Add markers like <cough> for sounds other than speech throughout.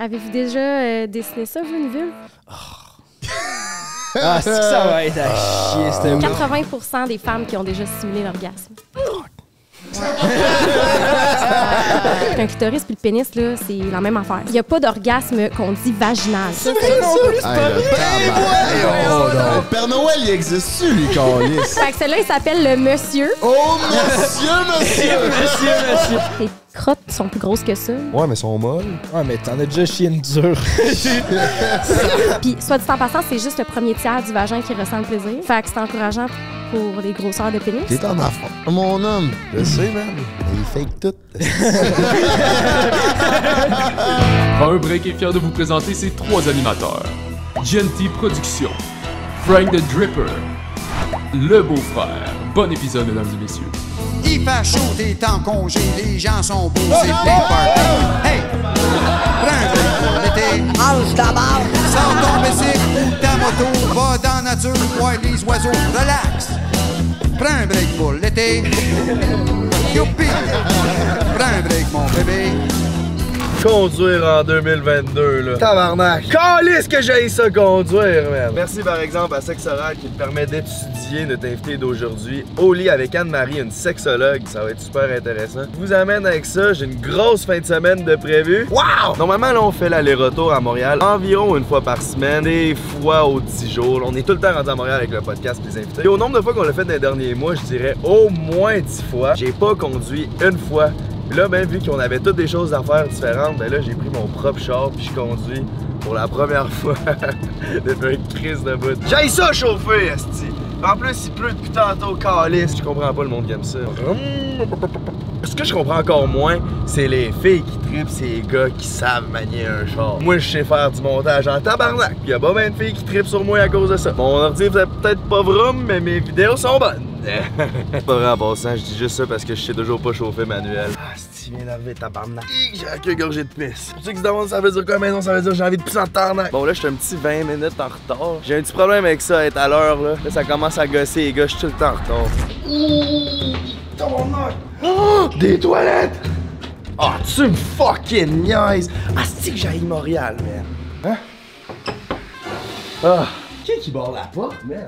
Avez-vous déjà euh, dessiné ça, vous, une vulve? Ah, c'est que ça va être à chier, c'était où? 80% des femmes qui ont déjà simulé l'orgasme. <laughs> un clitoris puis le pénis, là, c'est la même affaire. Il n'y a pas d'orgasme qu'on dit vaginal. Ça, c'est-. Le Père Noël, il existe-tu, lui, câlisse? Fait que celui-là, il s'appelle le monsieur. Oh, monsieur, monsieur! <laughs> Monsieur, monsieur. Les crottes sont plus grosses que ça. Ouais, mais sont molles. Ouais, mais t'en as déjà chié une dure. <laughs> Puis, soit dit en passant, c'est juste le premier tiers du vagin qui ressent le plaisir. Fait que c'est encourageant pour les grosseurs de pénis. T'es en affaire, mon homme. Je sais, man. Il fake tout. <laughs> Un break est fier de vous présenter ses trois animateurs. Genty Productions, Frank the Dripper, Le Beau-Frère. Bon épisode, mesdames et messieurs. Il fait chaud, t'es en congé, les gens sont beaux, c'est plein party. Hey! Prends un break pour l'été. Mange ta barre. Sors ton bicycle ou ta moto, va dans la nature, voir les oiseaux, relax. Prends un break pour l'été. Youpi! Prends un break, mon bébé. Conduire en 2022, là. Tabarnak. Calisse que j'ai ça conduire, man. Merci par exemple à Sex Oral qui me permet d'étudier notre invité d'aujourd'hui. Au lit avec Anne-Marie, une sexologue. Ça va être super intéressant. Je vous amène avec ça. J'ai une grosse fin de semaine de prévu. Wow! Normalement, là, on fait l'aller-retour à Montréal environ une fois par semaine, des fois aux 10 jours. On est tout le temps rendu à Montréal avec le podcast et les invités. Et au nombre de fois qu'on l'a fait dans les derniers mois, je dirais au moins 10 fois. J'ai pas conduit une fois. Là, ben, vu qu'on avait toutes des choses à faire différentes, ben là, j'ai pris mon propre char puis je conduis pour la première <laughs> fois <laughs> depuis une crise de bout. J'ai ça chauffer, esti! En plus, il pleut depuis tantôt, calice. Je comprends pas le monde qui aime ça. Ce que je comprends encore moins, c'est les filles qui trippent, c'est les gars qui savent manier un char. Moi, je sais faire du montage en tabarnak, puis y a pas bien de filles qui trippent sur moi à cause de ça. Mon ordi, vous peut-être pas vroom, mais mes vidéos sont bonnes. C'est <laughs> pas vrai en passant, je dis juste ça parce que je sais toujours pas chauffer manuel. Ah, tabarnak. J'ai la queue gorgée de pisse. Tu sais que se demande ça veut dire quoi, mais non, ça veut dire j'ai envie de pisser en tabarnak. Bon, là, je suis un petit 20 minutes en retard. J'ai un petit problème avec ça, être à l'heure, là. Là, ça commence à gosser, les gars, je suis tout le temps en retard. Ouh, tabarnak. Oh, des toilettes! Ah, tu me fucking niaises! Ah, c'est que j'ai Montréal, man? Hein? Ah, qui qui barre la porte, man?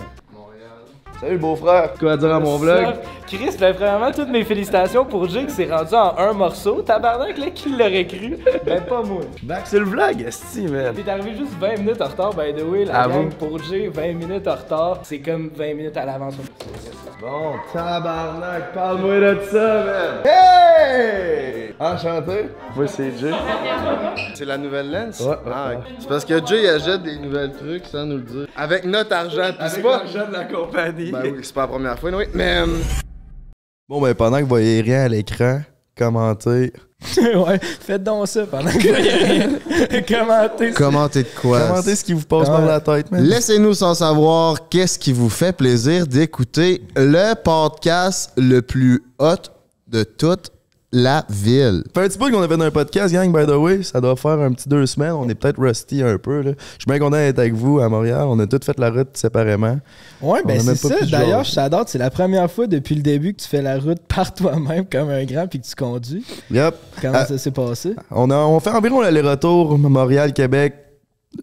Salut, beau-frère. Quoi à dire à mon vlog? Chris, ben, premièrement, toutes mes félicitations pour Jay qui s'est rendu en un morceau. Tabarnak, là, qui l'aurait cru? Ben, pas moi. Back c'est le vlog, esti, man. T'es arrivé juste 20 minutes en retard, by the way, la À gang, vous. pour Jay, 20 minutes en retard, c'est comme 20 minutes à l'avance. Bon, tabarnak, parle-moi de ça, man. Hey! Enchanté. Moi, c'est Jay. C'est la nouvelle lens? Ouais, ouais, Ah, ouais. C'est parce que Jay il achète des nouvelles trucs sans nous le dire. Avec notre argent, pis c'est pas. de la compagnie. <laughs> Ben oui, c'est pas la première fois, oui. Mais. euh, Bon, ben, pendant que vous voyez rien à l'écran, commentez. <laughs> ouais, faites donc ça pendant que je voyais rien. <laughs> Commentez. Commentez de quoi? Commentez ce qui vous passe Ouais. par la tête, man. Laissez-nous sans savoir qu'est-ce qui vous fait plaisir d'écouter le podcast le plus hot de toute la ville. Fait un petit peu qu'on a fait un podcast, gang, by the way. Ça doit faire un petit deux semaines. On est peut-être rusty un peu. Là. Je suis bien content d'être avec vous à Montréal. On a tous fait la route séparément. Ouais, On ben a même c'est pas ça. D'ailleurs, je t'adore. C'est la première fois depuis le début que tu fais la route <laughs> par toi-même comme un grand puis que tu conduis. Yep. Comment Ah. ça s'est passé? On, a, on fait environ l'aller-retour Montréal-Québec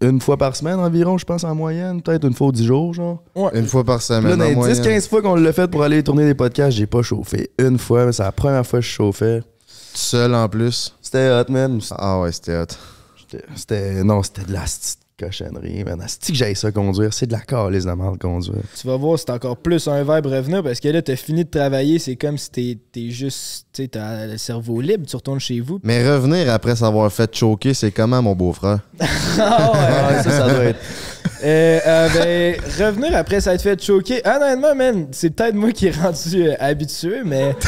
une fois par semaine environ, je pense, en moyenne. Peut-être une fois aux 10 jours, genre. Une fois par Puis Là, semaine. dans en les moyenne. 10-15 fois qu'on l'a fait pour aller tourner des podcasts, j'ai pas chauffé une fois. mais C'est la première fois que je chauffais. Seul en plus. C'était hot, man. Ah ouais, c'était hot. C'était-. Non, c'était de la cochonnerie, man. Asti que j'aille ça conduire. C'est de la calice de mal conduire. Tu vas voir, c'est encore plus un vibe revenir parce que là, t'as fini de travailler. C'est comme si t'es t'es juste. Tu sais, t'as le cerveau libre, tu retournes chez vous. Mais revenir après s'avoir fait choquer, c'est comment, mon beau-frère? <laughs> Ah ouais. Ouais, ça, ça doit être. Euh, euh, ben, revenir après ça a été fait choquer. Honnêtement, man, c'est peut-être moi qui est rendu euh, habitué, mais <laughs>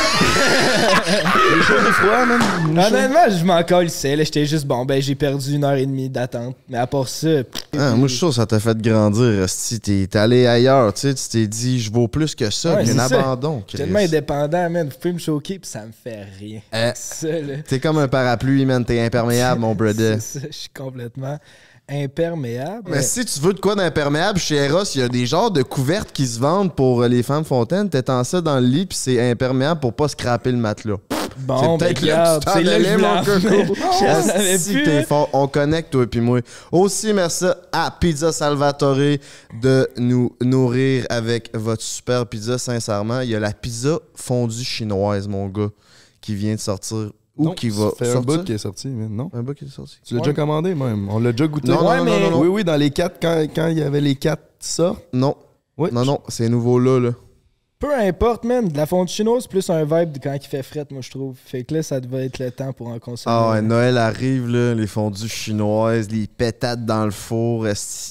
Les de froid, man. honnêtement, je m'en calissais. là. J'étais juste, bon, ben, j'ai perdu une heure et demie d'attente. Mais à part ça, pff, Ah, moi, je suis sûr que ça t'a fait grandir, Esti. T'es t'es allé ailleurs, tu sais. Tu t'es dit, je vaux plus que ça. Ouais, puis un c'est ça. abandon, j'étais Chris. tellement indépendant, man. Vous pouvez me choquer, puis ça me fait rien. Euh, Ça, là. T'es comme un parapluie, man. T'es imperméable, mon <laughs> brother. C'est ça, je suis complètement imperméable. Mais si tu veux de quoi d'imperméable, chez Eros, il y a des genres de couvertes qui se vendent pour euh, les femmes fontaines. T'étends ça dans le lit, puis c'est imperméable pour pas scraper le matelas. Bon, c'est peut-être ben, là regarde, que tu c'est là que <laughs> je t'en mon coco. Je plus, que t'es fort. On connecte, toi et puis moi. Aussi, merci à Pizza Salvatore de nous nourrir avec votre super pizza, sincèrement. Il y a la pizza fondue chinoise, mon gars, qui vient de sortir. Ou Non, qui va ça fait un bout qui est sorti, mais non. Un bout qui est sorti. Tu l'as déjà commandé, même. On l'a déjà goûté. Non, non, Ouais, non, mais- non, non, Oui, oui, dans les quatre, quand, quand il y avait les quatre sortes? non. Oui. Non, non, c'est nouveau là, là. Peu importe, man. De la fondue chinoise, plus un vibe de quand il fait fret, moi, je trouve. Fait que là, ça devait être le temps pour en consommer. Ah ouais, Noël arrive, là, les fondues chinoises, les pétates dans le four.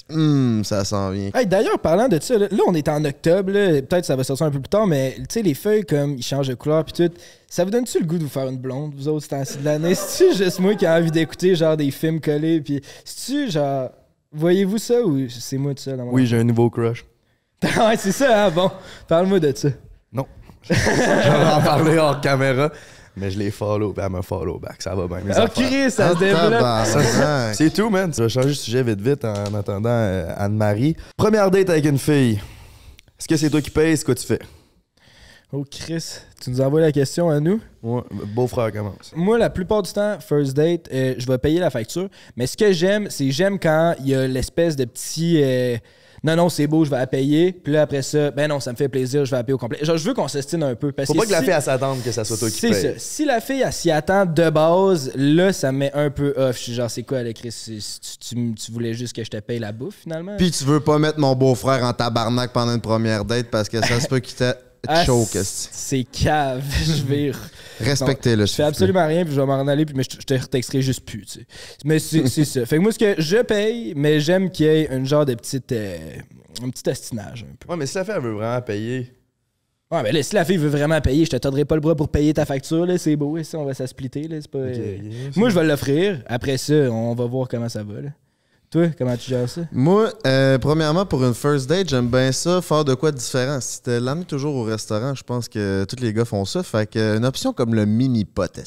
Hum, ça s'en vient. Hey, D'ailleurs, parlant de ça, là, là, on est en octobre, là, peut-être ça va sortir un peu plus tard, mais tu sais, les feuilles, comme ils changent de couleur puis tout, ça vous donne-tu le goût de vous faire une blonde, vous autres, ce temps-ci de l'année? <laughs> C'est-tu juste moi qui ai envie d'écouter, genre, des films collés, puis c'est-tu, genre, voyez-vous ça ou c'est moi tout seul? Oui, j'ai un nouveau crush. <laughs> ouais, c'est ça, hein? Bon, parle-moi de ça. Non. <laughs> J'en ai en parler hors caméra, mais je les follow, puis elle me follow back. Ça va bien, mes Ah, affaires. Chris, ça Ah, se développe. tabarnak. <laughs> C'est tout, man. Tu vas changer de sujet vite, vite en attendant euh, Anne-Marie. Première date avec une fille. Est-ce que c'est toi qui payes? C'est quoi tu fais? Oh, Chris, tu nous envoies la question à nous? Ouais, beau-frère commence. Moi, la plupart du temps, first date, euh, je vais payer la facture. Mais ce que j'aime, c'est j'aime quand il y a l'espèce de petit. euh, non, non, c'est beau, je vais la payer. Puis là, après ça, ben non, ça me fait plaisir, je vais la payer au complet. Genre, je veux qu'on s'estime un peu. Parce Faut que pas que la fille elle s'attende que ça soit toi qui C'est paye. ça. Si la fille, elle s'y attend de base, là, ça me met un peu off. Je suis genre, c'est quoi, Chris? C'est- Tu, tu- tu voulais juste que je te paye la bouffe, finalement? Puis tu veux pas mettre mon beau-frère en tabarnak pendant une première date parce que ça se peut qu'il te Ah, choke, c'est- cave. <laughs> je vais. Respectez-le, Je fais absolument rien, puis je vais m'en aller, puis mais je, je te retexterai juste plus, tu sais. Mais c'est c'est ça. Fait que moi, ce que je paye, mais j'aime qu'il y ait une genre de petite. euh, un petit un peu. Ouais, mais si la fille elle veut vraiment payer. Ouais, mais là, si la fille veut vraiment payer, je te tordrai pas le bras pour payer ta facture, là, c'est beau, ça, on va s'asplitter, là, c'est pas. euh, Moi, je vais l'offrir. Après ça, on va voir comment ça va, là. Toi, comment tu gères ça? Moi, euh, premièrement, pour une first date, j'aime bien ça, faire de quoi de différent. Si tu l'amener toujours au restaurant, je pense que tous les gars font ça. Fait que une option comme le mini-pot.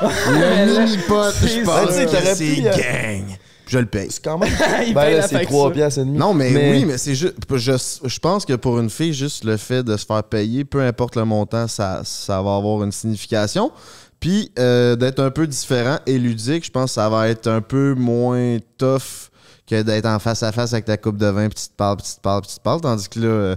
Le mini-pot, je C'est pense c'est euh, gang. Je le paye. C'est quand même. <laughs> Il ben paye là, la c'est facture. 3 piastres et demi. Non, mais, oui, mais c'est juste. Je, je pense que pour une fille, juste le fait de se faire payer, peu importe le montant, ça, ça va avoir une signification. Puis euh, d'être un peu différent et ludique, je pense que ça va être un peu moins tough que d'être en face à face avec ta coupe de vin, puis tu te parles, puis tu te parles, puis tu te parles. Tandis que là, euh,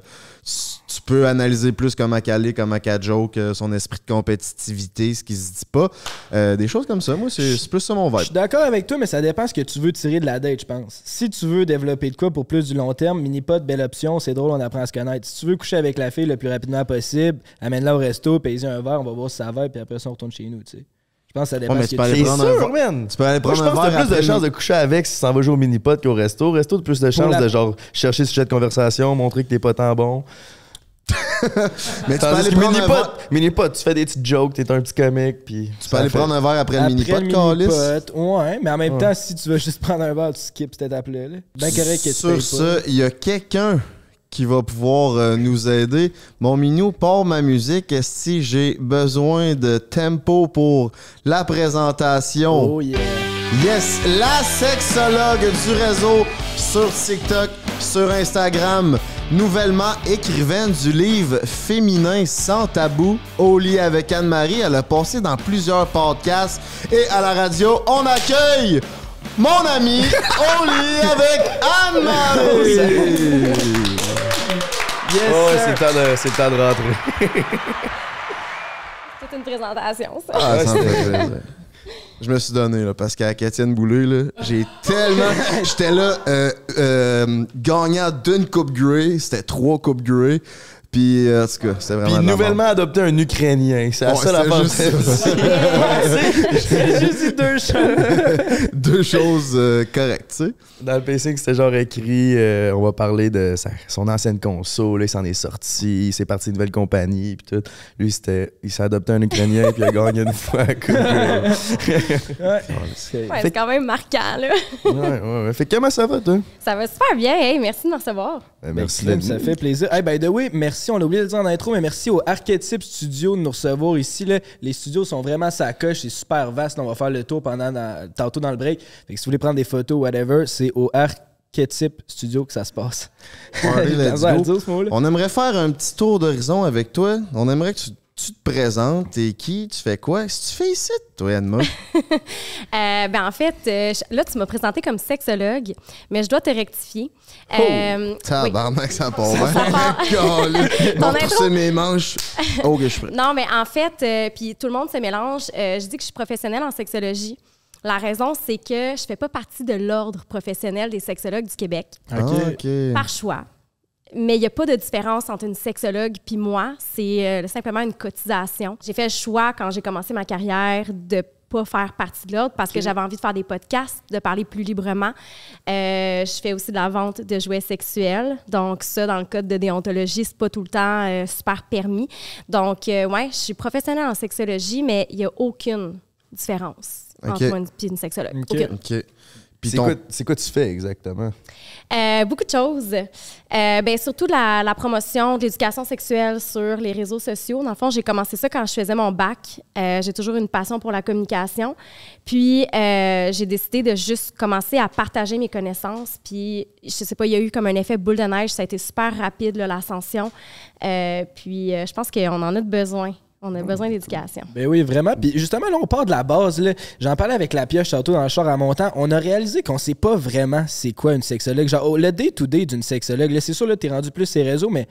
tu, peux analyser plus comment est, comment qu'elle joke, son esprit de compétitivité, ce qui se dit pas. Euh, des choses comme ça, moi, c'est plus ça mon Je vibe. suis d'accord avec toi, mais ça dépend ce que tu veux tirer de la date, je pense. Si tu veux développer de quoi pour plus du long terme, mini-pot, belle option, c'est drôle, on apprend à se connaître. Si tu veux coucher avec la fille le plus rapidement possible, amène-la au resto, paye un verre, on va voir si ça va, puis après ça, on retourne chez nous, tu sais. Je pense que ça dépend Ouais, mais ce tu que peux tu aller C'est prendre un sûr, verre. man. Tu peux aller Moi, prendre je un pense que verre t'as plus de chances de coucher avec si tu s'en vas jouer au mini-pot qu'au resto. Au resto, t'as plus de chances la- de genre chercher sujet de conversation, montrer que t'es pas tant bon. <laughs> Mais tu peux aller que prendre un mini-pot, verre- miner-pot, tu fais des petites jokes, t'es un petit comique, puis. Tu peux aller prendre un verre après, le mini-pot, mini-pot, ouais, mais en même Ouais. temps, si tu veux juste prendre un verre, tu skips cette étape-là. là. Ben correct que tu Sur ça, il y a quelqu'un qui va pouvoir euh, nous aider. Mon minou, part ma musique. Si j'ai besoin de tempo pour la présentation? Oh yeah. Yes, la sexologue du réseau sur TikTok, sur Instagram, nouvellement écrivaine du livre Féminin sans tabou au lit avec Anne-Marie. Elle a passé dans plusieurs podcasts et à la radio, on accueille mon ami au lit avec Anne-Marie. Yes, Oh, c'est le, temps de- c'est le temps de rentrer. C'est une présentation, ça. Ah, ça me fait plaisir. Je me suis donné, là, parce qu'à Étienne Boulay, là, j'ai tellement. J'étais là, euh, euh, gagnant d'une Coupe Grey. C'était trois Coupes Grey. Puis, en tout cas, c'était vraiment. Puis de la nouvellement adopté un Ukrainien. C'est la seule affaire. J'ai juste dit deux choses. <laughs> Deux choses euh, correctes, tu sais. Dans le PC, c'était genre écrit euh, on va parler de sa- son ancienne console, là, il s'en est sorti, il s'est parti d'une nouvelle compagnie, puis tout. Lui, c'était, il s'est adopté un Ukrainien, puis il a gagné une fois. à. Ouais, c'est quand même marquant, là. ouais, ouais, ouais. Fait que comment ça va, toi? Ça va super bien. Hey, merci de me recevoir. Ben, Merci, d'être ça fait plaisir. Hey, by the way, merci, on a oublié de le dire en intro, mais merci au Archetype Studio de nous recevoir ici. Là. Les studios sont vraiment sa coche, c'est super vaste. On va faire le tour pendant dans- tantôt dans le break. Fait que si vous voulez prendre des photos, whatever, c'est au Archetype Studio que ça se passe. Party. <laughs> On aimerait faire un petit tour d'horizon avec toi. On aimerait que tu tu te présentes, t'es qui, tu fais quoi? Qu'est-ce que tu fais ici, toi, Anne-Maud? <laughs> Euh, ben en fait, euh, là, tu m'as présenté comme sexologue, mais je dois te rectifier. Oh, Euh, oui. Tabarnak, ça part bien. Ça part- <laughs> intro? mes manches. Oh, que je suis prêt. Non, mais en fait, euh, puis tout le monde se mélange. Euh, je dis que je suis professionnelle en sexologie. La raison, c'est que je fais pas partie de l'ordre professionnel des sexologues du Québec, Ah, OK. par choix. Mais il n'y a pas de différence entre une sexologue puis moi. C'est euh, simplement une cotisation. J'ai fait le choix, quand j'ai commencé ma carrière, de pas faire partie de l'ordre parce que j'avais envie de faire des podcasts, de parler plus librement. Euh, je fais aussi de la vente de jouets sexuels. Donc, ça, dans le code de déontologie, c'est pas tout le temps euh, super permis. Donc, euh, ouais, je suis professionnelle en sexologie, mais il n'y a aucune différence OK. entre moi et une sexologue. OK. Aucune. Puis C'est ton... quoi, c'est quoi tu fais exactement? Euh, beaucoup de choses. Euh, ben, surtout la, la promotion de l'éducation sexuelle sur les réseaux sociaux. Dans le fond, j'ai commencé ça quand je faisais mon bac. Euh, j'ai toujours une passion pour la communication. Puis, euh, j'ai décidé de juste commencer à partager mes connaissances. Puis, je sais pas, il y a eu comme un effet boule de neige. Ça a été super rapide, là, l'ascension. Euh, puis, euh, je pense qu'on en a besoin. On a besoin d'éducation. Ben oui, vraiment. Puis justement, là, on part de la base. là. J'en parlais avec la pioche tantôt dans le char à montant. On a réalisé qu'on sait pas vraiment c'est quoi une sexologue. Genre, oh, le day-to-day d'une sexologue, là, c'est sûr, là, t'es rendu plus ces réseaux, mais,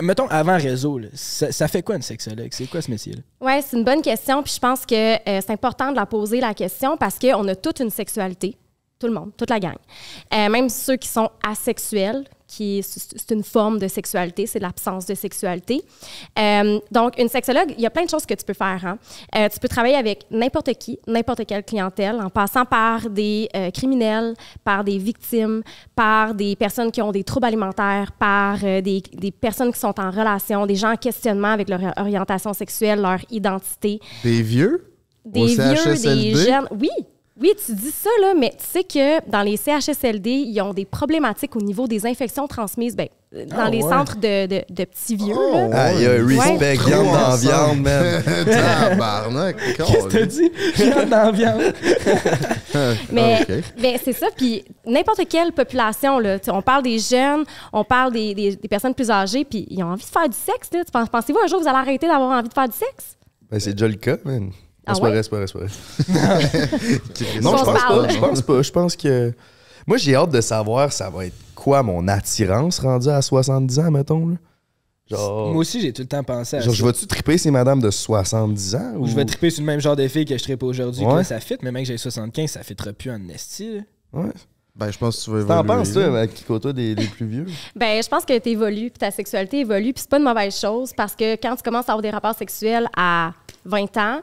mettons avant réseau, là, ça, ça fait quoi une sexologue? C'est quoi ce métier-là? Oui, c'est une bonne question. Puis je pense que euh, c'est important de la poser, la question, parce qu'on a toute une sexualité. Tout le monde, toute la gang. Euh, même ceux qui sont asexuels, qui c'est une forme de sexualité, c'est l'absence de sexualité. Euh, donc, une sexologue, il y a plein de choses que tu peux faire. hein. Euh, tu peux travailler avec n'importe qui, n'importe quelle clientèle, en passant par des euh, criminels, par des victimes, par des personnes qui ont des troubles alimentaires, par des, des personnes qui sont en relation, des gens en questionnement avec leur orientation sexuelle, leur identité Des vieux? des Au vieux, des jeunes. Oui, oui, tu dis ça, là, mais tu sais que dans les CHSLD, ils ont des problématiques au niveau des infections transmises ben, euh, dans Ah, les ouais. centres de, de- de petits vieux. Oh, là. Ah, il y a un respect, Trop viande dans viande, man. <laughs> Tabarnak. Qu'est-ce que t'as dit? Viande dans <laughs> viande. Mais, Ah, ben, c'est ça. Puis n'importe quelle population, là, tu sais, on parle des jeunes, on parle des, des- des personnes plus âgées, puis ils ont envie de faire du sexe. Là. Tu penses- Pensez-vous un jour vous allez arrêter d'avoir envie de faire du sexe? Ben, c'est déjà le cas, man. Ah c'est pas ouais? vrai, c'est pas vrai, c'est pas vrai. <laughs> <laughs> non, On je se pense pas. Je pense pas. Je pense que. Moi, j'ai hâte de savoir ça va être quoi mon attirance rendue à 70 ans, mettons. Là. Genre, Moi aussi, j'ai tout le temps pensé à genre ça. je vais-tu triper ces madames de 70 ans? Ou je vais triper sur le même genre de filles que je tripe aujourd'hui. que Ouais. là, ça fit, mais mec, j'ai 75, ça fitera plus en esti. Ouais. Ben, je pense que tu vas T'en évoluer. penses, toi, avec qui côtoie des, des plus vieux? <laughs> Ben, je pense que tu évolues, puis ta sexualité évolue, puis c'est pas une mauvaise chose parce que quand tu commences à avoir des rapports sexuels à 20 ans,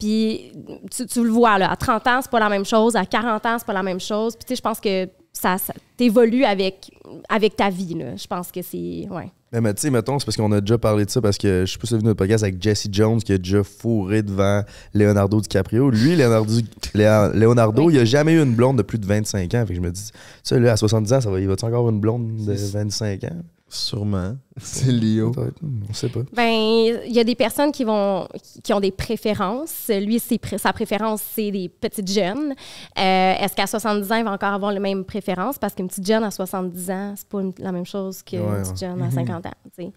puis tu, tu le vois, là, à 30 ans, c'est pas la même chose, à 40 ans, c'est pas la même chose. Puis tu sais, je pense que ça, ça t'évolues avec, avec ta vie, là. Je pense que c'est... Ouais. Mais, mais tu sais, mettons, c'est parce qu'on a déjà parlé de ça, parce que je suis pas souvenir notre podcast avec Jesse Jones qui a déjà fourré devant Leonardo DiCaprio. Lui, Leonardo, Léa- Leonardo Oui. il a jamais eu une blonde de plus de 25 ans. Fait que je me dis, ça, là, à 70 ans, ça va, il va-tu encore avoir une blonde de 25 ans? Sûrement. <laughs> C'est Lio. Peut-être, on sait pas. Ben, il y a des personnes qui vont qui- ont des préférences. Lui, sa préférence, c'est des petites jeunes. Euh, Est-ce qu'à 70 ans, il va encore avoir les mêmes préférences? Parce qu'une petite jeune à 70 ans, c'est pas une- la même chose qu'une Ouais, petite ouais. jeune à 50 ans. tu sais.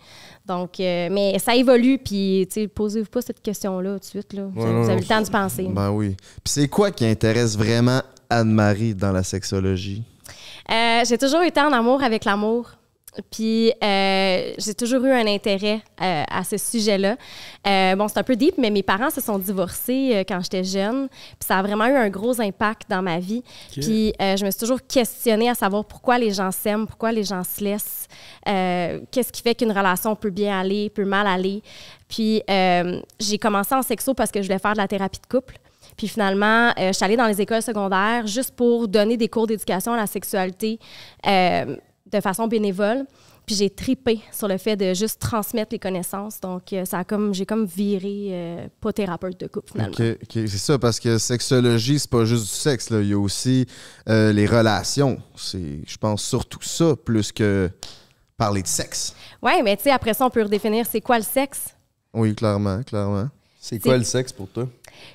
Donc, euh, mais ça évolue, puis posez-vous pas cette question-là tout de suite. Là. Vous, Ouais, avez- non, vous avez non, le temps d'y penser. Ben oui. Puis c'est quoi qui intéresse vraiment Anne-Marie dans la sexologie? Euh, j'ai toujours été en amour avec l'amour. Puis euh, j'ai toujours eu un intérêt euh, à ce sujet-là. Euh, bon, c'est un peu deep, mais mes parents se sont divorcés quand j'étais jeune. Puis ça a vraiment eu un gros impact dans ma vie. Puis je me suis toujours questionnée à savoir pourquoi les gens s'aiment, pourquoi les gens se laissent, qu'est-ce qui fait qu'une relation peut bien aller, peut mal aller. Puis j'ai commencé en sexo parce que je voulais faire de la thérapie de couple. Puis finalement, euh, je suis allée dans les écoles secondaires juste pour donner des cours d'éducation à la sexualité euh, de façon bénévole. Puis j'ai tripé sur le fait de juste transmettre les connaissances. Donc, euh, ça a comme, j'ai comme viré euh, pas thérapeute de couple finalement. C'est ça, parce que sexologie, c'est pas juste du sexe. Là. Il y a aussi euh, les relations. C'est, je pense, surtout ça, plus que parler de sexe. Ouais, mais tu sais, après ça, on peut redéfinir c'est quoi le sexe. Oui, clairement, clairement. C'est quoi le sexe pour toi?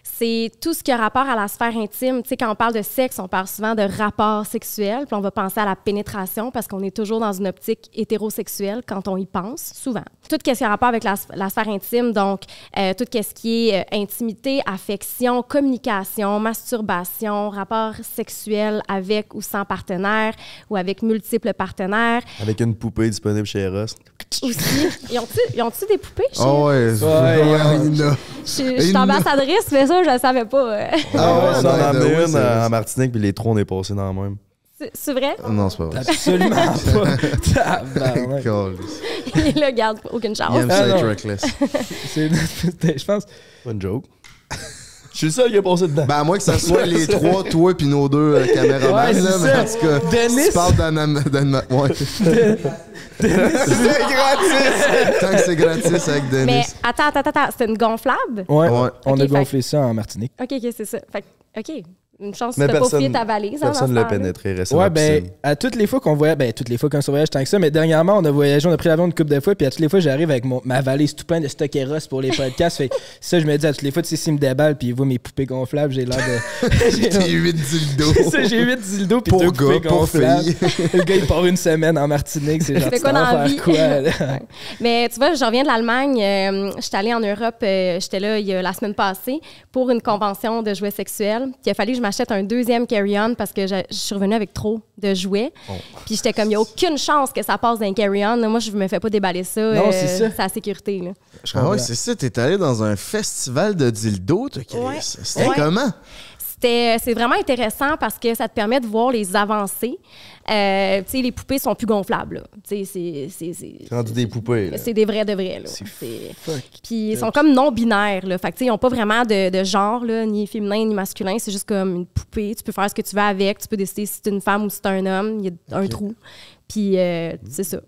c'est tout ce qui a rapport à la sphère intime. Tu sais, quand on parle de sexe, on parle souvent de rapport sexuel, puis on va penser à la pénétration parce qu'on est toujours dans une optique hétérosexuelle quand on y pense, souvent. Tout ce qui a rapport avec la, la sphère intime, donc euh, tout ce qui est euh, intimité, affection, communication, masturbation, rapport sexuel avec ou sans partenaire ou avec multiples partenaires. Avec une poupée disponible chez Eros. Aussi. Ils ont-tu ont des poupées chez Ah ouais, Ouais, ouais, a. Je suis- ambassadrice, mais ça, je le savais pas. euh. Ah ouais, on en a une c'est- en Martinique, puis les trois, on est passés dans la même. C'est- vrai? Non, c'est pas vrai. Absolument <laughs> pas. <laughs> Il le garde aucune chance. Il aime Ah, ça être non. reckless. <laughs> C'est- Je pense. Une joke. Je suis le seul qui a passé dedans. Ben, à moins que ça soit les trois, toi puis nos deux euh, caméramans, Ouais, c'est là, mais ça. en tout cas, Dennis. tu parles d'un... d'un- Ouais. <laughs> c'est gratis! Tant que c'est gratis avec Denis. Mais attends, attends, attends, c'est une gonflable? Ouais, Ouais. on Ok, a fait- gonflé ça en Martinique. OK, OK, c'est ça. Fait que, OK. Une chance que Mais tu pas fouillé ta valise. hein, Personne ne l'a pénétré récemment. Ouais, ben, à toutes les fois qu'on voyage, ben, toutes les fois qu'on se voyage tant que ça, mais dernièrement, on a voyagé, on a pris l'avion une couple de fois, puis à toutes les fois, j'arrive avec mon, ma valise tout plein de stock Eros pour les podcasts. fait ça, je me dis à toutes les fois, tu sais, s'il me déballe, puis il voit mes poupées gonflables, j'ai l'air de. <laughs> <laughs> j'ai T'es 8 dildos. Ça, j'ai 8 dildos, puis Pour deux gars, poupées gonflables. Le gars, il part une semaine en Martinique, c'est genre, quoi dans faire quoi. <laughs> Mais tu vois, je reviens de l'Allemagne. euh, J'étais allée en Europe. euh, J'étais là il y a la semaine passée pour une convention de jouets sexuels. Puis il a fallu que je m'achète un deuxième carry-on parce que je, je suis revenue avec trop de jouets. Puis j'étais comme, il n'y a aucune chance que ça passe d'un carry-on. Moi, je me fais pas déballer ça. euh, Non, c'est ça. C'est la sécurité. Là. Ah ouais, c'est ça. T'es allé dans un festival de Chris. Ouais. C'était Ouais. comment? C'était, c'est vraiment intéressant parce que ça te permet de voir les avancées. Euh, tu sais, les poupées sont plus gonflables. Tu sais, c'est, c'est, rendu des poupées. c'est des vrais de vrais. C'est. Puis ils sont comme non-binaires. Fait que, tu sais, ils n'ont pas vraiment de, de genre, là, ni féminin ni masculin. C'est juste comme une poupée. Tu peux faire ce que tu veux avec. Tu peux décider si c'est une femme ou si c'est un homme. Il y a un trou. Puis euh, c'est ça.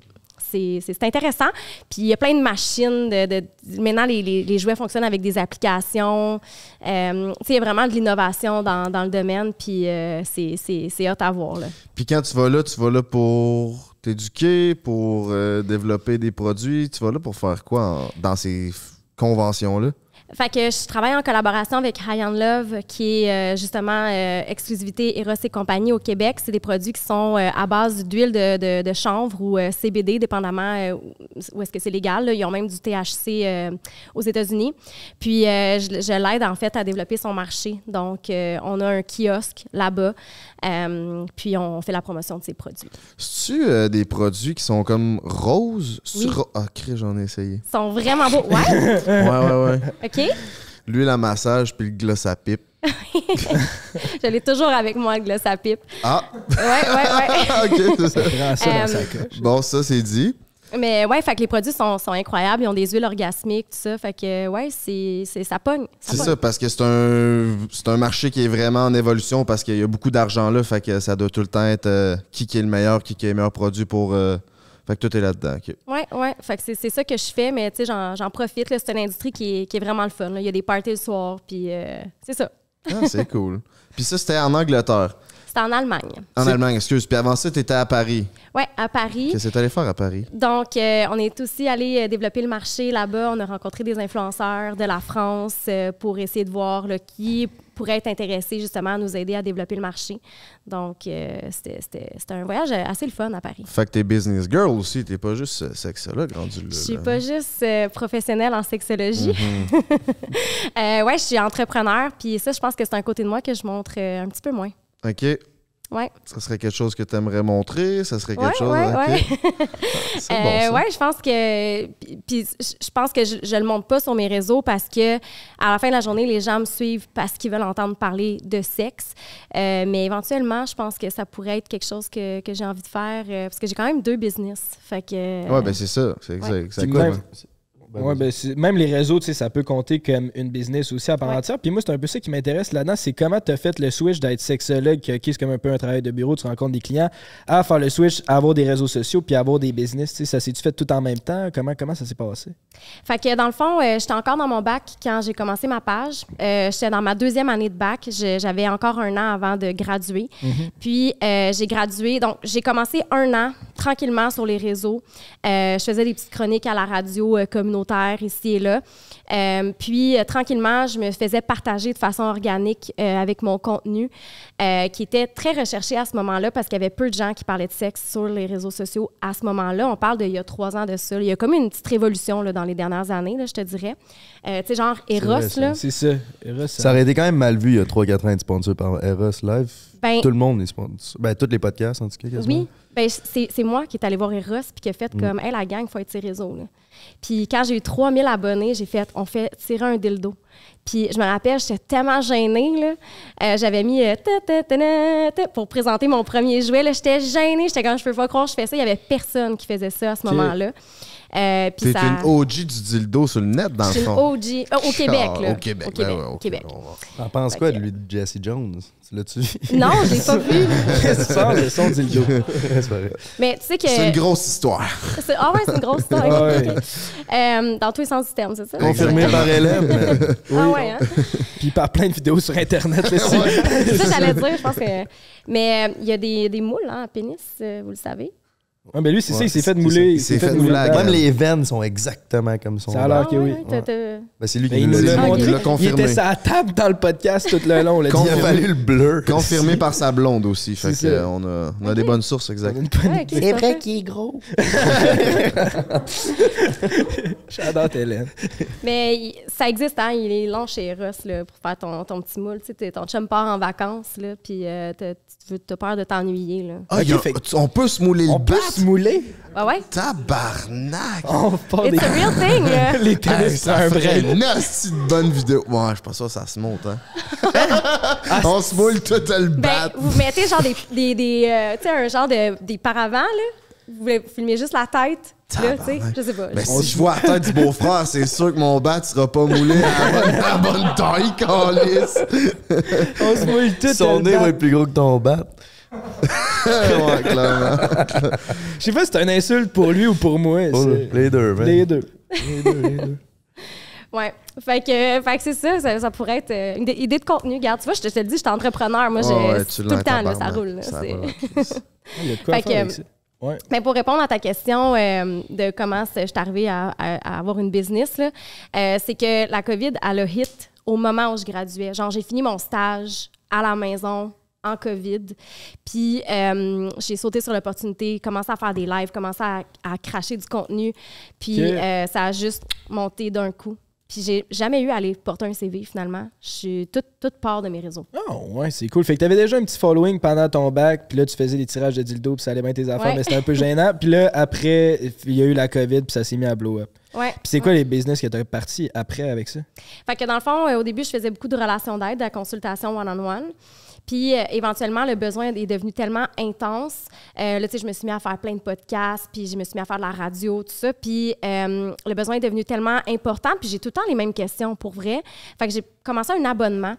C'est, intéressant. Puis il y a plein de machines. De, maintenant, les, les- jouets fonctionnent avec des applications. Euh, il y a vraiment de l'innovation dans, dans le domaine. Puis euh, c'est, hot à voir. Là. Puis quand tu vas là, tu vas là pour t'éduquer, pour euh, développer des produits. Tu vas là pour faire quoi dans ces conventions-là? Fait que je travaille en collaboration avec High on Love, qui est euh, justement euh, exclusivité Eros et compagnie au Québec. C'est des produits qui sont euh, à base d'huile de, de- de chanvre ou CBD, dépendamment où est-ce que c'est légal. là. Ils ont même du THC aux États-Unis. Puis je, je l'aide en fait à développer son marché. Donc on a un kiosque là-bas, puis on fait la promotion de ces produits. C'est-tu des produits qui sont comme roses? Oui. Sur- Ah, crée, j'en ai essayé. Ils sont vraiment beaux. Ouais, <laughs> Ouais, ouais, ouais. OK. L'huile à massage puis le gloss à pipe. <laughs> Je l'ai toujours avec moi, le gloss à pipe. Ah! Ouais, ouais, ouais. <laughs> ok, c'est ça. Prends ça Euh, dans sa coche. Bon, ça, c'est dit. Mais ouais, fait que les produits sont, sont incroyables. Ils ont des huiles orgasmiques, tout ça. Fait que ouais, c'est, c'est- ça pogne. C'est ça, parce que c'est un, c'est un marché qui est vraiment en évolution parce qu'il y a beaucoup d'argent là. Fait que ça doit tout le temps être euh, qui, qui est le meilleur, qui, qui est le meilleur produit pour. euh, fait que tout est là-dedans. ok. Ouais, ouais. Fait que c'est, ça que je fais, mais tu sais, j'en, profite. C'est une industrie qui est, qui est vraiment le fun. là. Il y a des parties le soir, puis euh, c'est ça. Ah, c'est cool. Puis ça, c'était en Angleterre. C'est en Allemagne. En Allemagne, excuse. Puis avant ça, t'étais à Paris. Ouais, à Paris. Qu'est-ce que t'allais faire à Paris? Donc, euh, on est aussi allé euh, développer le marché là-bas. On a rencontré des influenceurs de la France euh, pour essayer de voir là, qui pourrait être intéressé justement à nous aider à développer le marché. Donc, euh, c'était, c'était- c'était un voyage assez le fun à Paris. Fait que t'es business girl aussi. T'es pas juste sexologue rendu là. Je suis pas juste euh, professionnelle en sexologie. <laughs> Euh, ouais, je suis entrepreneur, puis ça, je pense que c'est un côté de moi que je montre un petit peu moins. OK. Ouais. Ça serait quelque chose que t'aimerais montrer? Ça serait quelque Ouais, chose? ouais, ok. ouais. <laughs> C'est Euh, bon, ça. ouais, je pense que puis- je je pense que je, je le montre pas sur mes réseaux parce que à la fin de la journée, les gens me suivent parce qu'ils veulent entendre parler de sexe. Euh, mais éventuellement, je pense que ça pourrait être quelque chose que, que j'ai envie de faire euh, parce que j'ai quand même deux business. Fait que Ouais, ben c'est ça. C'est exact. Ben? Ouais, ben, même les réseaux, tu sais, ça peut compter comme une business aussi à part Ouais. entière. Puis moi, c'est un peu ça qui m'intéresse là-dedans, c'est comment tu as fait le switch d'être sexologue, qui ok, c'est comme un peu un travail de bureau, tu rencontres des clients, à faire le switch, à avoir des réseaux sociaux, puis à avoir des business. Tu sais, ça s'est-tu fait tout en même temps? Comment, comment ça s'est passé? Fait que dans le fond, euh, j'étais encore dans mon bac quand j'ai commencé ma page. Euh, j'étais dans ma deuxième année de bac. J'avais encore un an avant de graduer. Puis euh, j'ai gradué. Donc j'ai commencé un an tranquillement sur les réseaux. Euh, je faisais des petites chroniques à la radio euh, ici et là. Euh, puis, euh, tranquillement, je me faisais partager de façon organique euh, avec mon contenu, euh, qui était très recherché à ce moment-là parce qu'il y avait peu de gens qui parlaient de sexe sur les réseaux sociaux à ce moment-là. On parle d'il y a trois ans de ça. Il y a comme une petite révolution là, dans les dernières années, là, je te dirais. Euh, tu sais, genre Eros, vrai, là. C'est ça. Eros, ça- Ça aurait été quand même mal vu il y a 3-4 ans d'être sponsor par Eros Live. Ben, Tout le monde est sponsor. Ben, tous les podcasts, en tout cas, quasiment. Oui, ben, c'est moi qui est allé voir Eros puis qui a Mm. fait comme, hey, la gang, il faut être ses réseaux. Puis quand j'ai eu 3000 abonnés, j'ai fait, on fait tirer un dildo. Puis je me rappelle, j'étais tellement gênée. là. Euh, J'avais mis euh, ta, ta, ta, pour présenter mon premier jouet. là. J'étais gênée. J'étais comme, je peux pas croire que je fais ça. Il y avait personne qui faisait ça à ce moment-là. Euh, T'es ça... une OG du dildo sur le net, dans le suis une fond. OG. euh, au Québec, Ah, là. Au Québec. Au ben Québec. ouais, au Québec. on va- T'en penses quoi de lui de Jesse Jones? Tu L'as-tu vu? Non, je l'ai pas vu. Tu parles, le son du dildo? <laughs> c'est vrai. Mais tu sais que... C'est une grosse histoire. c'est- Ah ouais, c'est une grosse <laughs> histoire. Ouais. Euh, dans tous les sens du terme, c'est ça? Confirmé par Hélène. <laughs> Ah ouais, hein? <laughs> Puis par plein de vidéos sur Internet. Là, C'est <laughs> ça j'allais dire, je pense que. Mais euh, il y a des, des moules hein, à pénis, euh, vous le savez. Ouais, mais lui, c'est ça, il s'est fait mouler. Il s'est fait mouler. Même les veines sont exactement comme son. Ça a l'air Ah que oui. Ben, c'est lui Mais qui nous l'a montré. Il confirmé. était sa table dans le podcast tout le long. Il a fallu le bleu. <laughs> Confirmé par sa blonde aussi. Fait euh, on a, on a des bonnes sources, exact. C'est vrai qu'il est gros. <laughs> J'adore Hélène. Mais ça existe, hein? Il est long chez Eros là, pour faire ton, ton petit moule. Tu sais, t'es- ton chum part en vacances, là, puis euh, veux- t'as peur de t'ennuyer. Là. Ah, a- fait- on peut se mouler le On peut se mouler? Ah ouais? Tabarnak! On part des... It's a real thing! <laughs> là. les Hey, pénis sur ça un brin. une de bonne vidéo. Ouais, je suis pas sûr que ça se monte, hein. <laughs> on se moule tout le Ben, vous mettez genre des, des, des, euh, tu sais, un genre de des paravents, là. Vous voulez- vous filmez juste la tête, là, tu sais, Tabarnak. je sais pas. Mais si je vois la tête du beau-frère, c'est sûr que mon bat sera pas moulé à la <laughs> bonne, à la bonne taille, calice. <laughs> On se mouille tout. Son nez va être plus gros que ton bat. <laughs> ouais, clairement. Je sais pas si c'est une insulte pour lui ou pour moi. Les deux, man. Les deux. Les deux, les deux. Ouais. Fait que, fait que c'est ça, ça, ça pourrait être euh, une idée- de contenu. Regarde, tu vois, je te, je te le dis, je suis entrepreneur. Moi, j'ai Ouais, tout le temps, là, ça roule. là, Ça c'est- va, Chris. Il y a de quoi Fait faire que- avec ça. Ouais. Mais pour répondre à ta question euh, de comment je suis arrivée à, à- à avoir une business, là, euh, c'est que la COVID, elle a hit au moment où je graduais. Genre, j'ai fini mon stage à la maison en COVID. Puis, euh, j'ai sauté sur l'opportunité, commencé à faire des lives, commencé à, à cracher du contenu. Puis, ça a juste monté d'un coup. Puis, j'ai jamais eu à aller porter un CV finalement. Je suis toute, toute part de mes réseaux. Ah ouais, c'est cool. Fait que t'avais déjà un petit following pendant ton bac, puis là tu faisais des tirages de dildo, puis ça allait bien tes affaires, Ouais. mais c'était un peu gênant. Puis là, après, il y a eu la COVID, puis ça s'est mis à blow up. Ouais. Puis c'est quoi les business que t'as parti après avec ça? Fait que dans le fond, euh, au début, je faisais beaucoup de relations d'aide, de la consultation one-on-one. Puis euh, éventuellement, le besoin est devenu tellement intense. Euh, là, tu sais, je me suis mis à faire plein de podcasts, puis je me suis mis à faire de la radio, tout ça. Puis euh, le besoin est devenu tellement important, puis j'ai tout le temps les mêmes questions pour vrai. Fait que j'ai commencé un abonnement,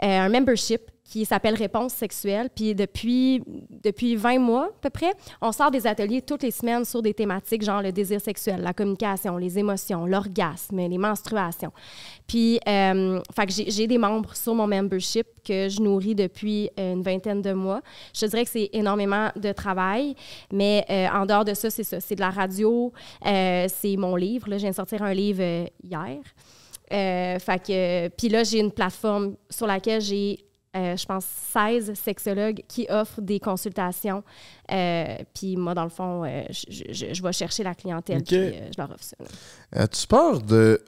un membership qui s'appelle Réponse sexuelle. Puis depuis, depuis 20 mois à peu près, on sort des ateliers toutes les semaines sur des thématiques genre le désir sexuel, la communication, les émotions, l'orgasme, les menstruations. Puis, euh, j'ai des membres sur mon membership que je nourris depuis euh, une vingtaine de mois. Je dirais que c'est énormément de travail, mais euh, en dehors de ça, c'est ça. C'est de la radio, c'est mon livre. Là, je viens de sortir un livre hier. Fait que, puis là, j'ai une plateforme sur laquelle j'ai, euh, je pense, 16 sexologues qui offrent des consultations. Euh, puis moi, dans le fond, euh, je, je- je vais chercher la clientèle Ok. puis euh, je leur offre ça. As-tu peur de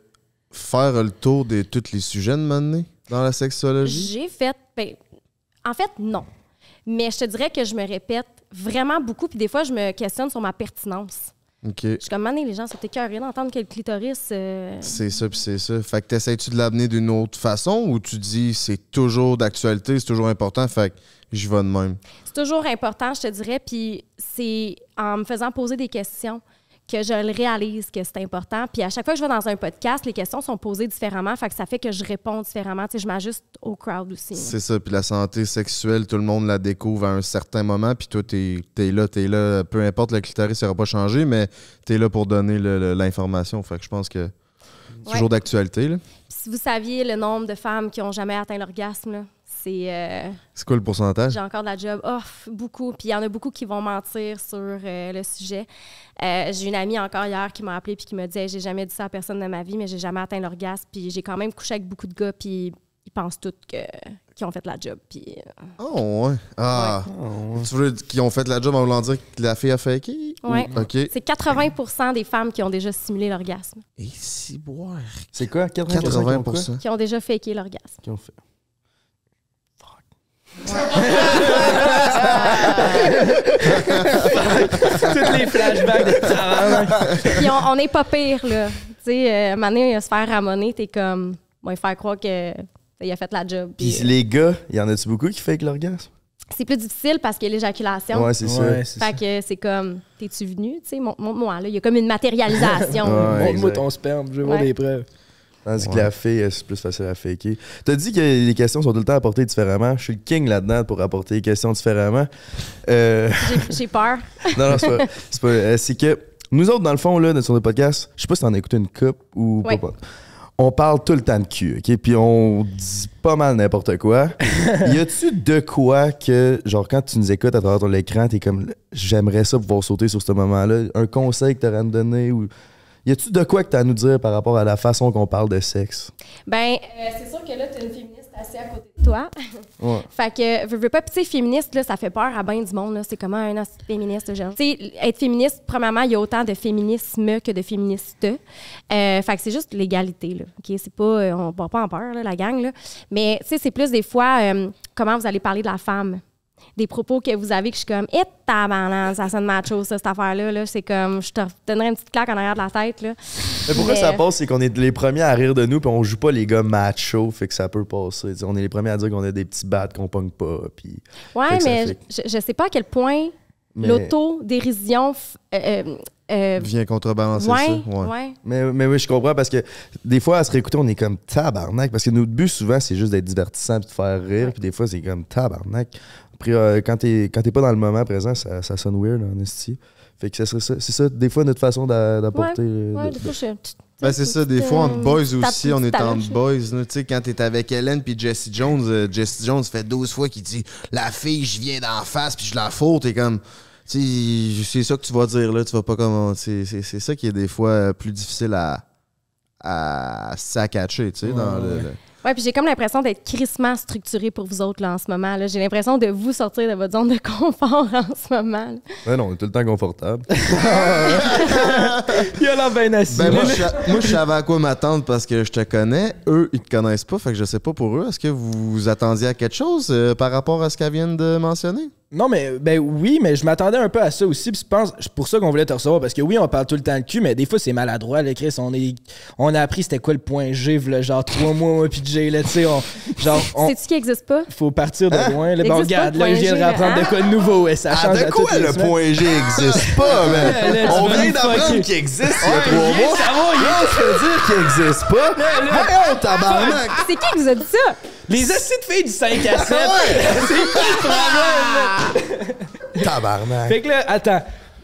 faire le tour de tous les sujets de m'amener dans la sexologie? J'ai fait. ben, en fait, non. Mais je te dirais que je me répète vraiment beaucoup, puis des fois, je me questionne sur ma pertinence. Je suis comme, Mané, les gens sont écœurés d'entendre que le clitoris. euh, C'est ça, puis c'est ça. Fait que t'essayes-tu de l'amener d'une autre façon ou tu dis c'est toujours d'actualité, c'est toujours important, fait que j'y vais de même? C'est toujours important, je te dirais, puis c'est en me faisant poser des questions que je le réalise que c'est important. Puis à chaque fois que je vais dans un podcast, les questions sont posées différemment, fait que ça fait que je réponds différemment. Tu sais, je m'ajuste au crowd aussi. C'est ça, puis la santé sexuelle, tout le monde la découvre à un certain moment, puis toi, t'es es là, t'es là, peu importe, le clitoris n'aura pas changé, mais t'es là pour donner l'information. Fait que je pense que c'est Ouais. toujours d'actualité, si vous saviez le nombre de femmes qui n'ont jamais atteint l'orgasme, là, c'est. euh, C'est quoi le pourcentage? j'ai encore de la job. Oh, beaucoup. Puis il y en a beaucoup qui vont mentir sur euh, le sujet. Euh, j'ai une amie encore hier qui m'a appelé puis qui me dit Hey, J'ai jamais dit ça à personne de ma vie, mais j'ai jamais atteint l'orgasme. Puis j'ai quand même couché avec beaucoup de gars, puis ils pensent tous que qu'ils ont fait la job. Puis euh, Oh, ouais. Ah. Tu veux dire qu'ils ont fait la job en voulant dire que la fille a faké? Ou- Ouais. OK. c'est 80% des femmes qui ont déjà simulé l'orgasme, Et si boire? C'est quoi? 80%? 80%. qui ont déjà faké l'orgasme. Qui ont fait? Tous les flashbacks de tabarnak. Puis on, on est pas pire, là. Tu sais, euh, un moment donné, se faire ramonner, t'es comme. Bon, il faire croire que. Il a fait la job. Puis puis, euh, les gars, y en a-tu beaucoup qui fake l'orgasme? c'est plus difficile parce qu'il y a l'éjaculation. Ouais, c'est ça. Ouais. Fait que c'est comme, t'es-tu venu? Tu sais, mon- montre-moi, là. Il y a comme une matérialisation. Ouais, Montre-moi ton sperme, je veux voir des preuves. Tandis que la fille, euh, c'est plus facile à faker. T'as dit que les questions sont tout le temps apportées différemment. Je suis le king là-dedans pour apporter les questions différemment. Euh, J'ai- <laughs> peur. non, non, c'est pas. C'est pas, euh, c'est que nous autres, dans le fond, là, sur le podcast, je sais pas si t'en as écouté une coupe ou Ouais. pas. On parle tout le temps de cul, OK? Puis on dit pas mal n'importe quoi. <laughs> y a-tu de quoi que, genre, quand tu nous écoutes à travers ton écran, t'es comme, j'aimerais ça pouvoir sauter sur ce moment-là? Un conseil que t'aurais à nous donner? Ou... Y a-tu de quoi que t'as à nous dire par rapport à la façon qu'on parle de sexe? Ben, euh, c'est sûr que là, t'es une féministe assise à côté de toi. <laughs> Ouais. fait que, veux, veux pas, tu sais, féministe, là, ça fait peur à bien du monde, là. C'est comment un féministe, genre? Tu sais, être féministe, premièrement, il y a autant de féminisme que de féministes. Euh, fait que c'est juste l'égalité, là. OK? C'est pas, euh, on va pas en peur, là, la gang, là. Mais, tu sais, c'est plus des fois, euh, comment vous allez parler de la femme. Des propos que vous avez que je suis comme, et tabarnak, ça sonne macho, ça, cette affaire-là, là. C'est comme, je te donnerais une petite claque en arrière de la tête, là. Mais pourquoi Mais- ça passe, c'est qu'on est les premiers à rire de nous, puis on joue pas les gars macho, fait que ça peut passer. T'sais, on est les premiers à dire qu'on a des petits battes qu'on pogne pas, puis... Ouais, mais fait- je, je sais pas à quel point Mais- l'autodérision. f- euh, euh, euh, Vient contrebalancer ouais, ça. ouais. Mais, mais oui, je comprends, parce que des fois, à se réécouter, on est comme tabarnak, parce que notre but, souvent, c'est juste d'être divertissant puis de faire rire, puis des fois, c'est comme tabarnak. Euh, quand t'es quand t'es pas dans le moment présent, ça, ça sonne weird, en esti. Fait que ça serait ça- c'est ça, des fois, notre façon d'a- d'apporter... euh, Ouais, de- des de- fois, je. Ben, c'est ça, des fois, entre euh, boys aussi, on est entre boys. Tu sais, quand t'es avec Hélène puis Jesse Jones, euh, Jesse Jones fait 12 fois qu'il dit La fille, je viens d'en face puis je la faute. T'es comme, tu c'est ça que tu vas dire là. Tu vas pas comme. C'est c'est- c'est ça qui est des fois euh, plus difficile à. à, à catcher, tu sais, dans le- le. Ouais, puis j'ai comme l'impression d'être crissement structuré pour vous autres là, en ce moment. J'ai l'impression de vous sortir de votre zone de confort <laughs> en ce moment. là. Ouais, non, on est tout le temps confortable. <laughs> Il a l'air bien assis. Ben, moi, je, sa- moi, je savais à quoi m'attendre parce que je te connais. Eux, ils te connaissent pas, fait que je sais pas pour eux. Est-ce que vous vous attendiez à quelque chose euh, par rapport à ce qu'elle vient de mentionner? Non, mais ben oui, mais je m'attendais un peu à ça aussi. Puis je pense, c'est pour ça qu'on voulait te recevoir. Parce que oui, on parle tout le temps de cul, mais des fois, c'est maladroit, là, Chris. On, est, on a appris c'était quoi le point G, v'là, genre trois mois, moi, puis J, là, tu sais. on- Genre, <laughs> on, Sais-tu qui n'existe pas? faut partir de loin. Là, bon, regarde, le là, je viens de G, rapprendre là, de quoi de nouveau. et ça Ah, de à quoi le semaines. point G existe pas, <laughs> man? là, On vient nous d'apprendre qu'il existe il y a Ouais, trois mois. savoir, Yo, je veux dire qu'il existe pas. Voyons, tabarnak! C'est qui qui vous a dit ça? Les assis de filles du 5 à 7. <laughs> c'est quoi le problème? <laughs> Tabarnak. Fait que là, attends.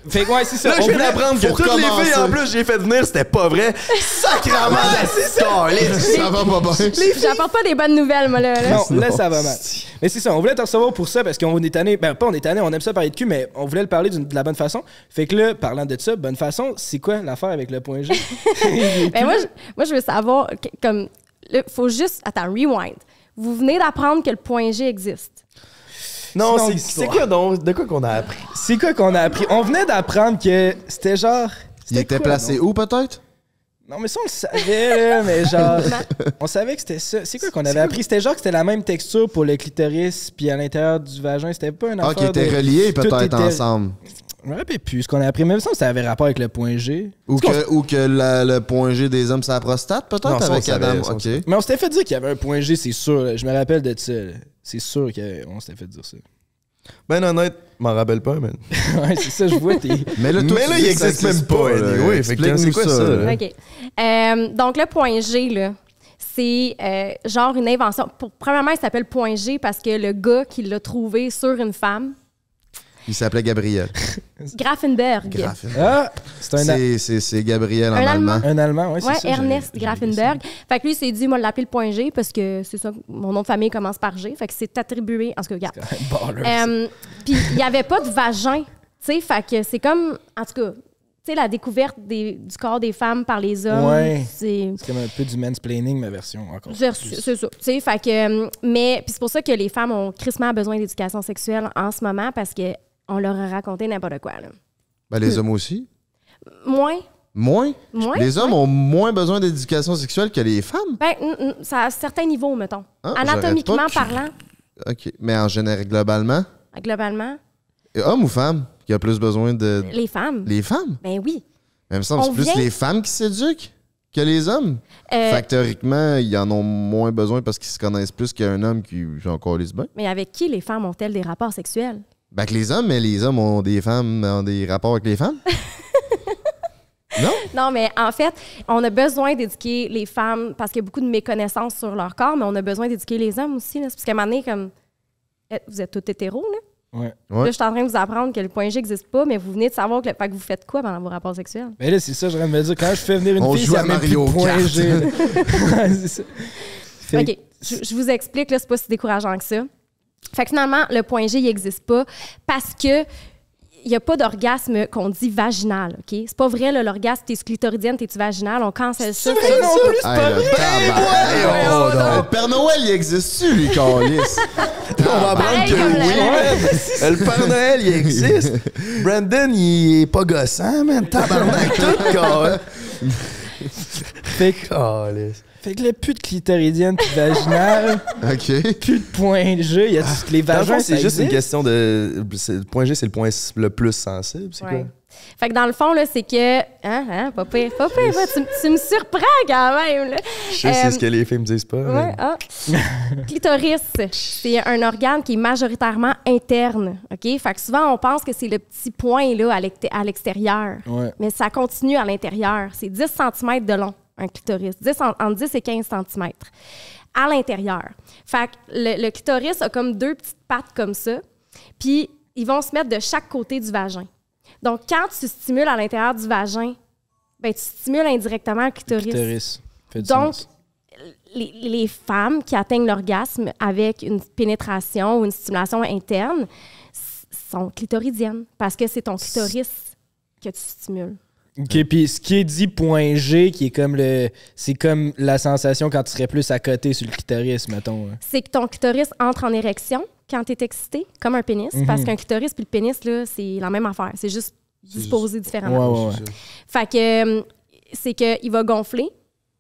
Fait que ouais, c'est ça. Là, je viens d'apprendre que toutes les filles, en plus, j'ai fait venir, c'était pas vrai. Sacrement de Ça va pas bien. J'apporte pas des bonnes nouvelles, moi, là. là. Non, là, ça va mal. Mais c'est ça, on voulait te recevoir pour ça parce qu'on est tanné. Ben, pas on est tanné, on aime ça parler de cul, mais on voulait le parler de la bonne façon. Fait que là, parlant de ça, bonne façon, c'est quoi l'affaire avec le point G? <laughs> Ben, moi, je, moi, je veux savoir, comme, il faut juste, attends, rewind. Vous venez d'apprendre que le point G existe. Non, c'est- quoi donc? De quoi qu'on a appris? c'est quoi qu'on a appris? On venait d'apprendre que c'était genre. Il était quoi, placé non? où, peut-être? Non, mais ça, on le savait, là, mais genre. <laughs> on savait que c'était ça. C'est quoi qu'on avait appris? C'était genre que c'était la même texture pour le clitoris, puis à l'intérieur du vagin. C'était pas un Ah, affaire. qui étaient de- reliés, tout peut-être, était- ensemble. Je me rappelle plus ce qu'on a appris. Même ça, ça avait rapport avec le point G. Ou que, ou que la- le point G des hommes, c'est la prostate, peut-être, Non, avec Adam? Mais on s'était fait dire qu'il y avait un point G, c'est sûr. là. Je me rappelle de ça. là. C'est sûr qu'on s'était fait dire ça. Ben honnête, je m'en rappelle pas, man. <laughs> ouais, c'est ça, je vois. T'es... Mais là, toi, Mais là, il que ça existe même pas, là. anyway. Fait que Explique-nous c'est quoi ça, là? OK. Euh, donc, le point G, là, c'est euh, genre une invention. Pour, premièrement, il s'appelle point G parce que le gars qui l'a trouvé sur une femme, Il s'appelait Gabriel. <laughs> Grafenberg. Grafen. Ah, c'est un, C'est- C'est c'est Gabriel en Un allemand. Allemand. un Allemand, ouais, c'est Ouais, ça. Ernest. Grafenberg. Fait que lui, il s'est dit, moi, l'appeler le point G parce que c'est ça, mon nom de famille commence par G. Fait que c'est attribué. En tout cas, regarde. Baller. Euh, Puis il n'y avait pas de vagin. Tu sais, fait que c'est comme. En tout cas, tu sais, la découverte des- du corps des femmes par les hommes. Ouais. C'est. C'est comme un peu du mansplaining, ma version encore. C'est ça. Tu sais, fait que. euh, Mais, puis c'est pour ça que les femmes ont crissement besoin d'éducation sexuelle en ce moment parce qu'on leur a raconté n'importe quoi. Là. Ben, les hommes aussi. Moins. Moins? Moins. Les hommes ont moins besoin d'éducation sexuelle que les femmes? Ben, ça a certains niveaux, mettons. Ah, Anatomiquement parlant, OK. Mais en général, globalement, globalement, et homme ou femme qui a plus besoin de. les femmes. Les femmes? Ben oui. Mais il me semble que On c'est plus vient- les femmes qui s'éduquent que les hommes. Euh, théoriquement, ils en ont moins besoin parce qu'ils se connaissent plus qu'un homme qui encore les bains. mais avec qui les femmes ont-elles des rapports sexuels? Ben que les hommes, mais les hommes ont des femmes, ont des rapports avec les femmes. <laughs> non? Non, mais en fait, on a besoin d'éduquer les femmes parce qu'il y a beaucoup de méconnaissances sur leur corps, mais on a besoin d'éduquer les hommes aussi. Là. Parce qu'à un moment donné, comme. eh, Vous êtes tous hétéros, là. Ouais. Ouais. Là, je suis en train de vous apprendre que le point G n'existe pas, mais vous venez de savoir que, le- fait que vous faites quoi pendant vos rapports sexuels? Mais là, c'est ça, je viens de me dire. Quand je fais venir une On fille, joue ça à plus Mario de point Kart. G. là. <laughs> Ouais, c'est ça. Fait OK. Je, je vous explique, là, c'est pas si décourageant que ça. Fait que finalement, le point G, il n'existe pas parce que il n'y a pas d'orgasme qu'on dit vaginal, OK? C'est pas vrai, l'orgasme, t'es clitoridienne, t'es-tu vaginal, on cancelle ça. vrai, non plus, c'est pas le vrai. Oh. Le Père Noël, il existe-tu, lui? <laughs> On va apprendre que oui. <laughs> Le Père Noël, il existe. <laughs> Brandon, il est pas gossant, man. Tabarnak, tout, gars. Fait que, Calisse. Fait que là, plus de clitoridienne, plus de vaginale, <laughs> OK. plus de point G. Il y a les Dans le vagins, c'est juste une question de. c'est- Le point G, c'est le point le plus sensible. C'est Ouais. quoi? Fait que dans le fond, là, c'est que. Hein, hein, pas pire, pas pire, tu, me surprends quand même, là. Je sais, c'est Euh, ce que les filles me disent pas. Ouais, mais- ah. <laughs> Clitoris, c'est un organe qui est majoritairement interne. OK? Fait que souvent, on pense que c'est le petit point là, à l'extérieur. Ouais. Mais ça continue à l'intérieur. C'est 10 cm de long, un clitoris. 10, en- entre 10 et 15 cm à l'intérieur. Fait que le, le clitoris a comme deux petites pattes comme ça. Puis, ils vont se mettre de chaque côté du vagin. Donc, quand tu stimules à l'intérieur du vagin, ben, tu stimules indirectement le clitoris. Clitoris. Fait Donc, les, les femmes qui atteignent l'orgasme avec une pénétration ou une stimulation interne sont clitoridiennes parce que c'est ton clitoris que tu stimules. OK, puis ce qui est dit point G, qui est comme le... C'est comme la sensation quand tu serais plus à côté sur le clitoris, mettons. hein. C'est que ton clitoris entre en érection quand tu es excité, comme un pénis, Mhm. parce qu'un clitoris puis le pénis, là, c'est la même affaire. C'est juste disposé différemment. ouais, ouais. Fait que euh, c'est qu'il va gonfler,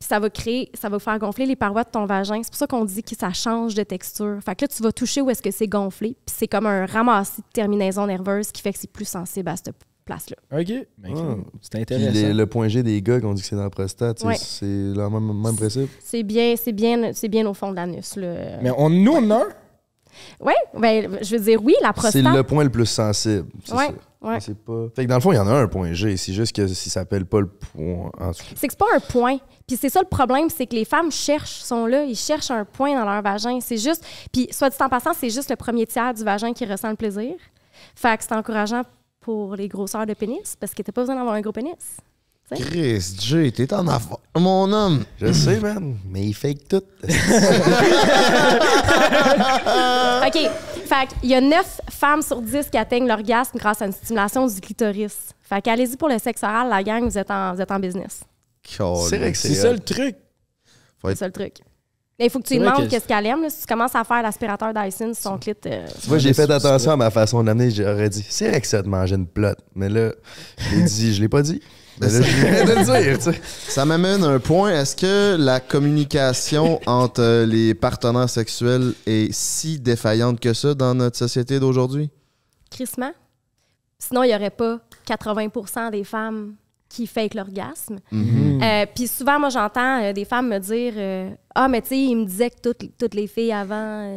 puis ça va créer, ça va faire gonfler les parois de ton vagin. C'est pour ça qu'on dit que ça change de texture. Fait que là, tu vas toucher où est-ce que c'est gonflé, puis c'est comme un ramassis de terminaison nerveuse qui fait que c'est plus sensible à cette place-là. OK. Ben, Ah. C'est Puis intéressant. les- le point G des gars qu'on dit que c'est dans la prostate, Ouais. c'est le même, même principe? C'est bien, c'est bien, c'est bien au fond de l'anus. là. Mais on, nous, on en a un? Ouais, ben, je veux dire, oui, la prostate. C'est le point le plus sensible. c'est Ouais, C'est pas... Fait que dans le fond, il y en a un point G. C'est juste que si ça s'appelle pas le point. C'est que c'est pas un point. Puis c'est ça le problème, c'est que les femmes cherchent, sont là, ils cherchent un point dans leur vagin. C'est juste. Puis, soit dit en passant, c'est juste le premier tiers du vagin qui ressent le plaisir. Fait que c'est encourageant pour les grosseurs de pénis, parce que t'as pas besoin d'avoir un gros pénis. Chris, J, t'es en affaire, mon homme. Je sais, man, mais il fake tout. <laughs> OK. Fait qu'il y a 9 femmes sur 10 qui atteignent l'orgasme grâce à une stimulation du clitoris. Fait qu'allez-y pour le sexe oral, la gang, vous êtes en, vous êtes en business. C'est vrai que C'est c'est ça le truc. C'est ça le truc. Mais il faut que tu lui demandes que- qu'est-ce qu'elle aime. là. Si tu commences à faire l'aspirateur Dyson son clit, euh, Moi, j'ai fait attention à ma façon d'amener. J'aurais dit, c'est vrai que ça de manger une plotte. Mais là, je l'ai dit, je l'ai pas dit. Mais là, je viens de le dire, tu sais. Ça m'amène à un point. Est-ce que la communication entre euh, les partenaires sexuels est si défaillante que ça dans notre société d'aujourd'hui? crissement. Sinon, il n'y aurait pas 80% des femmes qui fake l'orgasme. Mm-hmm. Euh, Puis souvent, moi, j'entends euh, des femmes me dire euh, Ah, mais tu sais, il me disait que toutes, toutes les filles avant,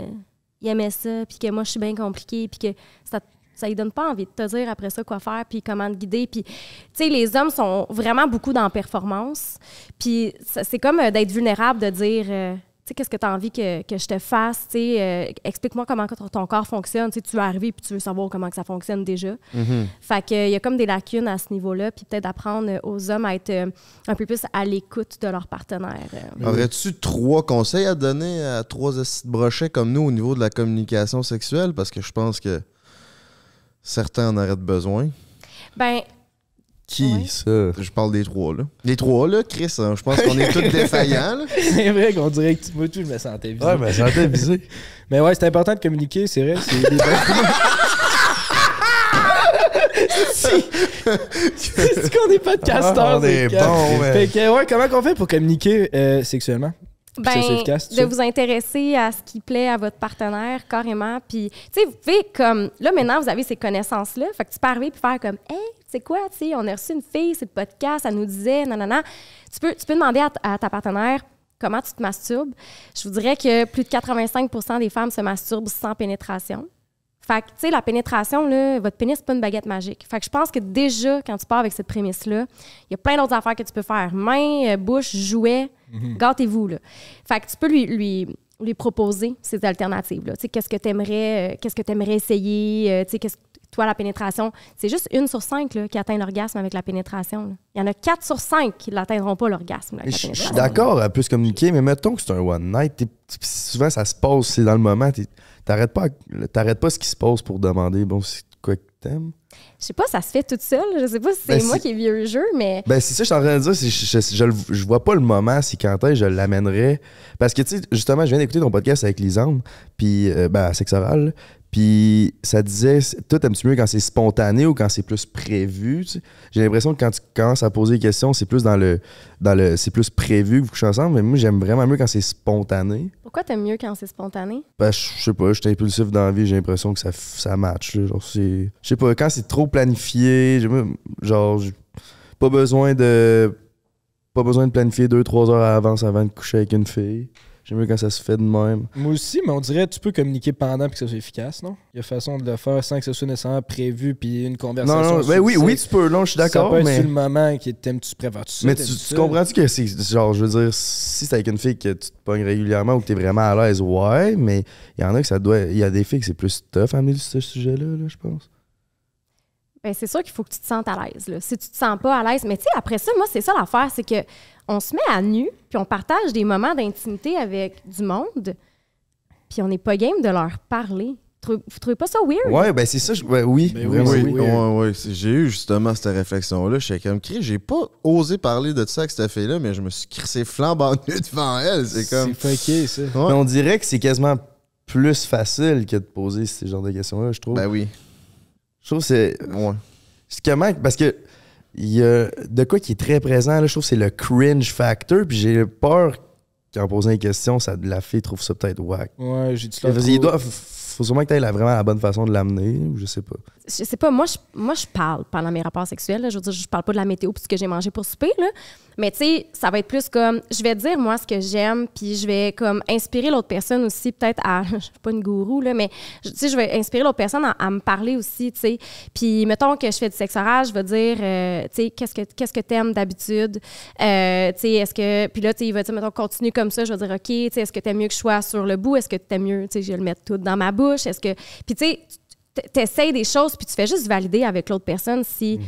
ils aimaient ça, puis que moi, je suis bien compliquée, puis que ça ça lui donne pas envie de te dire après ça quoi faire, puis comment te guider. Puis, tu sais, les hommes sont vraiment beaucoup dans la performance. Puis c'est comme d'être vulnérable, de dire sais, qu'est-ce que tu as envie que, que je te fasse? Tu sais, euh, explique-moi comment ton, corps fonctionne. Tu sais, tu es arrivé puis tu veux savoir comment que ça fonctionne déjà. Mhm. Fait qu'il y a comme des lacunes à ce niveau-là, puis peut-être d'apprendre aux hommes à être euh, un peu plus à l'écoute de leur partenaire. euh. Aurais-tu trois conseils à donner à trois brochets comme nous au niveau de la communication sexuelle? Parce que je pense que certains en auraient besoin. Ben, Qui, Ouais. ça? Je parle des trois, là. Les trois, là, Chris, hein, je pense qu'on est tous défaillants, là. <laughs> C'est vrai qu'on dirait que tu moi tout, je me sentais visé. Ouais, mais ça t'a visé. <laughs> Mais ouais, c'est important de communiquer, c'est vrai. C'est des <laughs> C'est qu'on est pas de casteur. Ah, on est bon, ouais. Fait que, ouais, comment qu'on fait pour communiquer euh, sexuellement? Ben, efficace, de vous intéresser à ce qui plaît à votre partenaire carrément. Puis, tu sais, vous pouvez comme. Là, maintenant, vous avez ces connaissances-là. Fait que tu peux arriver puis faire comme, hey, c'est quoi, tu sais, on a reçu une fille, c'est le podcast, elle nous disait, non, non, non. Tu peux, tu peux demander à ta partenaire comment tu te masturbes. Je vous dirais que plus de 85% des femmes se masturbent sans pénétration. Fait que, tu sais, la pénétration, là, votre pénis, c'est pas une baguette magique. Fait que je pense que déjà, quand tu pars avec cette prémisse-là, il y a plein d'autres affaires que tu peux faire. Main, euh, bouche, jouet, gâtez-vous, là. Fait que tu peux lui, lui, lui proposer ces alternatives-là. Tu sais, qu'est-ce que tu aimerais, qu'est-ce que tu aimerais essayer, euh, tu sais, qu'est-ce toi, la pénétration, c'est juste une sur cinq là, qui atteint l'orgasme avec la pénétration. là. Il y en a quatre sur cinq qui n'atteindront pas l'orgasme Je suis d'accord à plus communiquer, mais mettons que c'est un one night. souvent, ça se passe, c'est dans le moment. t'es- T'arrêtes pas, pas ce qui se passe pour demander, bon, c'est quoi que t'aimes? Je sais pas, ça se fait toute seule. Je sais pas si c'est Ben, moi qui ai vieux jeu, mais Ben, c'est ça, je suis en train de dire. Je, je, je, vois pas le moment, si quand que je l'amènerais. Parce que, tu sais, justement, je viens d'écouter ton podcast avec Lisande, puis, euh, ben, à Sexe Oral, là, puis ça disait, c'est- toi, t'aimes-tu mieux quand c'est spontané ou quand c'est plus prévu? tu sais? J'ai l'impression que quand tu commences à poser des questions, c'est plus dans le. dans le C'est plus prévu que vous couchez ensemble, mais moi, j'aime vraiment mieux quand c'est spontané. pourquoi t'aimes mieux quand c'est spontané? Ben, je sais pas, je suis impulsif dans la vie, j'ai l'impression que ça, ça match. là. Genre, c'est. Je sais pas, quand c'est trop planifié, genre, j'ai pas besoin de. Pas besoin de planifier deux, trois heures à l'avance avant de coucher avec une fille. J'aime mieux quand ça se fait de même. Moi aussi, mais on dirait que tu peux communiquer pendant puis que ça soit efficace, non? Il y a façon de le faire sans que ce soit nécessairement prévu puis une conversation. Non, non, ben oui, oui, tu peux, là, je suis d'accord, Ça peut être mais. sur le moment qui t'aimes-tu préfères ça? Mais tu, tu comprends-tu que c'est. Genre, je veux dire, si c'est avec une fille que tu te pognes régulièrement ou que t'es vraiment à l'aise, ouais, mais il y en a que ça doit. Il y a des filles que c'est plus tough à amener ce sujet-là, là, je pense. Ben, c'est sûr qu'il faut que tu te sentes à l'aise. Si tu te sens pas à l'aise, mais tu sais, après ça, moi, c'est ça l'affaire, c'est que on se met à nu, puis on partage des moments d'intimité avec du monde, puis on n'est pas game de leur parler. Vous trouvez pas ça weird? Ouais, ben c'est ça, je- oui. Ben oui, oui. ouais, ouais, c'est- J'ai eu justement cette réflexion-là. J'étais comme, Chris, j'ai pas osé parler de ça avec cette fille-là, mais je me suis crissé flambant nu <laughs> devant elle. C'est comme. C'est fucké, ça. Ouais. Mais on dirait que c'est quasiment plus facile que de poser ce genre de questions-là, je trouve. Ben oui. Je trouve que c'est. Ouais. c'est comment. Parce que. Il y a de quoi qui est très présent, là, je trouve que c'est le cringe factor. Puis j'ai peur qu'en posant une question, ça, la fille trouve ça peut-être whack. Ouais, j'ai du Il doit, faut sûrement que tu aies vraiment la bonne façon de l'amener, ou je sais pas. je sais pas, moi je, moi, je parle pendant mes rapports sexuels. là. Je veux dire, je parle pas de la météo puis ce que j'ai mangé pour souper. Là. Mais tu sais, ça va être plus comme, je vais dire moi ce que j'aime, puis je vais comme inspirer l'autre personne aussi, peut-être à, <laughs> je suis pas une gourou, là, mais tu sais, je vais inspirer l'autre personne à, à me parler aussi, tu sais. Puis mettons que je fais du sexe oral, je vais dire, euh, tu sais, qu'est-ce que qu'est-ce que t'aimes d'habitude? Euh, tu sais, est-ce que, puis là, tu sais, il va dire, mettons, continue comme ça, je vais dire, OK, tu sais, est-ce que t'aimes mieux que je sois sur le bout? Est-ce que t'aimes mieux, tu sais, je vais le mettre tout dans ma bouche? Est-ce que, puis tu sais, t'essayes des choses, puis tu fais juste valider avec l'autre personne si,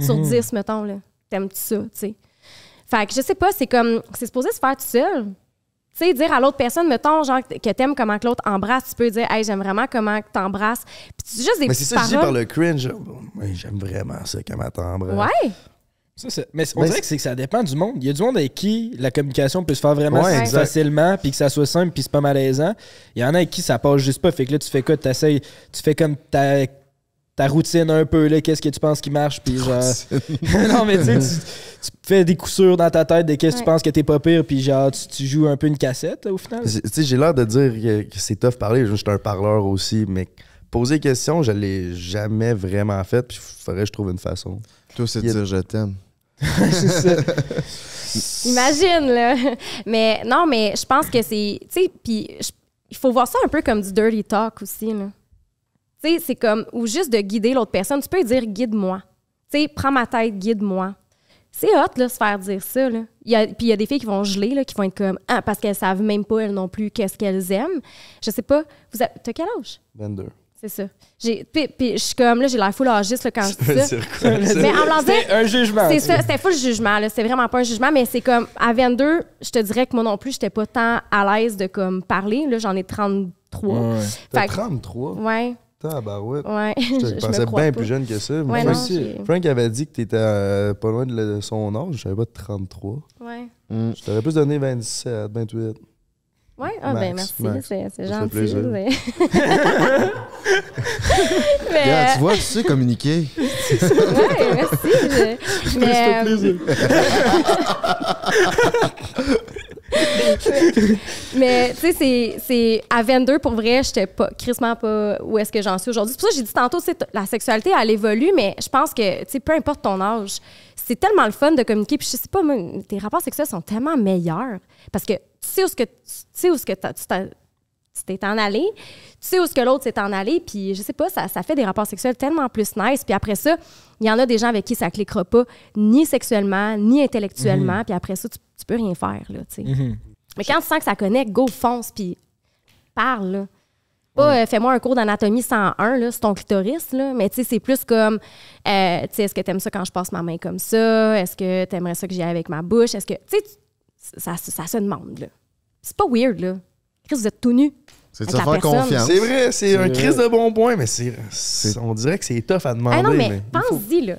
sur 10, mettons, là, t'aimes-tu ça, tu sais? Fait que je sais pas, c'est comme, c'est supposé se faire tout seul. Tu sais, dire à l'autre personne, mettons, genre, que t'aimes comment que l'autre embrasse, tu peux dire, hey, j'aime vraiment comment que t'embrasses. Puis c'est juste des Mais c'est ça que je dis par le cringe. J'aime vraiment ça quand t'embrasse. Ouais. Ça, c'est- mais on Ben, dirait c'est- que c'est que ça dépend du monde. Il y a du monde avec qui la communication peut se faire vraiment Ouais, facilement, puis que ça soit simple, puis c'est pas malaisant. Il y en a avec qui ça passe juste pas. Fait que là, tu fais quoi? T'essayes- tu fais comme ta, ta routine un peu, là. Qu'est-ce que tu penses qui marche, puis genre... <laughs> non, mais tu sais, tu, tu fais des coups sûrs dans ta tête de qu'est-ce que tu penses que t'es pas pire, puis genre, tu, tu joues un peu une cassette, là, au final? Tu sais, j'ai l'air de dire que, que c'est tough parler, je suis un parleur aussi, mais poser des questions, je l'ai jamais vraiment fait, puis il faudrait que je trouve une façon. Toi, c'est de dire je t'aime. <laughs> <laughs> c'est ça. Imagine, là. Mais non, mais je pense que c'est. Tu sais, puis il faut voir ça un peu comme du dirty talk aussi, là. Tu sais, c'est comme. Ou juste de guider l'autre personne. Tu peux dire guide-moi. Tu sais, prends ma tête, guide-moi. c'est hot, là, se faire dire ça, là. Il y a- puis il y a des filles qui vont geler, là, qui vont être comme, ah, parce qu'elles savent même pas, elles non plus, qu'est-ce qu'elles aiment. Je sais pas. Vous avez- T'as quel âge? 22. C'est ça. J'ai, puis, puis je suis comme, là, j'ai l'air full âgiste, là, quand je dis ça. Quoi? Mais en blanc C'est un jugement. c'est ça, c'était full jugement, là. C'était vraiment pas un jugement, mais c'est comme, à 22, je te dirais que moi non plus, j'étais pas tant à l'aise de, comme, parler. Là, j'en ai 33. Ouais. T'as Fait que- 33? Ouais, Tabarouette. ouais. Je te <laughs> je pensais me bien pas. plus jeune que ça. Ouais, Moi, non, aussi. j'ai- Frank avait dit que t'étais euh, pas loin de son âge. Je savais pas de 33. Ouais. Je t'aurais plus donné 27, 28. Ouais, ah ben merci, c'est, gentil. <laughs> mais- mais, Regarde, tu vois, tu sais communiquer. <laughs> ouais, merci. je- <laughs> mais, mais tu sais, c'est, à 22 pour vrai, j'étais pas crissement pas où est-ce que j'en suis aujourd'hui. C'est pour ça que j'ai dit tantôt, la sexualité elle évolue, mais je pense que tu sais, peu importe ton âge, c'est tellement le fun de communiquer. Puis je sais pas, moi, tes rapports sexuels sont tellement meilleurs parce que tu sais où ce que tu sais où ce que tu t'es en allé, tu sais où ce que l'autre s'est en allé, puis je sais pas, ça, ça fait des rapports sexuels tellement plus nice. Puis après ça, il y en a des gens avec qui ça cliquera pas, ni sexuellement, ni intellectuellement, puis après ça, tu, tu peux rien faire, là, tu sais. Mhm. Mais quand tu sens que ça connecte, go, fonce, puis parle, là. Pas euh, fais-moi un cours d'anatomie 101, là, c'est ton clitoris, là. Mais tu sais, c'est plus comme, euh, tu sais, est-ce que t'aimes ça quand je passe ma main comme ça? Est-ce que t'aimerais ça que j'y aille avec ma bouche? Est-ce que, tu sais, ça, ça se demande, là. C'est pas weird, là. Chris, vous êtes tout nu. C'est de faire confiance. C'est vrai, c'est un crise de bon point, mais c'est, on dirait que c'est tough à demander. Ah non, mais, mais il faut- pense-y, là.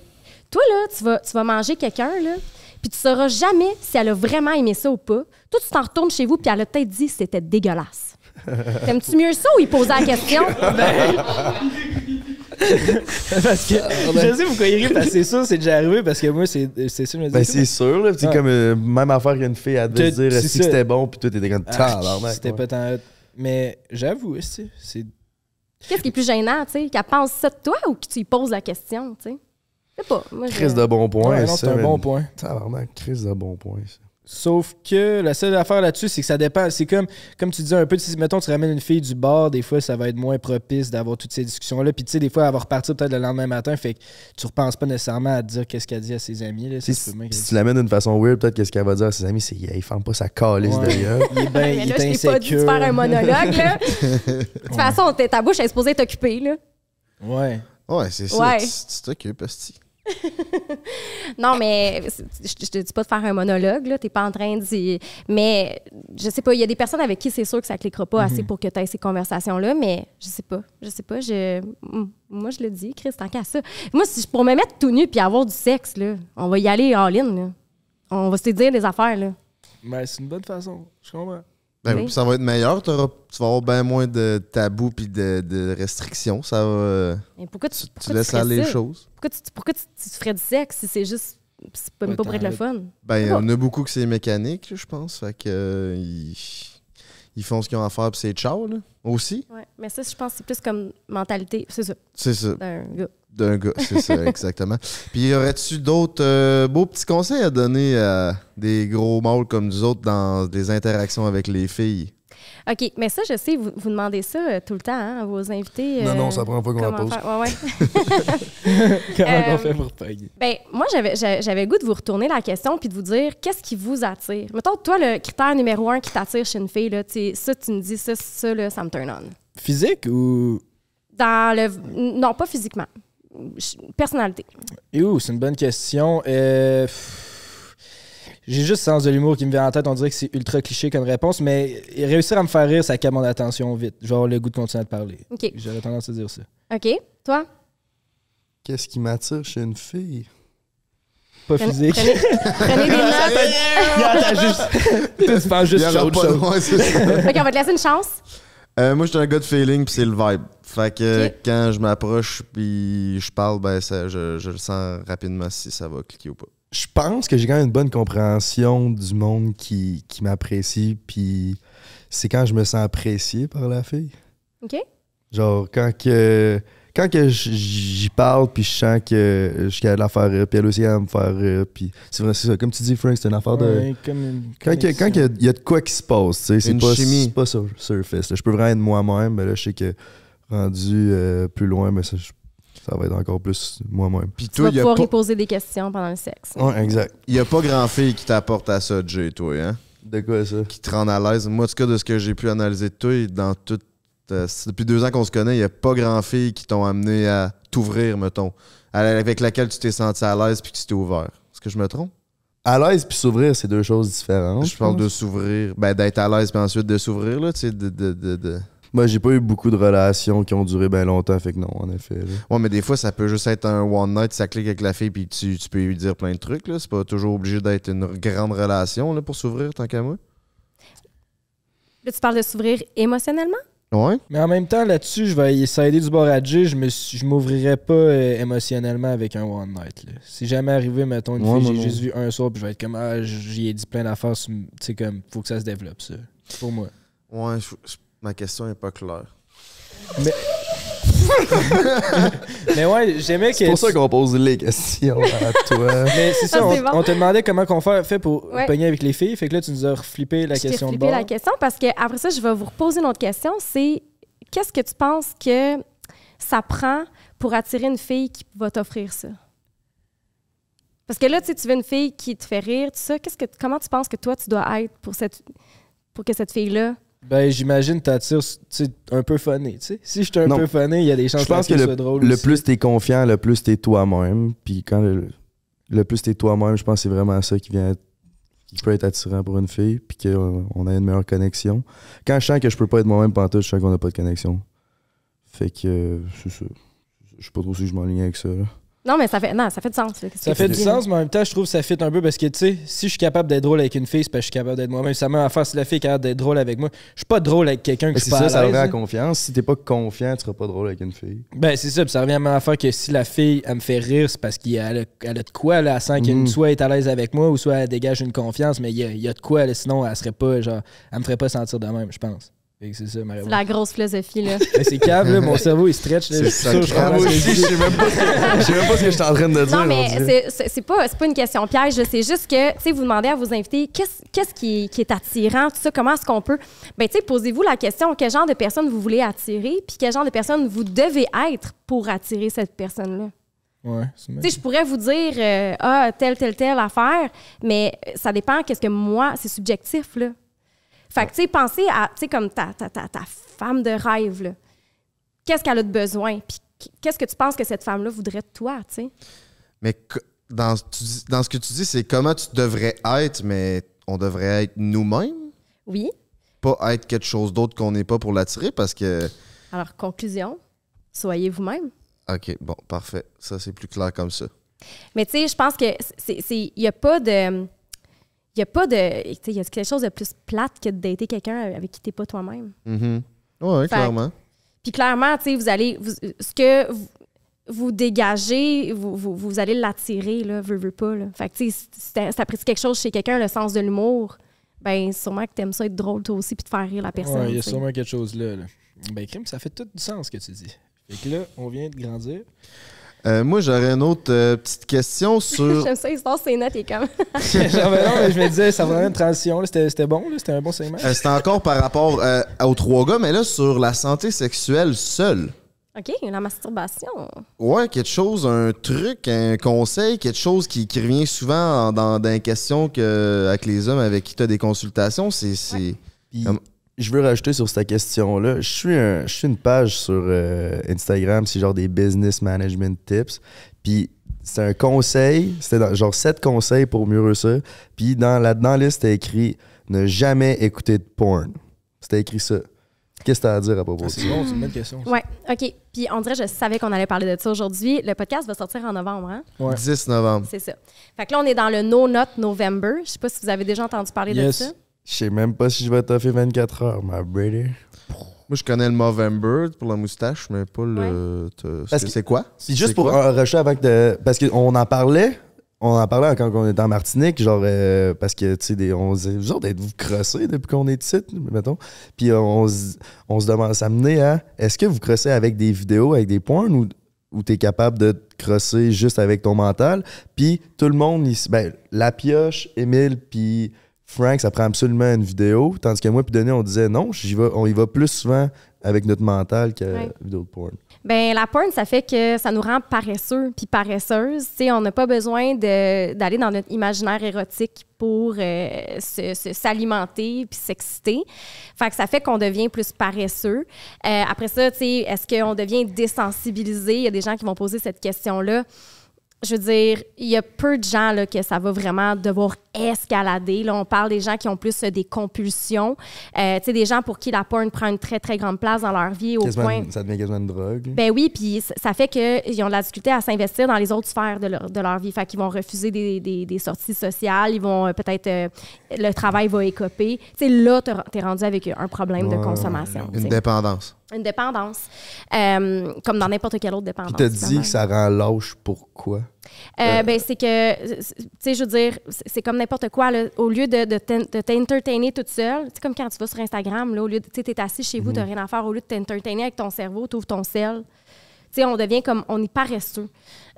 Toi, là, tu vas, tu vas manger quelqu'un, là, puis tu sauras jamais si elle a vraiment aimé ça ou pas. Toi, tu t'en retournes chez vous, puis elle a peut-être dit que c'était dégueulasse. <laughs> T'aimes-tu mieux ça ou il posait la question? <laughs> parce que je sais pourquoi il rit, parce que c'est ça, c'est déjà arrivé, parce que moi, c'est dis. Ben, c'est sûr, là. C'est Ouais. comme euh, même affaire qu'une fille, elle devait Que- se dire que c'était bon, puis toi, t'étais comme Ah. C'était pas tant. Mais j'avoue, c'est. Qu'est-ce qui est plus gênant, tu sais? Qu'elle pense ça de toi ou que tu lui poses la question, tu sais? Je sais pas. Moi, Crise de bon point. Ouais, c'est un bon point. Tabarnak, crise de bon point, ça. Sauf que la seule affaire là-dessus, c'est que ça dépend. C'est comme, comme tu dis un peu, si mettons, tu ramènes une fille du bar, des fois, ça va être moins propice d'avoir toutes ces discussions-là. Puis, tu sais, des fois, elle va repartir peut-être le lendemain matin. Fait que tu repenses pas nécessairement à dire qu'est-ce qu'elle dit à ses amis. Là, Si, tu l'amènes d'une façon weird, peut-être que ce qu'elle va dire à ses amis, c'est il ferme pas sa calice Ouais. d'ailleurs. <laughs> Il est bien Mais il là, est je t'ai pas insécure. faire un monologue, là. <laughs> de toute façon, ta bouche elle est supposée être occupée, là. Ouais. Ouais, c'est ça. Ouais. Tu t'occupes. <laughs> Non, mais je, je te dis pas de faire un monologue, là. T'es pas en train de dire. Mais je sais pas, il y a des personnes avec qui c'est sûr que ça cliquera pas assez pour que tu aies ces conversations-là, mais je sais pas. Je sais pas. Je, moi, je le dis, Chris, tant qu'à ça. Moi, si je pour me mettre tout nu puis avoir du sexe, là, on va y aller en ligne, là. On va se dire des affaires, là. Mais c'est une bonne façon. Je comprends. Ben, Oui. puis ça va être meilleur. t'auras- Tu vas avoir bien moins de tabous puis de, de restrictions. Ça va. Mais pourquoi tu, Tu, laisses aller les choses. Pourquoi tu, pourquoi tu, tu ferais du sexe si c'est juste. C'est pas, Ouais, pas pour être le fun? Ben, il y en a beaucoup que c'est mécanique, je pense. Fait que. euh, ils, ils font ce qu'ils ont à faire puis c'est ciao, là. Aussi. Ouais. Mais ça, je pense que c'est plus comme mentalité. C'est ça, C'est ça. d'un gars. D'un gars, c'est ça, <laughs> exactement. Puis, y aurait-tu d'autres euh, beaux petits conseils à donner à des gros mâles comme nous autres dans des interactions avec les filles? OK, mais ça, je sais, vous, vous demandez ça euh, tout le temps hein, à vos invités. Non, euh, non, c'est la première fois qu'on la comment pose. faire? Ouais, ouais. <laughs> <laughs> Comment Euh, on fait pour payer? Ben, moi, j'avais j'a- j'avais le goût de vous retourner la question puis de vous dire qu'est-ce qui vous attire? Mettons, toi, le critère numéro un qui t'attire chez une fille, là, ça, tu me dis, ça, ça, là, ça me turn on. Physique ou? Dans le. Non, pas physiquement. Personnalité. C'est une bonne question. Euh, J'ai juste le sens de l'humour qui me vient en tête. On dirait que c'est ultra cliché comme réponse, mais réussir à me faire rire, ça capte mon attention vite. Genre le goût de continuer à te parler. OK. J'aurais tendance à dire ça. OK. Toi? Qu'est-ce qui m'attire chez une fille? Pas Prenez, physique. prenez, prenez des <laughs> notes. Il juste. <laughs> tu penses juste. OK, on va te laisser une chance. Euh, moi, je suis un gars de feeling, puis c'est le vibe. Fait que quand je m'approche puis je parle, ben ça, je, je le sens rapidement si ça va cliquer ou pas. Je pense que j'ai quand même une bonne compréhension du monde qui, qui m'apprécie, puis c'est quand je me sens apprécié par la fille. OK? Genre, quand que, quand que j'y parle, puis je sens que je suis capable de la faire rire, puis elle aussi, elle va me faire rire, puis c'est vrai, c'est ça. Comme tu dis, Frank, c'est une affaire de... Ouais, comme une Quand, que- quand connexion. il y a- il y, a de quoi qui se passe, tu sais, c'est Une pas, pas sur surface. là. Je peux vraiment être moi-même, mais là, je sais que rendu euh, plus loin, mais ça, je- ça va être encore plus moi-même. Puis Tu toi, vas il y a pouvoir pas- y poser des questions pendant le sexe. Ouais, exact. il y a pas grand fille qui t'apporte à ça, Jay, toi, hein? De quoi ça? Qui te rend à l'aise. Moi, en tout cas, de ce que j'ai pu analyser de toi, dans tout. Euh, c'est depuis deux ans qu'on se connaît, il y a pas grand fille qui t'ont amené à t'ouvrir, mettons. Avec laquelle tu t'es senti à l'aise puis que tu t'es ouvert. Est-ce que je me trompe? À l'aise puis s'ouvrir, c'est deux choses différentes. je parle de s'ouvrir. Ben, d'être à l'aise puis ensuite de s'ouvrir, là, tu sais, de- de- de- de... Moi, j'ai pas eu beaucoup de relations qui ont duré bien longtemps, fait que non, en effet. là. Ouais, mais des fois, ça peut juste être un one night, ça clique avec la fille, puis tu, tu peux lui dire plein de trucs. là. C'est pas toujours obligé d'être une grande relation là, pour s'ouvrir, tant qu'à moi. Là, tu parles de s'ouvrir émotionnellement? Ouais. Mais en même temps, là-dessus, je vais s'aider du bord à Jay, je me je m'ouvrirais pas euh, émotionnellement avec un one night. là. Si jamais arrivé, mettons, une Ouais, j'ai juste vu un soir, puis je vais être comme, ah, j'y ai dit plein d'affaires, tu sais, comme, faut que ça se développe, ça. Pour moi. Ouais, je- je- ma question est pas claire. Mais <laughs> ouais, j'aimais que. C'est pour ça qu'on pose les questions à toi. <laughs> Mais c'est ça, Ah, on, c'est bon. on te demandait comment qu'on fait, pour Ouais. pogner avec les filles, fait que là, tu nous as reflippé la je question de flippé bord. la question parce que après ça, je vais vous reposer une autre question. C'est qu'est-ce que tu penses que ça prend pour attirer une fille qui va t'offrir ça? Parce que là, tu sais, tu veux une fille qui te fait rire, tout ça. Qu'est-ce que, comment tu penses que toi, tu dois être pour, cette, pour que cette fille-là... Ben, j'imagine t'attires, un peu tu sais. Si je suis un Non. peu funny, il y a des chances Je pense que ce le, soit drôle le aussi. plus t'es confiant, le plus t'es toi-même. Puis quand le, le plus t'es toi-même, je pense que c'est vraiment ça qui vient être- qui peut être attirant pour une fille, puis qu'on a une meilleure connexion. Quand je sens que je peux pas être moi-même pantoute, je sens qu'on a pas de connexion. Fait que euh, c'est ça. Je sais pas trop si je m'enligne avec ça. là. Non, mais ça fait, non, ça fait du sens. là, qu'est-ce Ça que fait tu du dis? sens, mais en même temps, je trouve que ça fit un peu parce que, tu sais, si je suis capable d'être drôle avec une fille, c'est parce que je suis capable d'être moi-même. Ça m'a à faire si la fille est capable d'être drôle avec moi. Je suis pas drôle avec quelqu'un que je c'est suis pas ça, à ça revient à là. confiance. Si t'es pas confiant, tu seras pas drôle avec une fille. Ben, c'est ça, puis ça revient à même affaire que si la fille, elle me fait rire, c'est parce qu'elle a, elle a de quoi, là, elle sent qu'elle Mhm. soit est à l'aise avec moi ou soit elle dégage une confiance, mais il y a, il y a de quoi, là, sinon elle serait pas, genre, elle me ferait pas sentir de même, je pense. C'est ça, la grosse philosophie, là. <laughs> C'est câble, là, mon cerveau, il stretch, là, C'est je suis sûr, je comprends je sais même pas ce que, je sais même pas ce que je suis en train de dire. Non, mais c'est- pas, c'est pas une question piège. C'est juste que, tu sais, vous demandez à vos invités qu'est-ce qu'est-ce qui, est- qui est attirant, tout ça, comment est-ce qu'on peut. Ben, tu sais, posez-vous la question quel genre de personne vous voulez attirer, puis quel genre de personne vous devez être pour attirer cette personne-là? Ouais, Tu sais, je pourrais vous dire, euh, ah, telle, telle, telle affaire, mais ça dépend qu'est-ce que moi, c'est subjectif, là. Fait que, tu sais, pensez à, tu sais, comme ta, ta, ta, ta femme de rêve, là. Qu'est-ce qu'elle a de besoin? Puis qu'est-ce que tu penses que cette femme-là voudrait de toi, tu sais? Mais dans, tu dans ce que tu dis, c'est comment tu devrais être, mais on devrait être nous-mêmes, Oui. pas être quelque chose d'autre qu'on n'est pas pour l'attirer, parce que. Alors, conclusion, soyez vous-même. Ok, bon, parfait. Ça, c'est plus clair comme ça. Mais tu sais, je pense que c'est, il y a pas de, il y a pas de, tu sais, il y a quelque chose de plus plate que de dater quelqu'un avec qui t'es pas toi-même. Mhm. Ouais, Fait- clairement. Puis clairement, tu sais, vous allez, vous- ce que vous, vous dégagez, vous, vous, vous allez l'attirer, là, veux, veux pas, là. Fait que, tu sais, si t'apprécies quelque chose chez quelqu'un, le sens de l'humour, ben sûrement que t'aimes ça être drôle toi aussi puis te faire rire la personne. Ouais, il y a tu sûrement quelque chose là. là. Ben, crime, ça fait tout du sens ce que tu dis. Fait que là, on vient de grandir. Euh, moi, j'aurais une autre euh, petite question sur. <laughs> J'aime ça, il passe ses notes et comme. <laughs> Genre, ben non, mais je me disais, ça va une transition, c'était bon, c'était un bon segment. Euh, C'était encore par rapport euh, aux trois gars, mais là, sur la santé sexuelle seule. OK, la masturbation. Ouais, quelque chose, un truc, un conseil, quelque chose qui, qui revient souvent en- dans, dans les questions que, avec les hommes avec qui tu as des consultations, c'est. Puis, Comme- je veux rajouter sur cette question-là. Je suis, un- je suis une page sur euh, Instagram, c'est genre des business management tips. Puis c'est un conseil, c'était dans- genre sept conseils pour mieux réussir. Puis dans, là-dedans, liste, c'était écrit ne jamais écouter de porn. C'était écrit ça. Qu'est-ce que t'as à dire à propos Ah, de c'est ça? bon, c'est une bonne question. Ouais, OK. Puis on dirait, je savais qu'on allait parler de ça aujourd'hui. Le podcast va sortir en novembre, hein? Ouais. 10 novembre. C'est ça. Fait que là, on est dans le No Not November. Je sais pas si vous avez déjà entendu parler Yes. de ça. Je sais même pas si je vais toffer 24 heures, my brother. Moi, je connais le Movember pour la moustache, mais pas le. t'as- Parce c'est- que- C'est quoi? Puis juste C'est pour un rush avant que de. Parce qu'on en parlait. On en parlait quand on était en Martinique, genre, euh, parce que, tu sais, on se disait, vous autres, êtes-vous crossés depuis qu'on est ici, mettons? Puis on, se- on se demande, ça menait à, est-ce que vous crossez avec des vidéos, avec des porn, ou, ou t'es capable de te crosser juste avec ton mental? Puis tout le monde, ici, ben, la pioche, Émile, puis Frank, ça prend absolument une vidéo. Tandis que moi, puis Denis, on disait non, on y va plus souvent avec notre mental que Ouais. vidéo de porn. Ben la porn, ça fait que ça nous rend paresseux puis paresseuses. Tu sais, on n'a pas besoin d'aller dans notre imaginaire érotique pour euh, se- se- s'alimenter puis s'exciter. Fait que ça fait qu'on devient plus paresseux. Euh, après ça, est-ce qu'on devient désensibilisé? Il y a des gens qui vont poser cette question-là. Je veux dire, il y a peu de gens là, que ça va vraiment devoir escalader. Là, on parle des gens qui ont plus euh, des compulsions. Euh, tu sais, des gens pour qui la porn prend une très, très grande place dans leur vie au Quasiment point... ça devient quasiment une drogue. Ben oui, puis ça fait qu'ils ont de la difficulté à s'investir dans les autres sphères de leur, de leur vie. Fait qu'ils vont refuser des, des- des sorties sociales, ils vont euh, peut-être. euh, le travail va écoper. Tu sais, là, t'es rendu avec un problème de consommation. tu Une dépendance. Une dépendance. Euh, comme dans n'importe quelle autre dépendance. T'as dit finalement. que ça rend lâche pourquoi? Euh, ben, c'est que, tu sais, je veux dire, c'est comme n'importe quoi. là. Au lieu de, de t'en- de t'entertainer toute seule, c'est comme quand tu vas sur Instagram, là, au lieu de, tu t'es assis chez vous, Mhm. t'as rien à faire, au lieu de t'entertainer avec ton cerveau, t'ouvres ton sel. Tu on devient comme, on est paresseux.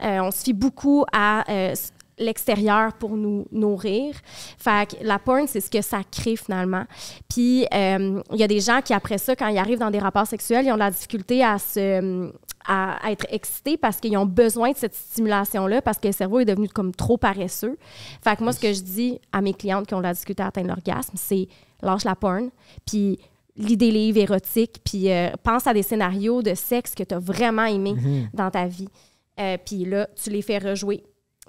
Euh, on se fie beaucoup à euh, l'extérieur pour nous nourrir. Fait que la porn, c'est ce que ça crée finalement. Puis, euh, il y a des gens qui, après ça, quand ils arrivent dans des rapports sexuels, ils ont de la difficulté à se à, à être excités parce qu'ils ont besoin de cette stimulation-là parce que le cerveau est devenu comme trop paresseux. Fait que moi, ce que je dis à mes clientes qui ont de la difficulté à atteindre l'orgasme, c'est lâche la porn, puis lis des livres érotiques, puis euh, pense à des scénarios de sexe que tu as vraiment aimé dans ta vie. Euh, puis là, tu les fais rejouer,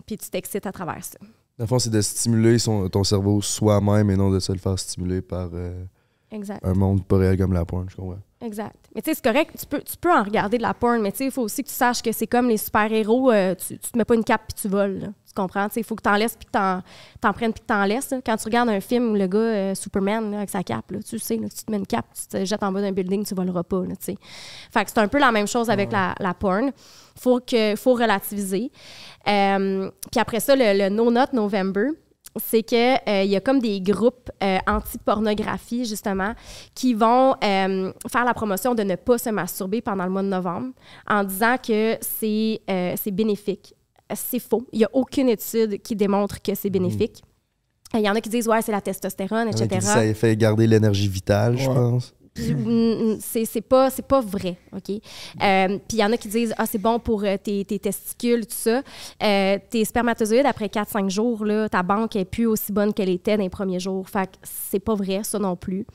puis tu t'excites à travers ça. Dans le fond, c'est de stimuler son- ton cerveau soi-même et non de se le faire stimuler par euh, Exact. un monde pas réel comme la porn, je comprends. Exact. Mais tu sais, c'est correct, tu peux, tu peux en regarder de la porn, mais tu sais, il faut aussi que tu saches que c'est comme les super-héros, euh, tu, tu te mets pas une cape puis tu voles. Comprends? Il faut que tu en laisses puis que t'en, t'en prennes puis que t'en laisses. là. Quand tu regardes un film où le gars, euh, Superman, là, avec sa cape, là, tu sais, tu te mets une cape, tu te jettes en bas d'un building, tu voleras pas. Tu sais. fait que c'est un peu la même chose avec la, la porn. Faut que, faut relativiser. Euh, puis après ça, le, le No Not November, c'est qu'il il y a comme des groupes euh, anti-pornographie, justement, qui vont euh, faire la promotion de ne pas se masturber pendant le mois de novembre en disant que c'est euh, c'est bénéfique. C'est faux. Il n'y a aucune étude qui démontre que c'est bénéfique. Il y en a qui disent, ouais, c'est la testostérone, etc. ça fait garder l'énergie vitale, je pense. Puis, mm, c'est c'est pas, c'est pas vrai, OK? Euh, puis il y en a qui disent « Ah, c'est bon pour euh, tes, tes testicules, tout ça. Euh, tes spermatozoïdes, après 4-5 jours, là, ta banque est plus aussi bonne qu'elle était dans les premiers jours. Fait que c'est pas vrai, ça non plus.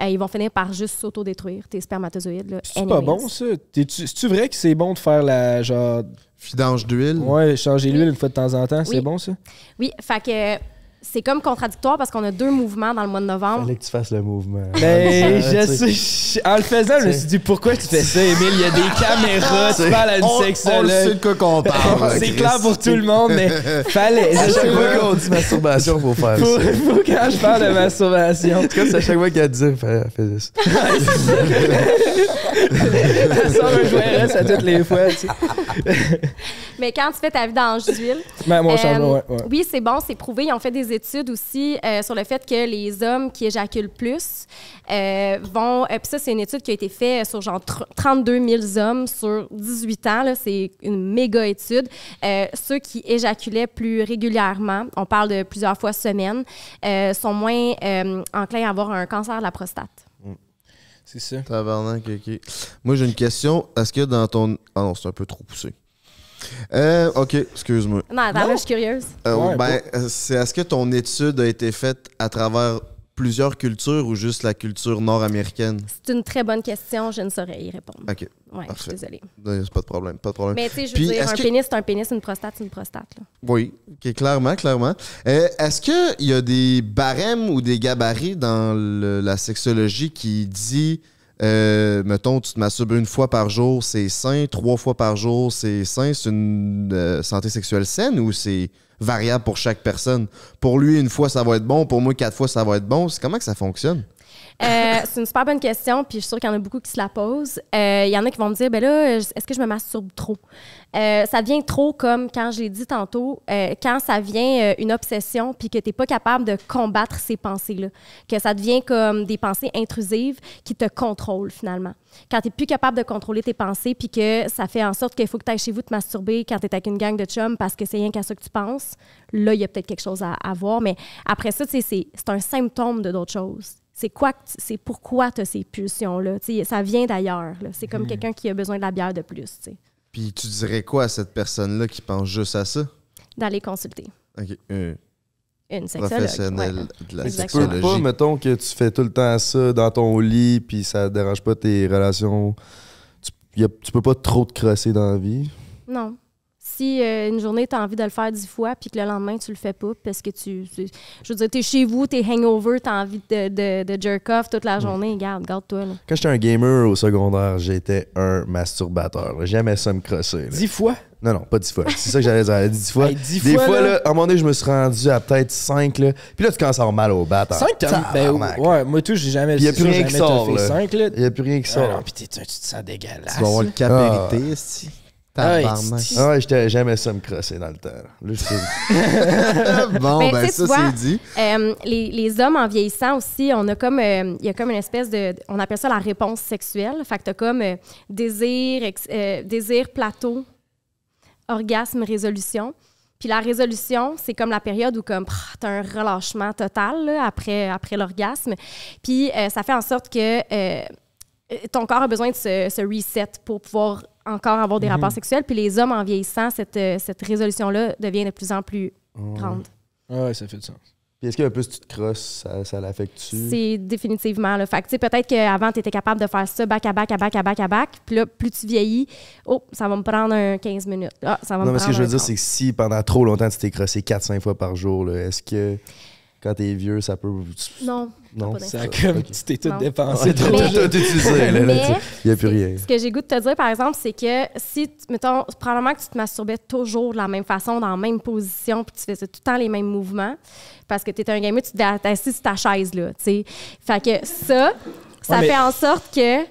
Euh, ils vont finir par juste s'auto-détruire, tes spermatozoïdes. C'est pas bon, ça? C'est-tu vrai que c'est bon de faire la, genre... Vidange d'huile? Ouais, changer l'huile une fois de temps en temps, c'est Oui. bon, ça? Oui, fait que c'est comme contradictoire parce qu'on a deux mouvements dans le mois de novembre. Fallait que tu fasses le mouvement. Ben, <laughs> Ça, je sais. En le faisant, je me suis dit, pourquoi tu fais ça, Émile? Il y a des caméras, <laughs> tu parles à une On, on le sexologue. sait de quoi qu'on <laughs> parle. C'est clair pour tout le monde, mais fallait. À Je sais chaque fois qu'on dit masturbation, faut faire ça. faut quand je parle de masturbation. En tout cas, c'est à chaque fois qu'elle dit, fais, fais ça. Ça jouet à toutes les fois. Tu sais. Mais quand tu fais ta vidange d'huile, Ben, moi, Euh, ouais. Oui, c'est bon, c'est prouvé. Ils ont fait des études aussi euh, sur le fait que les hommes qui éjaculent plus euh, vont. euh, Puis ça, c'est une étude qui a été faite sur genre tr- 32 000 hommes sur 18 ans. là. C'est une méga étude. Euh, ceux qui éjaculaient plus régulièrement, on parle de plusieurs fois semaine, euh, sont moins euh, enclins à avoir un cancer de la prostate. C'est ça. Tabarnak, ok. Moi, j'ai une question. Est-ce que dans ton. Ah non, c'est un peu trop poussé. Euh, ok, excuse-moi. Non, attends, là, je suis curieuse. Euh, Ouais, ben, euh, c'est est-ce que ton étude a été faite à travers plusieurs cultures ou juste la culture nord-américaine? C'est une très bonne question. Je ne saurais y répondre. Ok, Ouais, je suis désolée. C'est pas de problème, pas de problème. Mais tu sais, je veux Puis, dire, un que- pénis, c'est un pénis, une prostate, c'est une prostate. là. Oui, ok, clairement, clairement. Euh, Est-ce qu'il y a des barèmes ou des gabarits dans le- la sexologie qui dit, euh, mettons, tu te masturbes une fois par jour, c'est sain, trois fois par jour, c'est sain, c'est une euh, santé sexuelle saine ou c'est variable pour chaque personne? Pour lui, une fois, ça va être bon, pour moi, quatre fois, ça va être bon. C'est comment que ça fonctionne? Euh, c'est une super bonne question, puis je suis sûre qu'il y en a beaucoup qui se la posent. Euh, Il y en a qui vont me dire, ben là, est-ce que je me masturbe trop? Euh, ça devient trop comme, quand je l'ai dit tantôt, quand ça vient une obsession, puis que tu n'es pas capable de combattre ces pensées-là. Que ça devient comme des pensées intrusives qui te contrôlent finalement. Quand tu n'es plus capable de contrôler tes pensées, puis que ça fait en sorte qu'il faut que tu ailles chez vous te masturber quand tu es avec une gang de chums parce que c'est rien qu'à ça que tu penses, là, il y a peut-être quelque chose à, voir. Mais après ça, c'est un symptôme de d'autres choses. C'est quoi, c'est pourquoi tu as ces pulsions-là? Tu sais, Ça vient d'ailleurs. là. C'est comme quelqu'un qui a besoin de la bière de plus, tu sais, Puis tu dirais quoi à cette personne-là qui pense juste à ça? d'aller consulter une sexologue. ouais. de la. Tu peux pas, mettons que tu fais tout le temps ça dans ton lit, puis ça dérange pas tes relations. Tu, y a- tu peux pas trop te crosser dans la vie? Non. Si euh, une journée, tu as envie de le faire dix fois, puis que le lendemain, tu le fais pas parce que tu. tu- je veux dire, tu es chez vous, tu es hangover, tu as envie de, de, de jerk off toute la journée, garde, garde-toi. là. Quand j'étais un gamer au secondaire, j'étais un masturbateur. là. J'aimais ça me crosser. là. Dix fois? Non, non, pas dix fois. C'est ça que j'allais dire. Dix fois. Hey, dix Des fois, fois, là. là, à un moment donné, je me suis rendu à peut-être cinq. Là. Puis là, tu commences à avoir mal au bat. hein. Cinq, t'as. Ben, ouais, moi, tout, j'ai jamais. Puis y a plus rien qui sort. Il y a plus rien qui Ah sort. non, tu te sens dégueulasse. Tu vas avoir le cap Ah. Tabarnak. c'est- Ah ouais, j'étais- j'aimais ça me crosser dans le temps. là. <laughs> Bon, Ben, ben, tu sais, ça, c'est dit. Euh, les, les hommes en vieillissant aussi, on a comme, euh, il y a comme une espèce de, on appelle ça la réponse sexuelle. Fait que t'as comme euh, désir, ex- euh, désir, plateau, orgasme, résolution. Puis la résolution, c'est comme la période où comme t'as un relâchement total là, après, après l'orgasme. Puis euh, ça fait en sorte que euh, ton corps a besoin de se, se reset pour pouvoir encore avoir des rapports sexuels. Puis les hommes en vieillissant, cette, euh, cette résolution-là devient de plus en plus grande. Ah ouais, ça fait du sens. Puis est-ce que plus tu te crosses, ça, ça l'affecte-tu? C'est définitivement le fait. que, tu sais, Peut-être qu'avant, tu étais capable de faire ça back à back à back à back à back. Puis là, plus tu vieillis, oh, ça va me prendre un 15 minutes. Ah, ça va Non, me mais ce que je veux dire, 30. c'est que si pendant trop longtemps tu t'es crossé 4-5 fois par jour, est-ce que quand t'es vieux, ça peut. Non. Non. pas Ça comme. Tu t'es tout dépensé. Tout utilisé. Il n'y a plus rien. Ce que j'ai goût de te dire, par exemple, c'est que si, tu- mettons, probablement que tu te masturbais toujours de la même façon, dans la même position, puis tu faisais tout le temps les mêmes mouvements, parce que tu étais un gamer, tu être assis sur ta chaise, là, tu sais. Fait que ça, ça Ouais, mais- fait en sorte que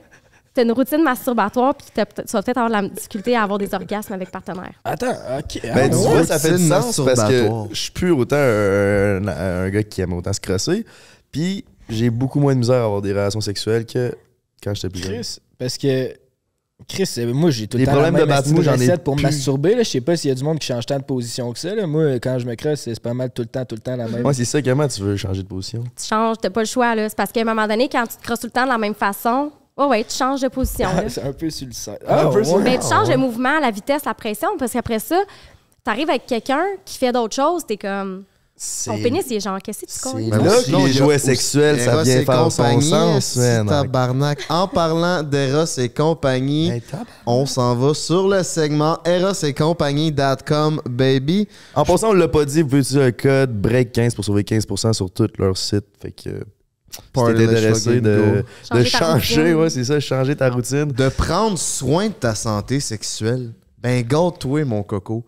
tu as une routine masturbatoire, puis tu vas peut-être avoir de la difficulté à avoir des orgasmes avec partenaire. Attends, ok. Ah, Ben, tu ouais. vois, ça fait du sens parce que je suis plus autant un, un- un gars qui aime autant se crosser. Puis j'ai beaucoup moins de misère à avoir des relations sexuelles que quand j'étais plus jeune. Chris, parce que. Chris, euh, moi, j'ai tout le temps problèmes de même j'en ai pour plus. masturber. Là. Je sais pas s'il y a du monde qui change tant de position que ça. Là. Moi, quand je me crosse, c'est pas mal tout le temps, tout le temps la même. Moi, c'est ça, comment tu veux changer de position? Tu changes, t'as pas le choix, là. C'est parce qu'à un moment donné, quand tu te crosses tout le temps de la même façon, oh ouais, tu changes de position, <laughs> c'est un peu sur le site. Un peu sur le- Mais tu Ah, changes ouais. le mouvement, la vitesse, la pression, parce qu'après ça, t'arrives avec quelqu'un qui fait d'autres choses, t'es comme. Ton pénis, il est genre, qu'est-ce que tu C'est connais? là les jouets sexuels, ça Eros vient et faire son sens, man. tabarnak. En parlant d'Eros et compagnie, Hey, on s'en va sur le segment erosetcompagnie.com, baby. En passant, on l'a pas dit, vous pouvez utiliser un code BREAK15 pour sauver 15% sur tout leur site? Fait que let's intéressé de, Changer ta changer, routine. ouais, c'est ça, changer ta routine. de prendre soin de ta santé sexuelle. Ben, gâte-toi, mon coco.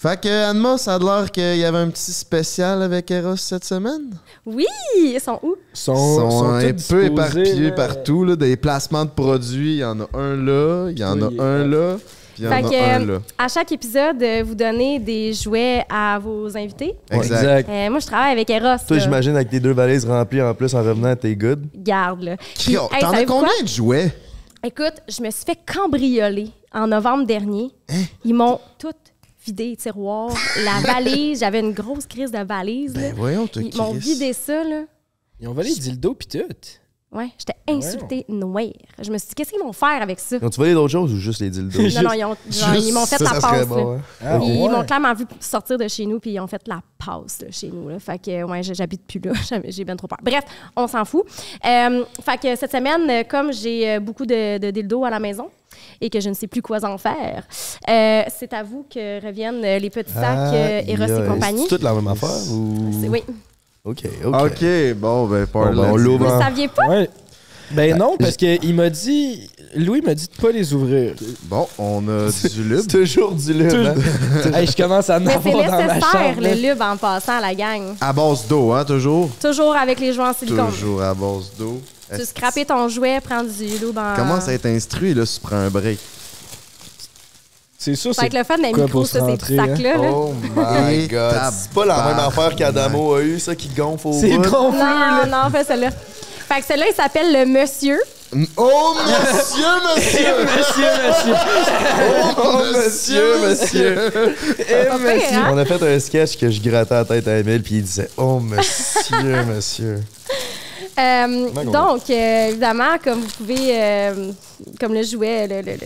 Fait que, Anma, ça a l'air qu'il y avait un petit spécial avec Eros cette semaine? Oui, ils sont où? Ils sont, Ils sont, sont un tous peu éparpillés là. partout, là, des placements de produits. Il y en a un là, il y en a Oui, un là, puis il y en Fait a que, un euh, là. À chaque épisode, euh, vous donnez des jouets à vos invités. Exact. Exact. Euh, moi, je travaille avec Eros. Toi, là. j'imagine, avec tes deux valises remplies en plus en revenant, t'es good. Garde, là. Puis, Yo, hey, T'en as combien quoi? de jouets? Écoute, je me suis fait cambrioler en novembre dernier. Hein? Ils m'ont tout vidé les tiroirs, la <laughs> valise. J'avais une grosse crise de valise. là. Ben voyons, te Ils m'ont vidé ça, là. Ils ont volé le dildo pis tout. Ouais, j'étais insultée noire. Je me suis dit, qu'est-ce qu'ils vont faire avec ça? Ils Ont-tu volé d'autres choses ou juste les dildos? Non, non, ils, ont- genre, ils m'ont fait Ça, la ça passe. bon, hein. Ah, ils ouais. m'ont clairement vu sortir de chez nous, puis ils ont fait la passe là, chez nous. Là. Fait que, ouais, j'habite plus là. <laughs> J'ai bien trop peur. Bref, on s'en fout. Euh, fait que cette semaine, euh, comme j'ai euh, beaucoup de, de dildos à la maison et que je ne sais plus quoi en faire, euh, c'est à vous que reviennent les petits sacs euh, Eros et compagnie. C'est toute la même affaire ou? C'est- Oui. Ok, ok. Ok, bon, ben, parle Bon, ben, on l'ouvre. Vous ne saviez pas? Ouais. Ben non, parce qu'il m'a dit. Louis m'a dit de pas les ouvrir. Bon, on a <laughs> du lube. Toujours du lube. hein? <laughs> hey, je commence à en Mais c'est avoir dans ma nécessaire, chambre. le lube en passant à la gang. À base d'eau, hein, toujours? Toujours avec les jouets en silicone. Toujours à base d'eau. Tu scrapes ton jouet, prends du lube en. Commence à être instruit, là, si tu prends un break? C'est sûr, Ça va c'est être le fun d'un micro, pour ça, se ces petits sacs-là. là. Oh my god. C'est pas la même affaire qu'Adamo a eu, ça, qui gonfle au c'est gonflé, là. Non, non, fais celle-là. Fait que celui-là, il s'appelle le Monsieur. Oh, monsieur, monsieur! <laughs> Monsieur, monsieur. Oh, monsieur, monsieur. Pas pire, hein? On a fait un sketch que je grattais la tête à Emile, puis il disait Oh, monsieur, <laughs> monsieur. Euh, donc, euh, évidemment, comme vous pouvez, euh, comme le jouet, le, le, le-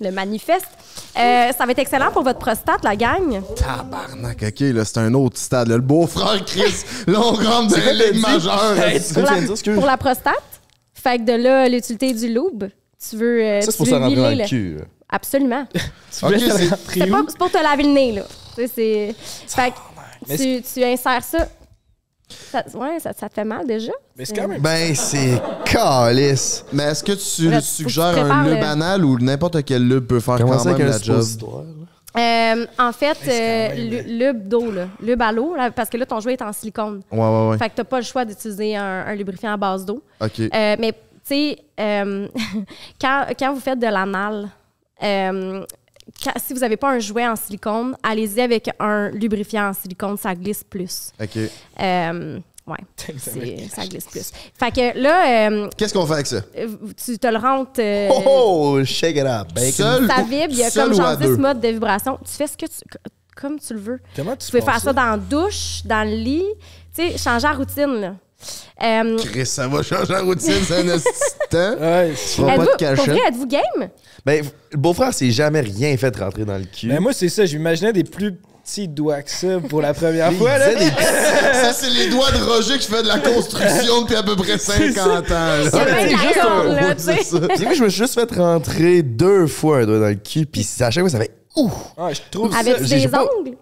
le manifeste, euh, ça va être excellent pour votre prostate, la gang. Tabarnak, ok, là, c'est un autre stade. là. Le beau-frère Chris, là, on rentre dans les majeures. Hey, Pour la, de dire, excuse. pour la prostate? Fait que de là, l'utilité du lube. Tu veux. euh, Ça, tu c'est pour ça rentrer dans le cul. là. Absolument. <laughs> C'est- pas pour te laver le nez, là. Tu sais, c'est. Fait tu, tu insères ça. ça ouais, ça, ça te fait mal déjà? Mais c'est quand même. Ben, c'est calice. Mais est-ce que tu Là, faut que suggères tu un prépares le- anal ou n'importe quel lube peut faire Comment quand ça même la job? suppositoire? là? Euh, en fait, euh, lu- lube d'eau, là. Lube à l'eau, là, parce que là, ton jouet est en silicone. Ouais, ouais, ouais. Fait que t'as pas le choix d'utiliser un, un lubrifiant à base d'eau. Ok. Euh, mais, tu sais, euh, <laughs> quand, quand vous faites de l'anal, euh, quand- si vous n'avez pas un jouet en silicone, allez-y avec un lubrifiant en silicone, ça glisse plus. Ok. Euh, ouais, <laughs> c'est- ça glisse plus. Fait que là, euh, Qu'est-ce qu'on fait avec ça? tu te le rentres. euh, Oh, oh, shake it up. Bacon. Seul, ça vibre, il y a comme genre 10 deux? modes de vibration. Tu fais ce que tu. comme tu le veux. Comment tu Tu peux faire ça dans la douche, dans le lit. Tu sais, changer la routine, là. Euh, Chris, ça va changer la routine, c'est un <laughs> assistant. Ouais. Tu vas pas êtes-vous- te pour cacher. vrai, êtes-vous game? Ben, le beau-frère s'est jamais rien fait rentrer dans le cul. Ben moi, c'est ça. J'imaginais des plus petits doigts que ça pour la première fois. Là. <laughs> Ça, c'est les doigts de Roger qui fait de la construction depuis à peu près <laughs> 50 ans. là. La juste un- là, Ouais, moi, je me suis juste fait rentrer deux fois un doigt dans le cul, puis à chaque fois, ça fait ouh. Ah, je trouve Avec ça. j'ai des pas- ongles?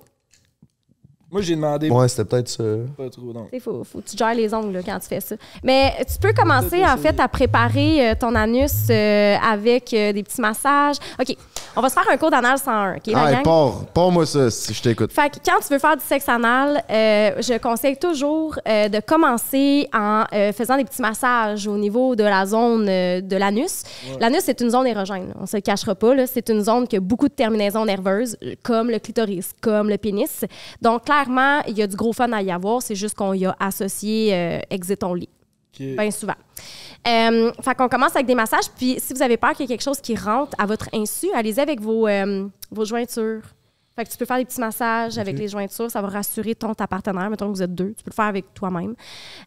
Moi, j'ai demandé Ouais, c'était peut-être ça. pas trop. Non. Il faut, faut que tu gères les ongles là, quand tu fais ça. Mais tu peux commencer en fait à préparer euh, ton anus euh, avec euh, des petits massages. OK, on va se faire un cours d'anal 101, OK, la Ah, gang? pars, pars-moi ça si je t'écoute. Fait que quand tu veux faire du sexe anal, euh, je conseille toujours euh, de commencer en euh, faisant des petits massages au niveau de la zone euh, de l'anus. L'anus, c'est une zone érogène, on se le cachera pas. là. C'est une zone qui a beaucoup de terminaisons nerveuses, comme le clitoris, comme le pénis. Donc, clairement, il y a du gros fun à y avoir. C'est juste qu'on y a associé euh, exit only bien souvent. Euh, fait qu'on commence avec des massages, puis si vous avez peur qu'il y ait quelque chose qui rentre à votre insu, allez-y avec vos, euh, vos jointures. Fait que tu peux faire des petits massages avec les jointures, ça va rassurer ton ta partenaire. Mettons que vous êtes deux, tu peux le faire avec toi-même.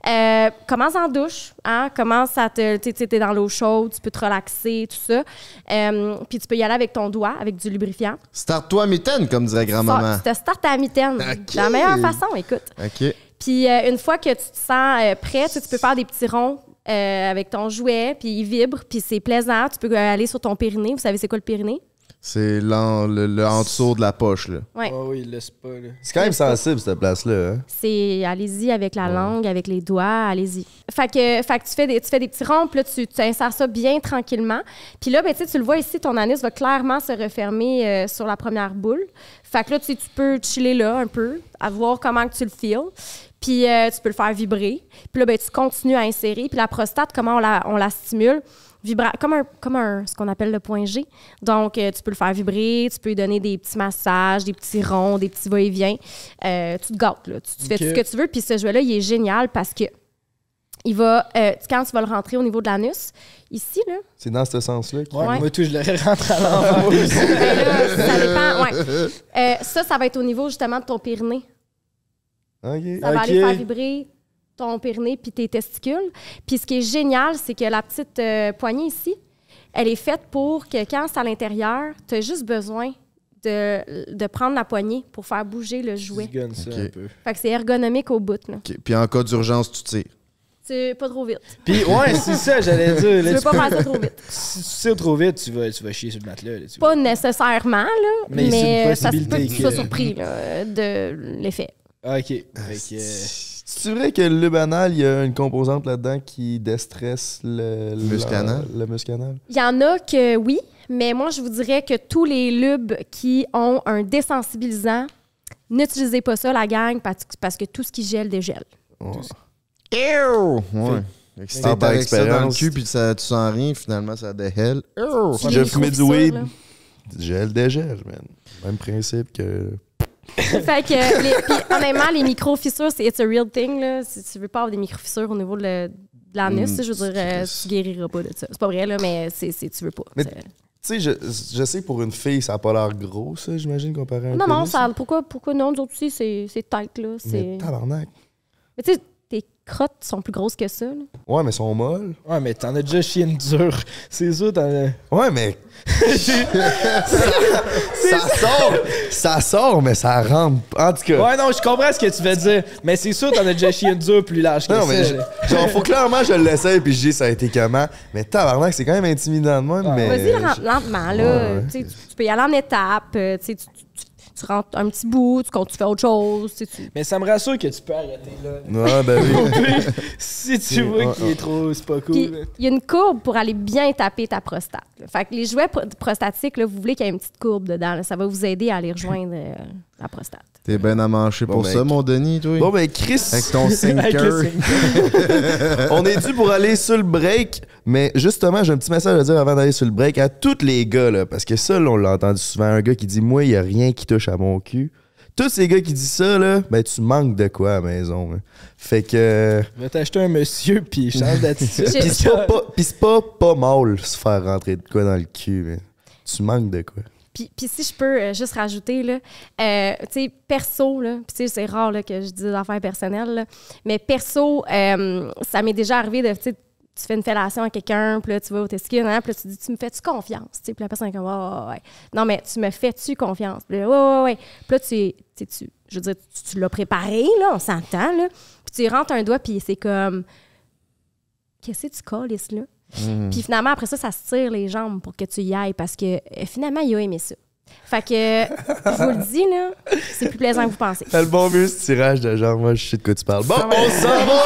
Euh, commence en douche, hein? Commence à te. T'es dans l'eau chaude, tu peux te relaxer, tout ça. Euh, puis tu peux y aller avec ton doigt, avec du lubrifiant. Start-toi à mitaine, comme dirait grand-maman. Tu te startes à mitaine. La meilleure façon, écoute. OK. Puis euh, une fois que tu te sens prêt, tu, peux faire des petits ronds euh, avec ton jouet, puis il vibre, puis c'est plaisant. Tu peux aller sur ton périnée. Vous savez c'est quoi le périnée? C'est l'en- le, le en dessous de la poche, là. Ouais. Ah oui, laisse pas. Là. C'est quand même sensible, cette place-là. Hein? C'est allez-y avec la langue, avec les doigts, allez-y. Fait que, fait que tu, fais des, tu fais des petits ronds, puis là, tu, tu insères ça bien tranquillement. Puis là, ben, tu sais, tu le vois ici, ton anus va clairement se refermer euh, sur la première boule. Fait que là, tu sais, tu peux chiller là un peu, à voir comment que tu le feels. Puis euh, tu peux le faire vibrer. Puis là, ben, tu continues à insérer. Puis la prostate, comment on la, on la stimule? Vibra comme un, comme un, ce qu'on appelle le point G. Donc, euh, tu peux le faire vibrer, tu peux lui donner des petits massages, des petits ronds, des petits va-et-vient. Euh, tu te gâtes, là. Tu, tu fais tout ce que tu veux. Puis ce jouet-là, il est génial parce que il va, euh, quand tu vas le rentrer au niveau de l'anus, ici, là, C'est dans ce sens-là. que- Ouais, Ouais. Moi, tout, je l'aurais rentré à l'envers. <laughs> ben ça dépend. Ouais. Euh, ça, ça va être au niveau justement de ton périnée. Ok. Ça va Ok. aller faire vibrer ton périnée puis tes testicules. Puis ce qui est génial, c'est que la petite euh, poignée ici, elle est faite pour que quand c'est à l'intérieur, tu as juste besoin de, de prendre la poignée pour faire bouger le jouet. Ça un peu. Fait que c'est ergonomique au bout. Là. Puis en cas d'urgence, tu tires. C'est pas trop vite. Puis, ouais, c'est ça, j'allais dire. Tu veux tu pas peux- faire ça trop vite. <laughs> Si tu tires trop vite, tu vas, tu vas chier sur le matelas. Là, tu Pas nécessairement, là, Mais ça se peut que tu sois surpris là, de l'effet. Ah, ok. Fait que, euh, C'est vrai que le banal, il y a une composante là-dedans qui déstresse le, le muscle anal? Le muscle anal. Il y en a que oui, mais moi, je vous dirais que tous les lubes qui ont un désensibilisant, n'utilisez pas ça, la gang, parce, que tout ce qui gèle dégèle. Ouais. Ew! Ouais. Fait que si t'es par avec ça dans le expérience. cul puis ça, tu sens rien, finalement, ça déhelle. Puis les J'ai fumé du weed. Gel, dégel, man. Même principe que. Fait que, les, puis, honnêtement, les micro-fissures, c'est it's a real thing. Là. Si tu veux pas avoir des micro-fissures au niveau de, le- de l'anus, Mm, je veux dire, euh, tu guériras pas de ça. C'est pas vrai, là, mais c'est, c'est- tu veux pas. Mais- Tu sais, je, je sais que pour une fille, ça a pas l'air gros, ça, j'imagine, comparé à un Non, non, ça, pourquoi, pourquoi non? Nous autres aussi, c'est, c'est tight, là. C'est... Mais tabarnak. Mais tu sais, crottes sont plus grosses que ça, là. Ouais, mais elles sont molles. Ouais, mais t'en as déjà chié une dure. C'est sûr, t'en as. Ouais, mais. <laughs> ça sort! Ça sort, mais ça rentre. En tout cas. Ouais, non, je comprends ce que tu veux dire. Mais c'est sûr, t'en as déjà chié une dure plus large que Non, ça. mais je- genre, faut clairement je l'essaye puis je dis ça a été comment? Mais tabarnak, c'est quand même intimidant de. Ah. mais Vas-y, len- lentement, là. Ouais, ouais. Tu sais, Tu, tu peux y aller en étapes. euh, Tu, sais, tu, tu- tu- rentres un petit bout, tu, tu fais autre chose. tu Mais ça me rassure que tu peux arrêter là. Ouais, ben oui. <laughs> si tu vois qu'il est trop, c'est pas cool. il y a une courbe pour aller bien taper ta prostate. là. Fait que les jouets pro- prostatiques, là, vous voulez qu'il y ait une petite courbe dedans. là. Ça va vous aider à aller rejoindre euh, la prostate. T'es ben à manger Bon, pour ben, ça, mon Denis, toi? Bon, ben, Chris, Avec ton <laughs> sinker. on est dû pour aller sur le break. Mais justement, j'ai un petit message à dire avant d'aller sur le break à tous les gars, là. Parce que ça, là, on l'a entendu souvent. Un gars qui dit Moi, il n'y a rien qui touche à mon cul. Tous ces gars qui disent ça, là, ben, tu manques de quoi à la maison. hein. Fait que. Va t'acheter un monsieur, puis change d'attitude. <laughs> Pis c'est pas, pas, pas mal se faire rentrer de quoi dans le cul, mais tu manques de quoi. Puis, puis si je peux euh, juste rajouter, là, euh, tu sais, perso, là, puis c'est rare là, que je dise des affaires personnelles, là, mais perso, euh, ça m'est déjà arrivé de, tu tu fais une fellation à quelqu'un, puis là, tu vas au testicule, hein, puis là, tu dis, tu me fais-tu confiance? Puis la personne est comme, ouais, ouais, ouais. Non, mais tu me fais-tu confiance? Puis là, ouais, ouais, ouais. Puis là, tu, tu, je veux dire, tu, tu l'as préparé, là, on s'entend, là. Puis tu rentres un doigt, puis c'est comme, qu'est-ce que tu colles, là? Puis finalement, après ça, ça se tire les jambes pour que tu y ailles parce que euh, finalement, il a aimé ça. Fait que, je vous le dis, là, c'est plus plaisant que vous pensez. le bon vieux ce tirage de genre, moi, je sais de quoi tu parles. Bon, on s'en va!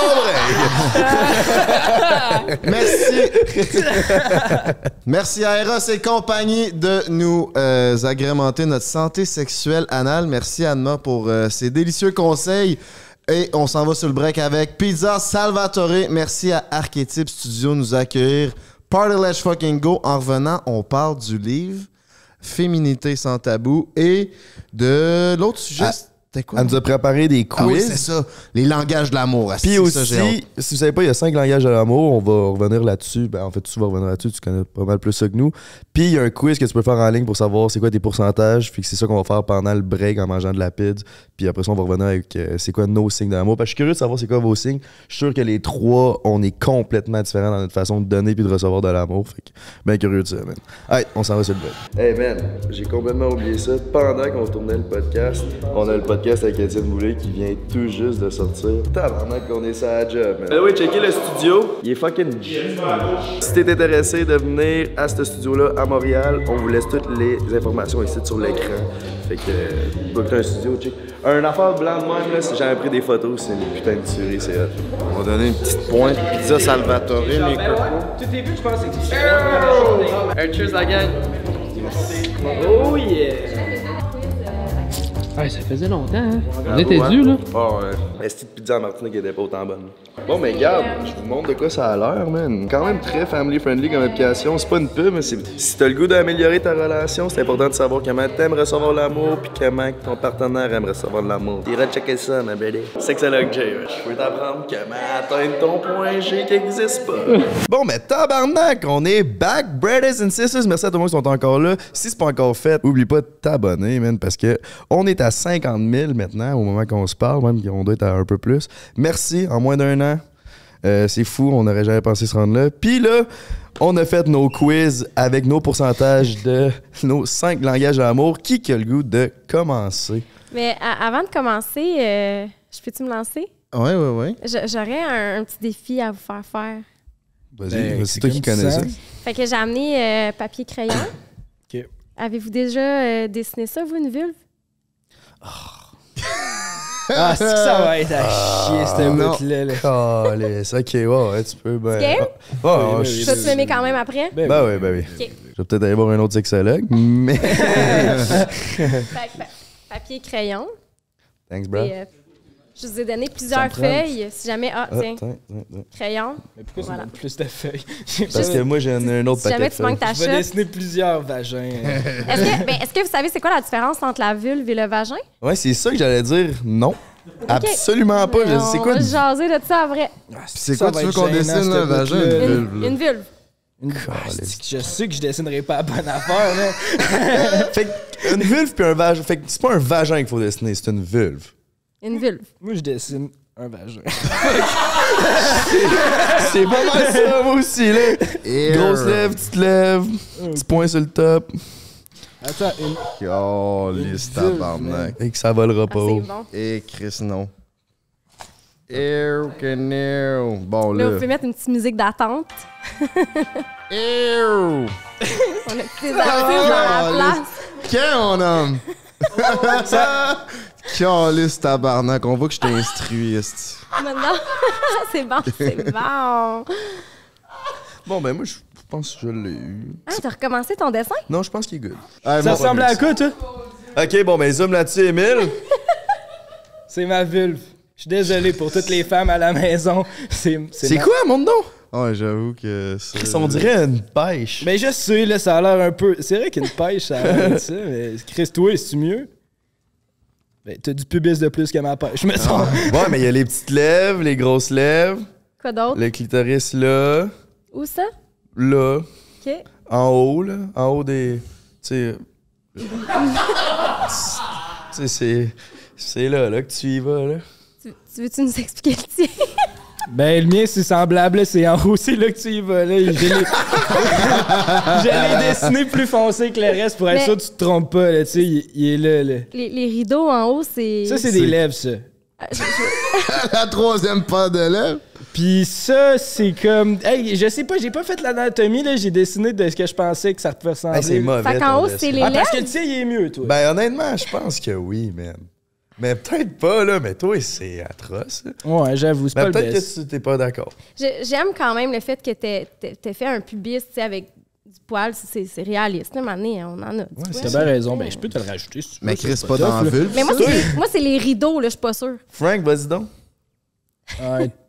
<laughs> Merci. Merci à Eros et compagnie de nous euh, agrémenter notre santé sexuelle anale. Merci Anma pour euh, ces délicieux conseils. Et on s'en va sur le break avec Pizza Salvatore. Merci à Archetype Studio de nous accueillir. Party Let's Fucking Go. En revenant, on parle du livre Féminité sans tabou et de l'autre sujet. Ah, quoi? Elle nous a préparé des Ah oui, c'est quiz. ça. Les langages de l'amour. Puis ça, aussi, si vous savez pas, il y a cinq langages de l'amour. On va revenir là-dessus. Ben, en fait, tu vas revenir là-dessus. Tu connais pas mal plus ça que nous. Puis il y a un quiz que tu peux faire en ligne pour savoir c'est quoi tes pourcentages. Puis que c'est ça qu'on va faire pendant le break en mangeant de la pizza. Puis après ça, on va revenir avec euh, c'est quoi nos signes d'amour. Parce que je suis curieux de savoir c'est quoi vos signes. Je suis sûr que les trois, on est complètement différents dans notre façon de donner puis de recevoir de l'amour. Fait que, ben curieux de ça, man. Hey, on s'en va sur le break. Hey, man, j'ai complètement oublié ça. Pendant qu'on tournait le podcast, on a le podcast avec Étienne Boulay qui vient tout juste de sortir. Tabarnak qu'on est ça à job, man. oui, checker le studio. Il est fucking G. Si t'es intéressé de venir à ce studio-là à Montréal, on vous laisse toutes les informations ici sur l'écran. Fait que, euh, book un studio, check. Un affaire blanc de même, là, si j'avais pris des photos, c'est une putain de tuerie, c'est hot. On va donner une petite pointe. Pizza Salvatore, mes cocos. Tout est vu, je pense, c'est que Un cheers, la gang. Oh yeah! Ouais, ça faisait longtemps, hein? On était dû, là. Oh, ouais. Mais cette pizza en Martinique était pas autant bonne. Bon, mais regarde, je vous montre de quoi ça a l'air, man. Quand même très family friendly comme application. C'est pas une pub, mais c'est. Si t'as le goût d'améliorer ta relation, c'est important de savoir comment t'aimes recevoir l'amour, puis comment ton partenaire aime recevoir de l'amour. T'iras checker ça, ma belle. Sexologue J, je peux t'apprendre comment atteindre ton point G qui existe pas. <laughs> Bon, mais tabarnak, on est back, brothers and sisters. Merci à tout le monde qui sont encore là. Si c'est pas encore fait, oublie pas de t'abonner, man, parce que on est à 50 000 maintenant au moment qu'on se parle, même qu'on doit être à un peu plus. Merci, en moins d'un an. Euh, c'est fou, on n'aurait jamais pensé se rendre là. Puis là, on a fait nos quiz avec nos pourcentages de <laughs> nos cinq langages de l'amour. Qui a le goût de commencer? Mais avant de commencer, euh, je peux-tu me lancer? Ouais, ouais, ouais. Je- J'aurais un, un petit défi à vous faire faire. Vas-y, Ben, c'est toi qui connais ça. ça. Fait que j'ai amené euh, papier crayon. <coughs> Ok. Avez-vous déjà euh, dessiné ça, vous, une vulve? Ah, c'est que ça va être à chier, cette non. bout-là. là. Calisse, ok, ouais, ouais, tu peux. Ben, game? Ah, ouais, ouais, je- oui. Toi, tu m'aimais quand même après? Ben, Ben oui. oui, ben oui. Ok. Je vais peut-être aller voir un autre sexologue, mais. <laughs> Fait que pa- papier crayon. Thanks, bro. Et, euh, Je vous ai donné plusieurs feuilles. Si jamais. Ah, Ah, tiens, crayon. Mais pourquoi Voilà. ça donne plus de feuilles? <laughs> Parce que moi, j'ai un, un autre Si jamais paquet de tu manques ta Je vais dessiner plusieurs vagins. <laughs> Est-ce que, ben, est-ce que vous savez c'est quoi la différence entre la vulve et le vagin? Ouais, c'est ça que j'allais dire. Non. Absolument pas. Je- C'est On quoi? va une- jaser de ça après. C'est Ça quoi tu veux qu'on dessine, là, vagin? une Une, vulve, une vulve. Ah, c'est que je sais que je dessinerai pas la bonne affaire. <laughs> Fait que une vulve puis un vagin. Fait que c'est pas un vagin qu'il faut dessiner, c'est une vulve. Une vulve. <laughs> Moi, je dessine un vagin. <laughs> C'est pas mal ça, moi aussi, là. Grosse lèvre, petite lèvre, petit point sur le top. Attends, une... Oh, tabarnak. Et que ça volera pas c'est haut. bon. Et Chris, non. Ew, que. Bon, Là, vous là. pouvez mettre une petite musique d'attente. <laughs> Ew. On a les artistes dans la place. Quand on homme? Calice tabarnak, on voit que je t'ai instruit. Maintenant, c'est bon, c'est bon. Bon, ben moi, je pense que je l'ai eu. Ah, t'as recommencé ton dessin? Non, je pense qu'il est good. Hey, Ça ressemble à quoi, toi? Ok, bon, ben zoom là-dessus, Emile. <laughs> C'est ma vulve. Je suis désolé pour toutes les femmes à la maison. <laughs> C'est ma- quoi, mon nom? Ouais, j'avoue que c'est. On dirait une pêche. Ben, je sais, là, ça a l'air un peu. C'est vrai qu'une pêche, ça a l'air ça, mais Chris, toi, c'est mieux? Ben, t'as du pubis de plus que ma pêche, me semble. Ouais, mais il y a les petites lèvres, les grosses lèvres, Quoi d'autre? le clitoris là, Où ça? là, OK. en haut, là, en haut des. Tu sais. <laughs> tu sais, c'est. C'est là, là que tu y vas, là. Tu, tu veux-tu nous expliquer le tien? Ben, le mien, c'est semblable, c'est en haut, c'est là que tu y vas, là. Je l'ai <laughs> Je l'ai dessiné plus foncé que le reste pour être Mais- sûr que tu te trompes pas, là, tu sais, il, il est là, là. Les, les rideaux en haut, c'est. Ça, c'est des lèvres, ça. Ah, <laughs> La troisième paire de lèvres. Puis ça, c'est comme. Hey, je sais pas, j'ai pas fait l'anatomie, là, j'ai dessiné de ce que je pensais que ça pouvait ressembler. Hey, c'est mauvais. Fait qu'en ton haut, dessin. c'est les Ah, parce que lèvres? le tien, il est mieux, toi. Ben, honnêtement, je pense que oui, man. Mais peut-être pas, là, mais toi, c'est atroce. là. ouais, j'avoue, c'est pas le peut-être que tu t'es pas d'accord. J'aime quand même le fait que t'aies fait un pubis, tu sais, avec du poil. C'est c'est réaliste. là, maintenant, on en a. poil. T'as bien raison, ben je peux te le rajouter si tu veux. Mais Chris, c'est pas dans la vulve. Mais moi, c'est moi, c'est les rideaux, là, je suis pas sûre. Frank, vas-y donc. Ouais. <laughs>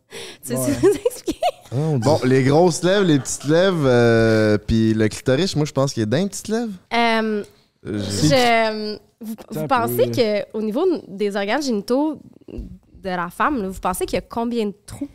Tu Ouais. veux nous expliquer? Bon, les grosses lèvres, les petites lèvres, euh, puis le clitoris, moi, je pense qu'il est d'un petites lèvres. Euh, Euh, je- vous vous pensez qu'au niveau des organes génitaux de la femme, là, vous pensez qu'il y a combien de trous?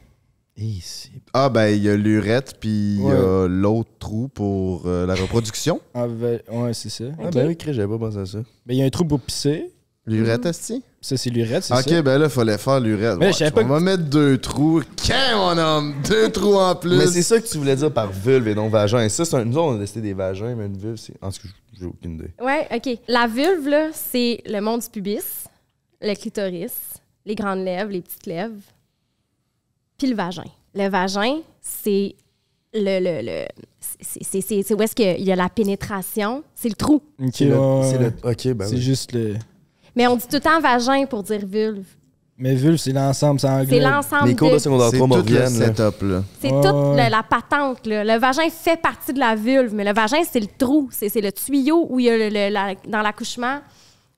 Ici. Ah, ben, il y a l'urètre, puis il y a l'autre trou pour euh, la reproduction. Ah, ben, ouais, c'est ça. Ah, ben oui, j'avais pas pensé à ça. Ben, il y a un trou pour pisser. L'urètre, esti? Ça, c'est l'urètre, c'est Ok, ça? ben là, fallait faire l'urètre. Mais Ouais, je savais on pas va mettre deux trous. Qu'un, mon homme? Deux trous en plus. Mais c'est ça que tu voulais dire par vulve et non vagin. Et ça, c'est un... nous, on a décidé des vagins, mais une vulve, c'est. En tout cas, j'ai aucune idée. Ouais, OK. La vulve, là, c'est le mont du pubis, le clitoris, les grandes lèvres, les petites lèvres, puis le vagin. Le vagin, c'est le... le, le c'est- c'est c'est- c'est où est-ce qu'il y a la pénétration? C'est le trou. Ok, C'est le- ouais, c'est ouais. le- Ok, ben C'est oui. juste le. Mais on dit tout le temps vagin pour dire vulve. Mais vulve, c'est l'ensemble, ça englobe. C'est l'ensemble Mes cours de secondaire C'est 3 me tout le reviennent. là. setup, là. C'est Ouais, toute ouais. la, patente. Là. Le vagin fait partie de la vulve, mais le vagin, c'est le trou. C'est c'est le tuyau où il y a le, le- la- dans l'accouchement,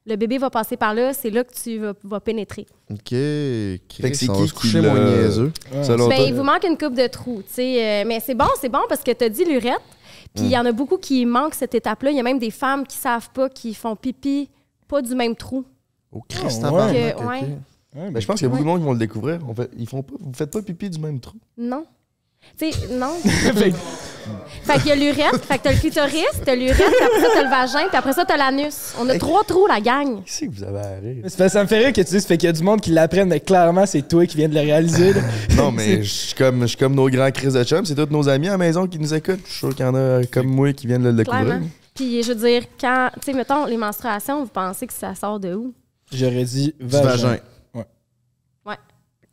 le bébé va passer par là, c'est là que tu vas, vas pénétrer. Ok. Chris, Fait que c'est qui coucher, mon niaiseux. Ouais. Selon Ben, il vous manque une coupe de trous, tu sais. euh, mais c'est bon, c'est bon parce que tu as dit l'urètre. Puis il y en a beaucoup qui manquent cette étape-là. Il y a même des femmes qui savent pas, qui font pipi pas du même trou. Oh, Ah, Christ, ouais. tabarnak, Que- ok. ouais. Ouais, Ben, je pense qu'il y a beaucoup de monde qui vont le découvrir. On fait- ils font pas, vous faites pas pipi du même trou. Non. Tu sais, non. <laughs> Fait qu'il y a l'urètre, fait que t'as le clitoris, t'as l'urètre, après ça, t'as le vagin, puis après ça, t'as l'anus. On a trois trous, la gang. Qu'est-ce que vous avez à rire? Ça fait- ça me fait rire que tu dises, fait qu'il y a du monde qui l'apprennent, mais clairement, c'est toi qui viens de le réaliser. là. <laughs> Non, mais je suis comme, je suis comme nos grands Chris de chum. C'est tous nos amis à la maison qui nous écoutent. Je suis sûr qu'il y en a comme moi qui viennent de le découvrir. Clairement. Puis je veux dire, quand, tu sais, mettons, les menstruations, vous pensez que ça sort de où? J'aurais dit vagin. vagin. Ouais. Ouais.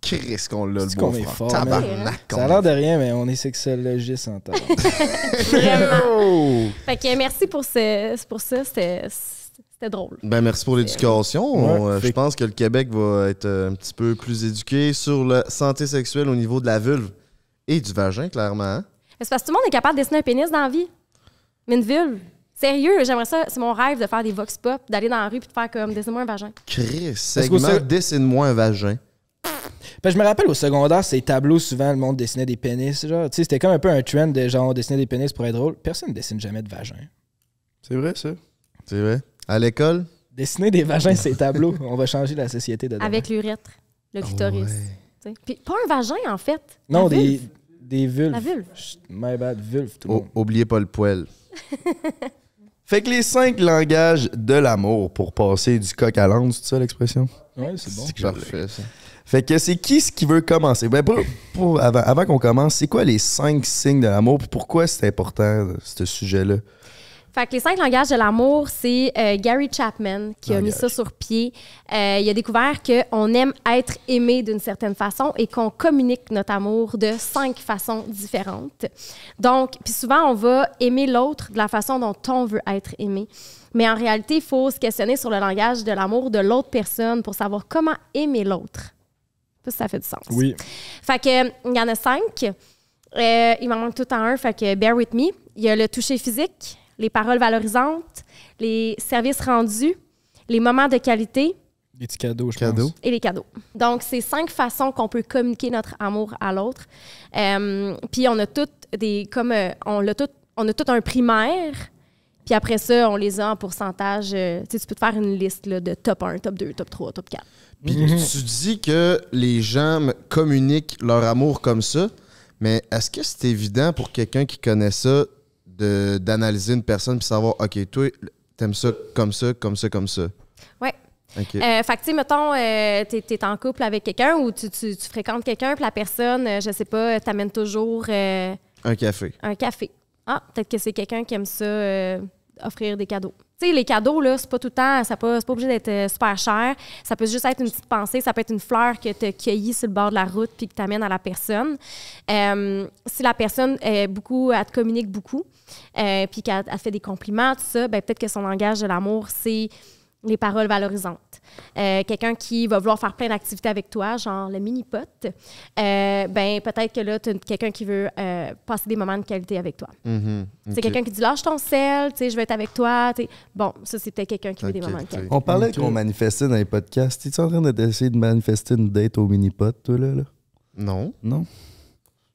Chris, qu'on l'a, le beau qu'on est frère. Tabarnak. Ça a l'air de rien, mais on est sexologiste en temps. <laughs> Vraiment. Fait que merci pour, ce, pour ça, c'était c'était drôle. Ben, merci pour l'éducation. Ouais, euh, je pense que le Québec va être euh, un petit peu plus éduqué sur la santé sexuelle au niveau de la vulve et du vagin, clairement. hein. C'est parce que tout le monde est capable de dessiner un pénis dans la vie. Mais une vulve. Sérieux, j'aimerais ça. C'est mon rêve de faire des vox pop, d'aller dans la rue puis de faire comme dessine-moi un vagin. Chris, segment dessine-moi un vagin. Que je me rappelle au secondaire, ces tableaux, souvent, le monde dessinait des pénis. Genre, tu sais, c'était comme un peu un trend de genre dessiner des pénis pour être drôle. Personne ne dessine jamais de vagin. C'est vrai, ça? C'est vrai. À l'école, Dessiner des vagins, ces tableaux. On va changer la société de demain. Avec l'urètre, le clitoris. tu sais. Puis pas un vagin, en fait. Non, des, vulve. des vulves. La vulve. My bad, vulve, tout le o- monde. oubliez pas le poêle. <laughs> Fait que les cinq langages de l'amour pour passer du coq à l'âne, c'est ça l'expression? Ouais, c'est bon. C'est parfait, ça. Fait que c'est qui ce qui veut commencer? Ben, pour, pour- avant, avant qu'on commence, c'est quoi les cinq signes de l'amour? Puis pourquoi c'est important, ce sujet-là? Fait que les cinq langages de l'amour, c'est euh, Gary Chapman qui a mis Langage. ça sur pied. Euh, il a découvert qu'on aime être aimé d'une certaine façon et qu'on communique notre amour de cinq façons différentes. Donc, puis souvent, on va aimer l'autre de la façon dont on veut être aimé. Mais en réalité, il faut se questionner sur le langage de l'amour de l'autre personne pour savoir comment aimer l'autre. Ça fait du sens. Oui. Fait que, il y en a cinq. Euh, il m'en manque tout en un, fait que bear with me. Il y a le toucher physique, les paroles valorisantes, les services rendus, les moments de qualité Des petits cadeaux, je Cadeaux. pense. et les cadeaux. Donc, c'est cinq façons qu'on peut communiquer notre amour à l'autre. Euh, puis on a toutes des comme euh, on l'a tout, on a tout un primaire. Puis après ça, on les a en pourcentage. euh, tu sais, tu peux te faire une liste là, de top 1, top 2, top 3, top 4. Puis tu dis que les gens communiquent leur amour comme ça, mais est-ce que c'est évident pour quelqu'un qui connaît ça d'analyser une personne puis savoir, OK, toi, t'aimes ça comme ça, comme ça, comme ça? Ouais. OK. Euh, fait que, tu sais, mettons, euh, en couple avec quelqu'un ou tu, tu- tu fréquentes quelqu'un, puis la personne, euh, je sais pas, t'amène toujours euh, Un café. un café. Ah, peut-être que c'est quelqu'un qui aime ça, euh, offrir des cadeaux. Sais, les cadeaux, là, c'est pas tout le temps, ça pas, c'est pas obligé d'être euh, super cher. Ça peut juste être une petite pensée, ça peut être une fleur que tu as cueillie sur le bord de la route puis que tu amènes à la personne. Euh, si la personne est beaucoup, elle te communique beaucoup, euh, puis qu'elle elle fait des compliments, tout ça, ben, peut-être que son langage de l'amour, c'est les paroles valorisantes. Euh, quelqu'un qui va vouloir faire plein d'activités avec toi, genre le mini-pot, euh, ben peut-être que là, tu as quelqu'un qui veut euh, passer des moments de qualité avec toi. Mhm. C'est quelqu'un qui dit lâche ton sel, tu sais, je vais être avec toi. tu sais. Bon, ça, c'est peut-être quelqu'un qui veut des moments de qualité. On parlait Ok. qu'on manifestait dans les podcasts. Es-tu en train d'essayer de manifester une date au mini-pot, toi, là? là? Non. Non?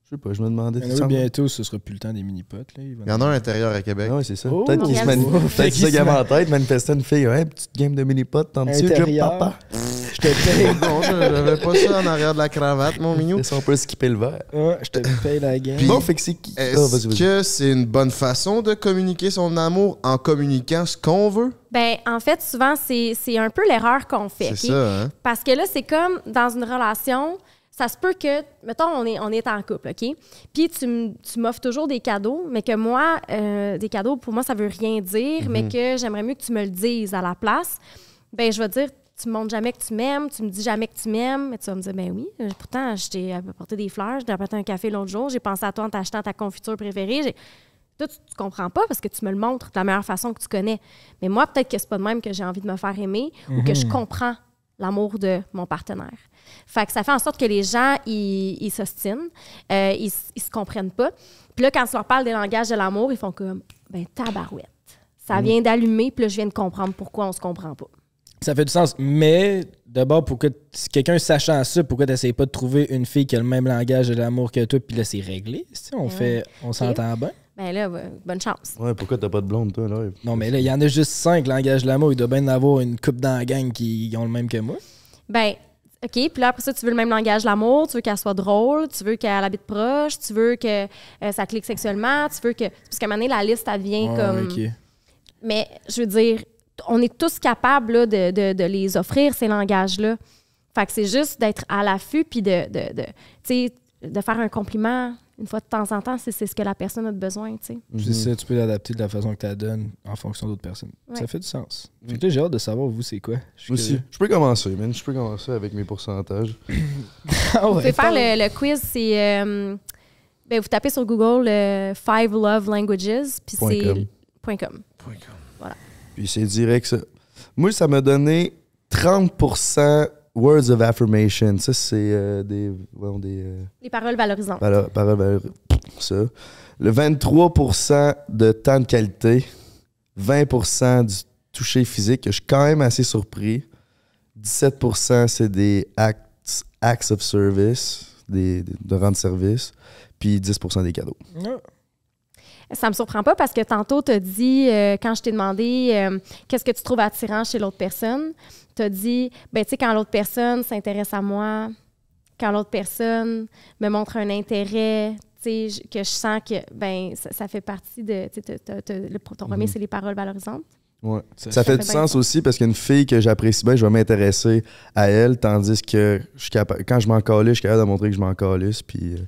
Je sais pas, je me demandais. Il y en t'es-tu a en- bientôt, ce sera plus le temps des mini-potes. là. Il Il y en a un à l'intérieur à Québec. Ah ouais, c'est ça. Oh, Peut-être qu'il se manifeste. Fait Peut-être qu'il en tête, manifester une fille. Ouais, petite game de mini-pot, tente-tu, Jim Intérieur. papa? Je te paye. Non, je- j'avais pas ça en arrière de la cravate, mon mignon. Ça, on peut skipper le verre. Ouais, je te paye la game. Puis- Bon, fait que c'est qui? Ah, Est-ce que c'est une bonne façon de communiquer son amour en communiquant ce qu'on veut? Ben, en fait, souvent, c'est c'est un peu l'erreur qu'on fait. C'est ça, hein? Parce que là, c'est comme dans une relation, ça se peut que, mettons, on est, on est en couple, OK? Puis tu, m'offres toujours des cadeaux, mais que moi, euh, des cadeaux, pour moi, ça veut rien dire, Mhm. mais que j'aimerais mieux que tu me le dises à la place. Ben, je vais dire, tu me montres jamais que tu m'aimes, tu me dis jamais que tu m'aimes, mais tu vas me dire, ben oui, euh, pourtant, je t'ai apporté des fleurs, je t'ai apporté un café l'autre jour, j'ai pensé à toi en t'achetant ta confiture préférée. Toi, tu, tu comprends pas parce que tu me le montres de la meilleure façon que tu connais. Mais moi, peut-être que c'est pas de même que j'ai envie de me faire aimer ou que je comprends l'amour de mon partenaire. Fait que ça fait en sorte que les gens, ils ils s'ostinent, euh, ils, ils se comprennent pas. Puis là, quand tu leur parles des langages de l'amour, ils font comme, ben tabarouette. Ça vient d'allumer, puis là, je viens de comprendre pourquoi on se comprend pas. Ça fait du sens. Mais d'abord, pour que si quelqu'un sachant ça, pourquoi t'essayes pas de trouver une fille qui a le même langage de l'amour que toi, puis là, c'est réglé. si on Ouais. fait, on s'entend bien? Ben là, bonne chance. Ouais, pourquoi t'as pas de blonde, toi, là? Non, mais là, il y en a juste cinq langages de l'amour. Il doit bien y en avoir une coupe dans la gang qui ont le même que moi. Ben, OK. Puis là, après ça, tu veux le même langage de l'amour, tu veux qu'elle soit drôle, tu veux qu'elle habite proche, tu veux que euh, ça clique sexuellement, tu veux que. Parce qu'à un moment donné, la liste, elle vient comme. Mais je veux dire, on est tous capables là, de, de- de les offrir, ces langages-là. Fait que c'est juste d'être à l'affût puis de, de, de, tu sais, de faire un compliment une fois de temps en temps, c'est c'est ce que la personne a besoin, tu sais. C'est ça, tu peux l'adapter de la façon que tu la donnes en fonction d'autres personnes. Ouais. Ça fait du sens. Fait que là, j'ai hâte de savoir, vous, c'est quoi? Je Aussi. curieux. Je peux commencer, man. Je peux commencer avec mes pourcentages. <laughs> Ah Vous ouais, pouvez faire le, le quiz, c'est. euh, ben, vous tapez sur Google euh, Five Love Languages, puis Point c'est. com. Point com. Puis c'est direct, ça. Moi, ça m'a donné 30% words of affirmation. Ça, c'est euh, des. bon, des euh, Les paroles valorisantes. Paroles, paroles, valeur- ça. Le 23% de temps de qualité, 20% du toucher physique, que je suis quand même assez surpris. 17% c'est des actes acts of service, des, des- de rendre service, puis 10% des cadeaux. Ça me surprend pas parce que tantôt, tu as dit, euh, quand je t'ai demandé euh, qu'est-ce que tu trouves attirant chez l'autre personne, tu as dit, ben, tu sais, quand l'autre personne s'intéresse à moi, quand l'autre personne me montre un intérêt, tu sais, que je sens que, ben, ça, ça fait partie de, tu sais, ton premier, Mhm. c'est les paroles valorisantes. Ouais. Ça- fait fait du sens aussi parce qu'une fille que j'apprécie bien, je vais m'intéresser à elle, tandis que je suis capa- quand je m'en calisse, je suis capable de montrer que je m'en calisse, puis euh,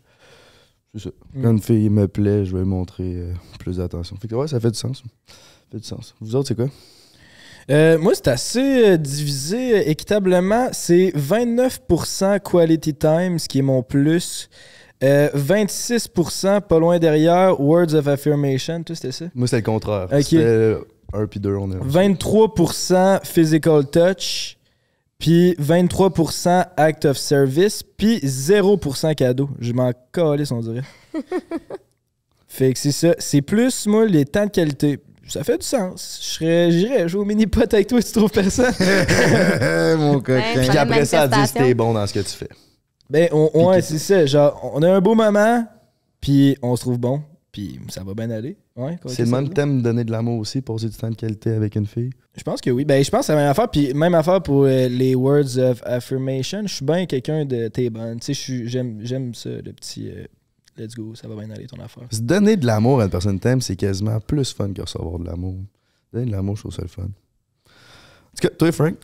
c'est ça. Mm. Quand une fille me plaît, je vais lui montrer euh, plus d'attention. Fait que ouais, ça fait du sens. Ça fait du sens. Vous autres, c'est quoi? Euh, moi, c'est assez euh, divisé équitablement. C'est 29% quality time, ce qui est mon plus. Euh, 26% pas loin derrière, words of affirmation. Toi, c'était ça? Moi, c'est le contraire. Ok. C'était un puis deux, on est. 23% physical touch, puis 23% act of service, puis 0% cadeau. Je m'en calisse, on dirait. <laughs> fait que c'est ça. C'est plus, moi, les temps de qualité. Ça fait du sens. Je serais, j'irais jouer au mini-pot avec toi si tu trouves personne. <laughs> Mon coquin. Puis après ça, elle dit si t'es bon dans ce que tu fais. Ben, on, ouais, c'est ça. Genre, on a un beau moment, puis on se trouve bon, puis ça va bien aller. Ouais, C'est le même thème de donner de l'amour aussi, passer du temps de qualité avec une fille. Je pense que oui. Ben, je pense que c'est la même affaire. Puis même affaire pour euh, les words of affirmation. Je suis bien quelqu'un de t'es bonne. Tu sais, j'aime, j'aime ça, le petit euh, let's go, ça va bien aller ton affaire. Se donner de l'amour à une personne que t'aimes, c'est quasiment plus fun que recevoir de l'amour. Donner de l'amour, je trouve ça le fun. En tout cas, toi, Frank,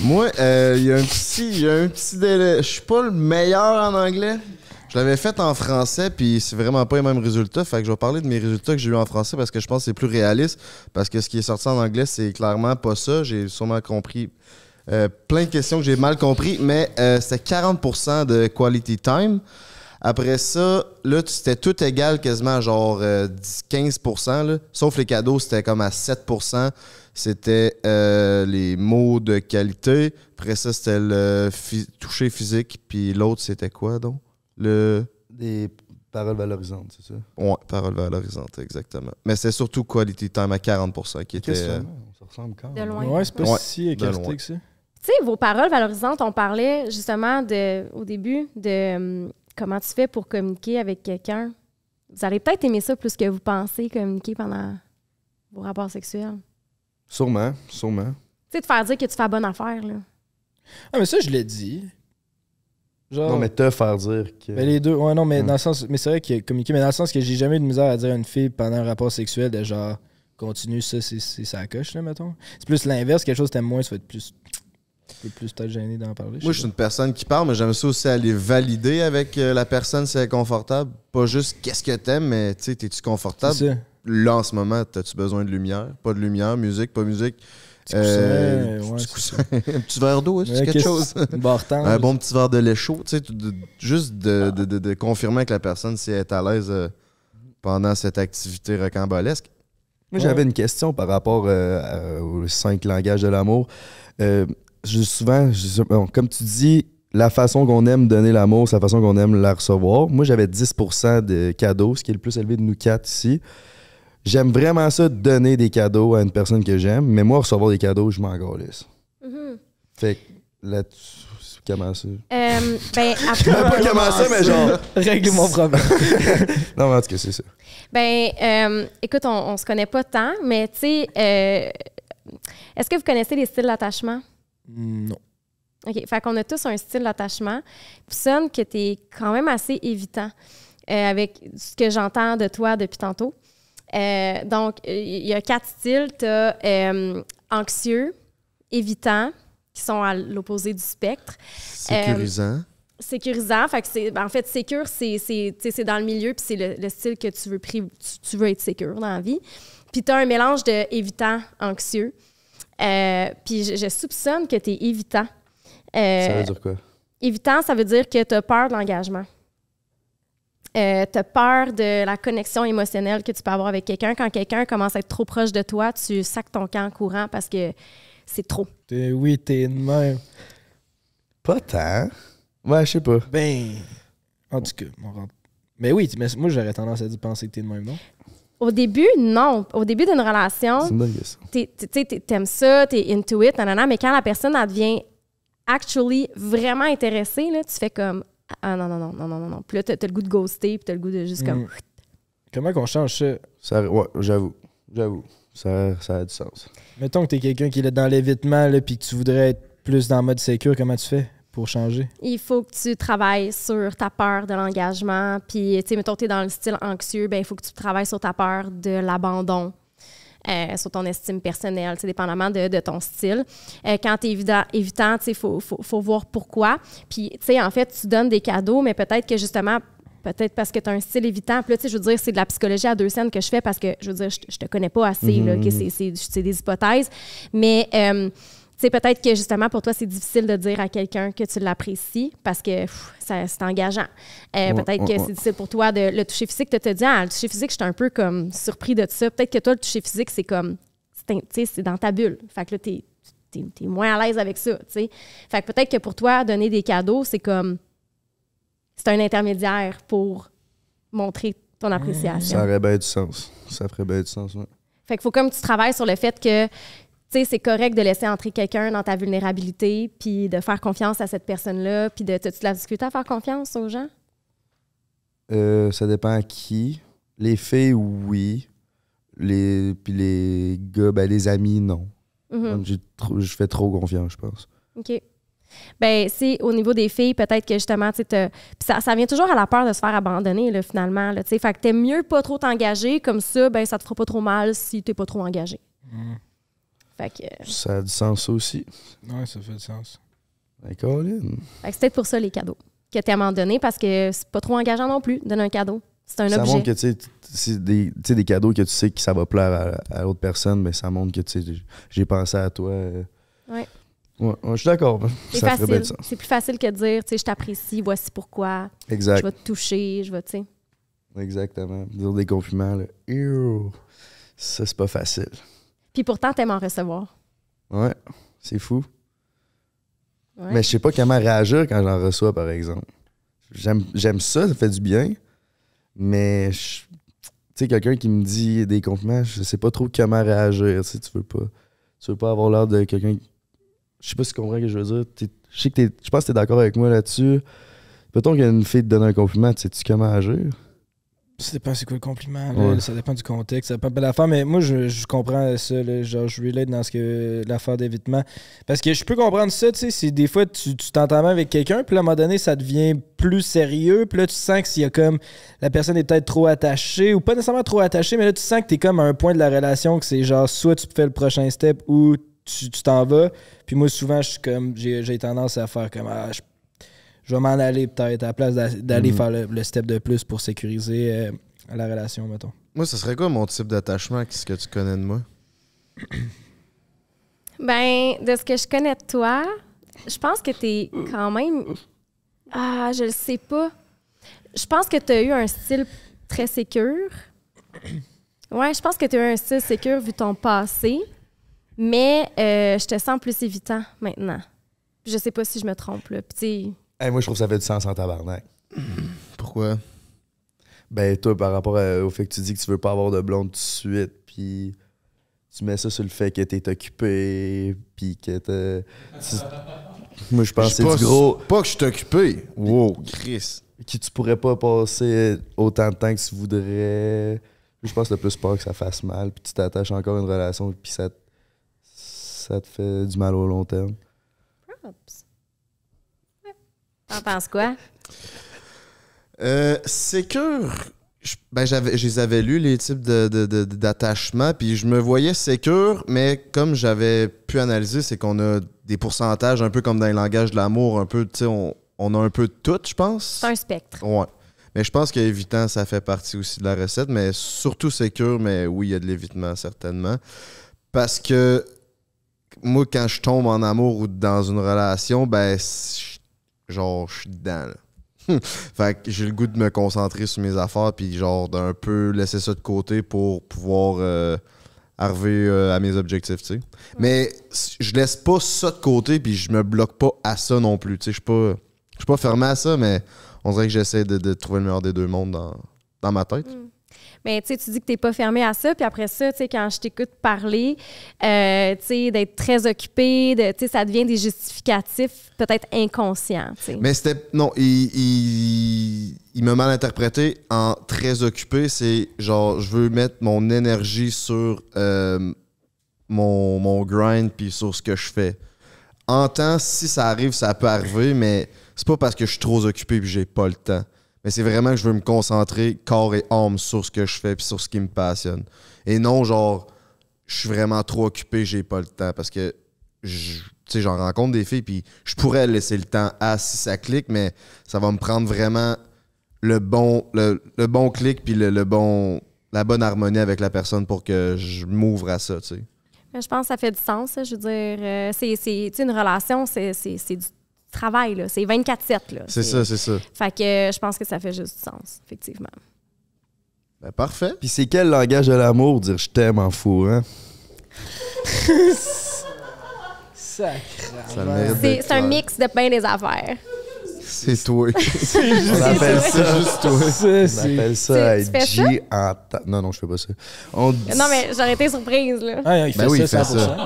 Moi, euh, il y a un petit, il y a un petit délai. Je suis pas le meilleur en anglais. Je l'avais fait en français, puis c'est vraiment pas les mêmes résultats. Fait que je vais parler de mes résultats que j'ai eu en français parce que je pense que c'est plus réaliste. Parce que ce qui est sorti en anglais, c'est clairement pas ça. J'ai sûrement compris euh, plein de questions que j'ai mal compris, mais euh, c'était 40% de quality time. Après ça, là, c'était tout égal quasiment, genre euh, 10, 15%, là. sauf les cadeaux, c'était comme à 7%. C'était euh, les mots de qualité. Après ça, c'était le toucher physique. Puis l'autre, c'était quoi donc? Le. des paroles valorisantes, c'est ça? Ouais, parole valorisante, exactement. Mais c'est surtout quality time à 40% qui était. Euh, ça? On se ressemble quand De même. loin. Ouais, c'est pas Ouais, si de écarté loin. que ça. Tu sais, vos paroles valorisantes, on parlait justement de, au début de hum, comment tu fais pour communiquer avec quelqu'un. Vous allez peut-être aimer ça plus que vous pensez communiquer pendant vos rapports sexuels. Sûrement, sûrement. Tu sais, de faire dire que tu fais la bonne affaire, là. Ah, mais ça, je l'ai dit. Genre. Non, mais te faire dire que. Ben, les deux, ouais, non, mais Hmm. dans le sens. Mais c'est vrai qu'il y a communiqué, mais dans le sens que j'ai jamais eu de misère à dire à une fille pendant un rapport sexuel de genre, continue, ça, c'est c'est sa coche, là, mettons. C'est plus l'inverse, quelque chose que t'aimes moins, tu vas être plus. Un peu plus peut-être gêné d'en parler. Moi, je suis une personne qui parle, mais j'aime ça aussi aller valider avec euh, la personne si elle est confortable. Pas juste qu'est-ce que t'aimes, mais tu sais, t'es-tu confortable? C'est ça. Là, en ce moment, as-tu besoin de lumière? Pas de lumière, musique, pas musique. Petit coussin, Euh, ouais, petit c'est coussin. <laughs> un petit verre d'eau, Ouais, quelque chose? <laughs> Un bon petit verre de lait chaud, tu sais, de- juste de, de- de- de confirmer avec la personne si elle est à l'aise euh, pendant cette activité rocambolesque. Moi, j'avais une question par rapport euh, aux cinq langages de l'amour. Euh, souvent, je- bon, comme tu dis, la façon qu'on aime donner l'amour, c'est la façon qu'on aime la recevoir. Moi, j'avais 10% de cadeaux, ce qui est le plus élevé de nous quatre ici. J'aime vraiment ça, donner des cadeaux à une personne que j'aime, mais moi, recevoir des cadeaux, je m'en galisse. Mhm. Fait que là-dessus, comment ça? Euh, ben, <laughs> après- Pas comment ça, mais genre. <laughs> Règle mon problème. <laughs> non, mais en tout cas, c'est ça. Ben, euh, écoute, on, on se connaît pas tant, mais tu sais, euh, est-ce que vous connaissez les styles d'attachement? non. OK. Fait qu'on a tous un style d'attachement. Puis sonne que tu es quand même assez évitant euh, avec ce que j'entends de toi depuis tantôt. Euh, donc, il y a quatre styles. Tu as anxieux, évitant, qui sont à l'opposé du spectre. Sécurisant. Sécurisant, fait que c'est, ben, en fait, sécure, c'est, dans le milieu, puis c'est le, le style que tu veux, pri- tu, tu veux être sécure dans la vie. Puis tu as un mélange de évitant, anxieux. Euh, puis je, je soupçonne que tu es évitant. Euh, Ça veut dire quoi? Évitant, ça veut dire que tu as peur de l'engagement. Tu as peur de la connexion émotionnelle que tu peux avoir avec quelqu'un. Quand quelqu'un commence à être trop proche de toi, tu sacs ton camp en courant parce que c'est trop. T'es- oui, t'es de même. Pas tant. Ouais, je sais pas. Ben. En tout cas, on rentre. Mais oui, mais moi, j'aurais tendance à dire penser que t'es de même, non? Au début, non. Au début d'une relation, C'est une bonne question. t'es- t'es- t'sais, t'es- t'aimes ça, t'es into it, nanana, mais quand la personne elle devient actually vraiment intéressé, là, tu fais comme Ah non, non, non, non, non, non, non. Puis là, t'as as le goût de ghoster, puis t'as le goût de juste comme. Mm. Comment qu'on change ça? Ça, ouais, j'avoue. J'avoue. Ça, ça a du sens. Mettons que t'es quelqu'un qui est dans l'évitement, là, puis que tu voudrais être plus dans le mode sécure, comment tu fais pour changer? Il faut que tu travailles sur ta peur de l'engagement. Puis, tu sais, mettons que t'es dans le style anxieux, ben il faut que tu travailles sur ta peur de l'abandon. Euh, sur ton estime personnelle, dépendamment de, de ton style. Euh, quand tu es évitant, il faut, faut, faut voir pourquoi. Puis, tu sais, en fait, tu donnes des cadeaux, mais peut-être que justement, peut-être parce que tu as un style évitant. Puis là, tu sais, je veux dire, c'est de la psychologie à deux scènes que je fais parce que, je veux dire, je, je te connais pas assez, là, que c'est- des hypothèses. Mais, euh, sais, peut-être que justement, pour toi, c'est difficile de dire à quelqu'un que tu l'apprécies parce que pff, ça- c'est engageant. Euh, Ouais, peut-être ouais, que ouais. c'est difficile pour toi de le toucher physique. Tu te dis, ah, le toucher physique, j'étais un peu comme surpris de ça. Peut-être que toi, le toucher physique, c'est comme, c'est tu sais, c'est dans ta bulle. Fait que là, t'es es, moins à l'aise avec ça, tu sais. Fait que peut-être que pour toi, donner des cadeaux, c'est comme, c'est un intermédiaire pour montrer ton appréciation. Ça aurait bien du sens. Ça ferait bien du sens, ouais. Fait qu'il faut comme tu travailles sur le fait que tu sais, c'est correct de laisser entrer quelqu'un dans ta vulnérabilité, puis de faire confiance à cette personne-là, puis de t'as-tu de la difficulté à faire confiance aux gens? Euh, ça dépend à qui. Les filles, oui. Les, puis les gars, ben, les amis, non. Mhm. Trop- Je fais trop confiance, je pense. OK. Ben, c'est au niveau des filles, peut-être que justement, tu ça, ça vient toujours à la peur de se faire abandonner, là, finalement. Là, fait que t'aimes mieux pas trop t'engager, comme ça, ben, ça te fera pas trop mal si t'es pas trop engagé. Fait que, euh, Ça a du sens ça aussi. Ouais, ça fait du sens. Ben, Colin. fait que c'est peut-être pour ça les cadeaux que t'aimes en donner, parce que c'est pas trop engageant non plus, donner un cadeau. C'est un ça objet. montre que tu sais, des, tu sais, des cadeaux que tu sais que ça va plaire à, à l'autre personne, mais ça montre que tu sais, j'ai pensé à toi. euh. Ouais. Ouais, je suis d'accord. <laughs> C'est facile. C'est plus facile que de dire, tu sais, je t'apprécie, voici pourquoi. Exact. Je vais te toucher, je vais, tu sais. Exactement. Dire des compliments, là. Ew. Ça, c'est pas facile. Puis pourtant, t'aimes en recevoir. Ouais, c'est fou. Ouais. Mais je sais pas comment réagir quand j'en reçois, par exemple. J'aime j'aime ça, ça fait du bien. Mais, tu sais, quelqu'un qui me dit des compliments, je sais pas trop comment réagir. Tu tu veux pas, tu veux pas avoir l'air de quelqu'un. Je sais pas si tu comprends ce que je veux dire. T'es- Je sais que t'es- je pense que t'es d'accord avec moi là-dessus. Peut-on qu'une fille te donne un compliment, tu sais-tu comment agir? Ça dépend c'est quoi le compliment, là. Ouais. ça dépend du contexte, ça dépend de l'affaire, mais moi je, je comprends ça, là, genre je relate dans ce que l'affaire d'évitement. Parce que je peux comprendre ça, tu sais, c'est des fois tu t'entends bien avec quelqu'un, puis à un moment donné ça devient plus sérieux, puis là tu sens que s'il y a comme la personne est peut-être trop attachée, ou pas nécessairement trop attachée, mais là tu sens que t'es comme à un point de la relation que c'est genre soit tu fais le prochain step ou tu t'en vas. Puis moi souvent je suis comme j'ai j'ai tendance à faire comme ah, je je vais m'en aller peut-être à la place d'a- d'aller Mhm. faire le, le step de plus pour sécuriser euh, la relation, mettons. Moi, ce serait quoi mon type d'attachement? Qu'est-ce que tu connais de moi? Ben, de ce que je connais de toi, je pense que t'es quand même. Ah, je le sais pas. Je pense que tu as eu un style très sécure. Ouais, je pense que tu as eu un style sécure vu ton passé, mais euh, je te sens plus évitant maintenant. Je sais pas si je me trompe, là. Puis, tu Hey, moi, je trouve que ça fait du sens en tabarnak. Pourquoi? Ben, toi, par rapport à- au fait que tu dis que tu veux pas avoir de blonde tout de suite, puis tu mets ça sur le fait que t'es occupé, puis que tu- <laughs> Moi, je pense que c'est pas, du gros. Pas que je suis occupé. Wow, Chris. Que tu pourrais pas passer autant de temps que tu voudrais. Je pense que t'as plus peur que ça fasse mal, puis tu t'attaches encore à une relation, puis ça, te- ça te fait du mal au long terme. props. Ouais. T'en penses quoi? Euh, Sécure, je- ben j'avais, je les avais lus, les types de, de- de- d'attachement, puis je me voyais sécure, mais comme j'avais pu analyser, c'est qu'on a des pourcentages un peu comme dans les langages de l'amour, un peu, tu sais, on, on a un peu de tout, je pense. C'est un spectre. Ouais. Mais je pense qu'évitant, ça fait partie aussi de la recette, mais surtout sécure, mais oui, il y a de l'évitement, certainement. Parce que moi, quand je tombe en amour ou dans une relation, ben, je- genre, je suis dedans, là. <laughs> fait que j'ai le goût de me concentrer sur mes affaires, puis genre, d'un peu laisser ça de côté pour pouvoir euh, arriver euh, à mes objectifs, tu sais. Mais je laisse pas ça de côté, puis je me bloque pas à ça non plus, tu sais. Je suis pas, pas fermé à ça, mais on dirait que j'essaie de, de trouver le meilleur des deux mondes dans, dans ma tête. Mais tu dis que tu n'es pas fermé à ça. Puis après ça, quand je t'écoute parler, euh, d'être très occupé, ça devient des justificatifs peut-être inconscients. Mais c'était. Non, il, il, m'a mal interprété en très occupé. C'est genre, je veux mettre mon énergie sur euh, mon, mon grind puis sur ce que je fais. En temps, si ça arrive, ça peut arriver, mais c'est pas parce que je suis trop occupé puis j'ai pas le temps. Mais c'est vraiment que je veux me concentrer corps et âme sur ce que je fais puis sur ce qui me passionne. Et non, genre, je suis vraiment trop occupé, j'ai pas le temps. Parce que, je- sais, j'en rencontre des filles puis je pourrais laisser le temps à si ça clique, mais ça va me prendre vraiment le bon, le, le bon clic puis le, le bon, la bonne harmonie avec la personne pour que je m'ouvre à ça, tu sais. Je pense que ça fait du sens. Je veux dire, euh, c'est, une relation, c'est du travail. Là. C'est 24-7. Là. C'est ça, c'est ça. Fait que euh, je pense que ça fait juste du sens, effectivement. Ben, parfait. Puis c'est quel langage de l'amour, dire je t'aime en fou, hein? <laughs> C'est, un mix de plein des affaires. C'est toi. On appelle ça, Ça, on c'est. appelle ça? Être G en ta- Non, non, je fais pas ça. On dit- Non, mais j'aurais été surprise. Là. Ah, il fait Ben oui, ça, il fait 100%. ça.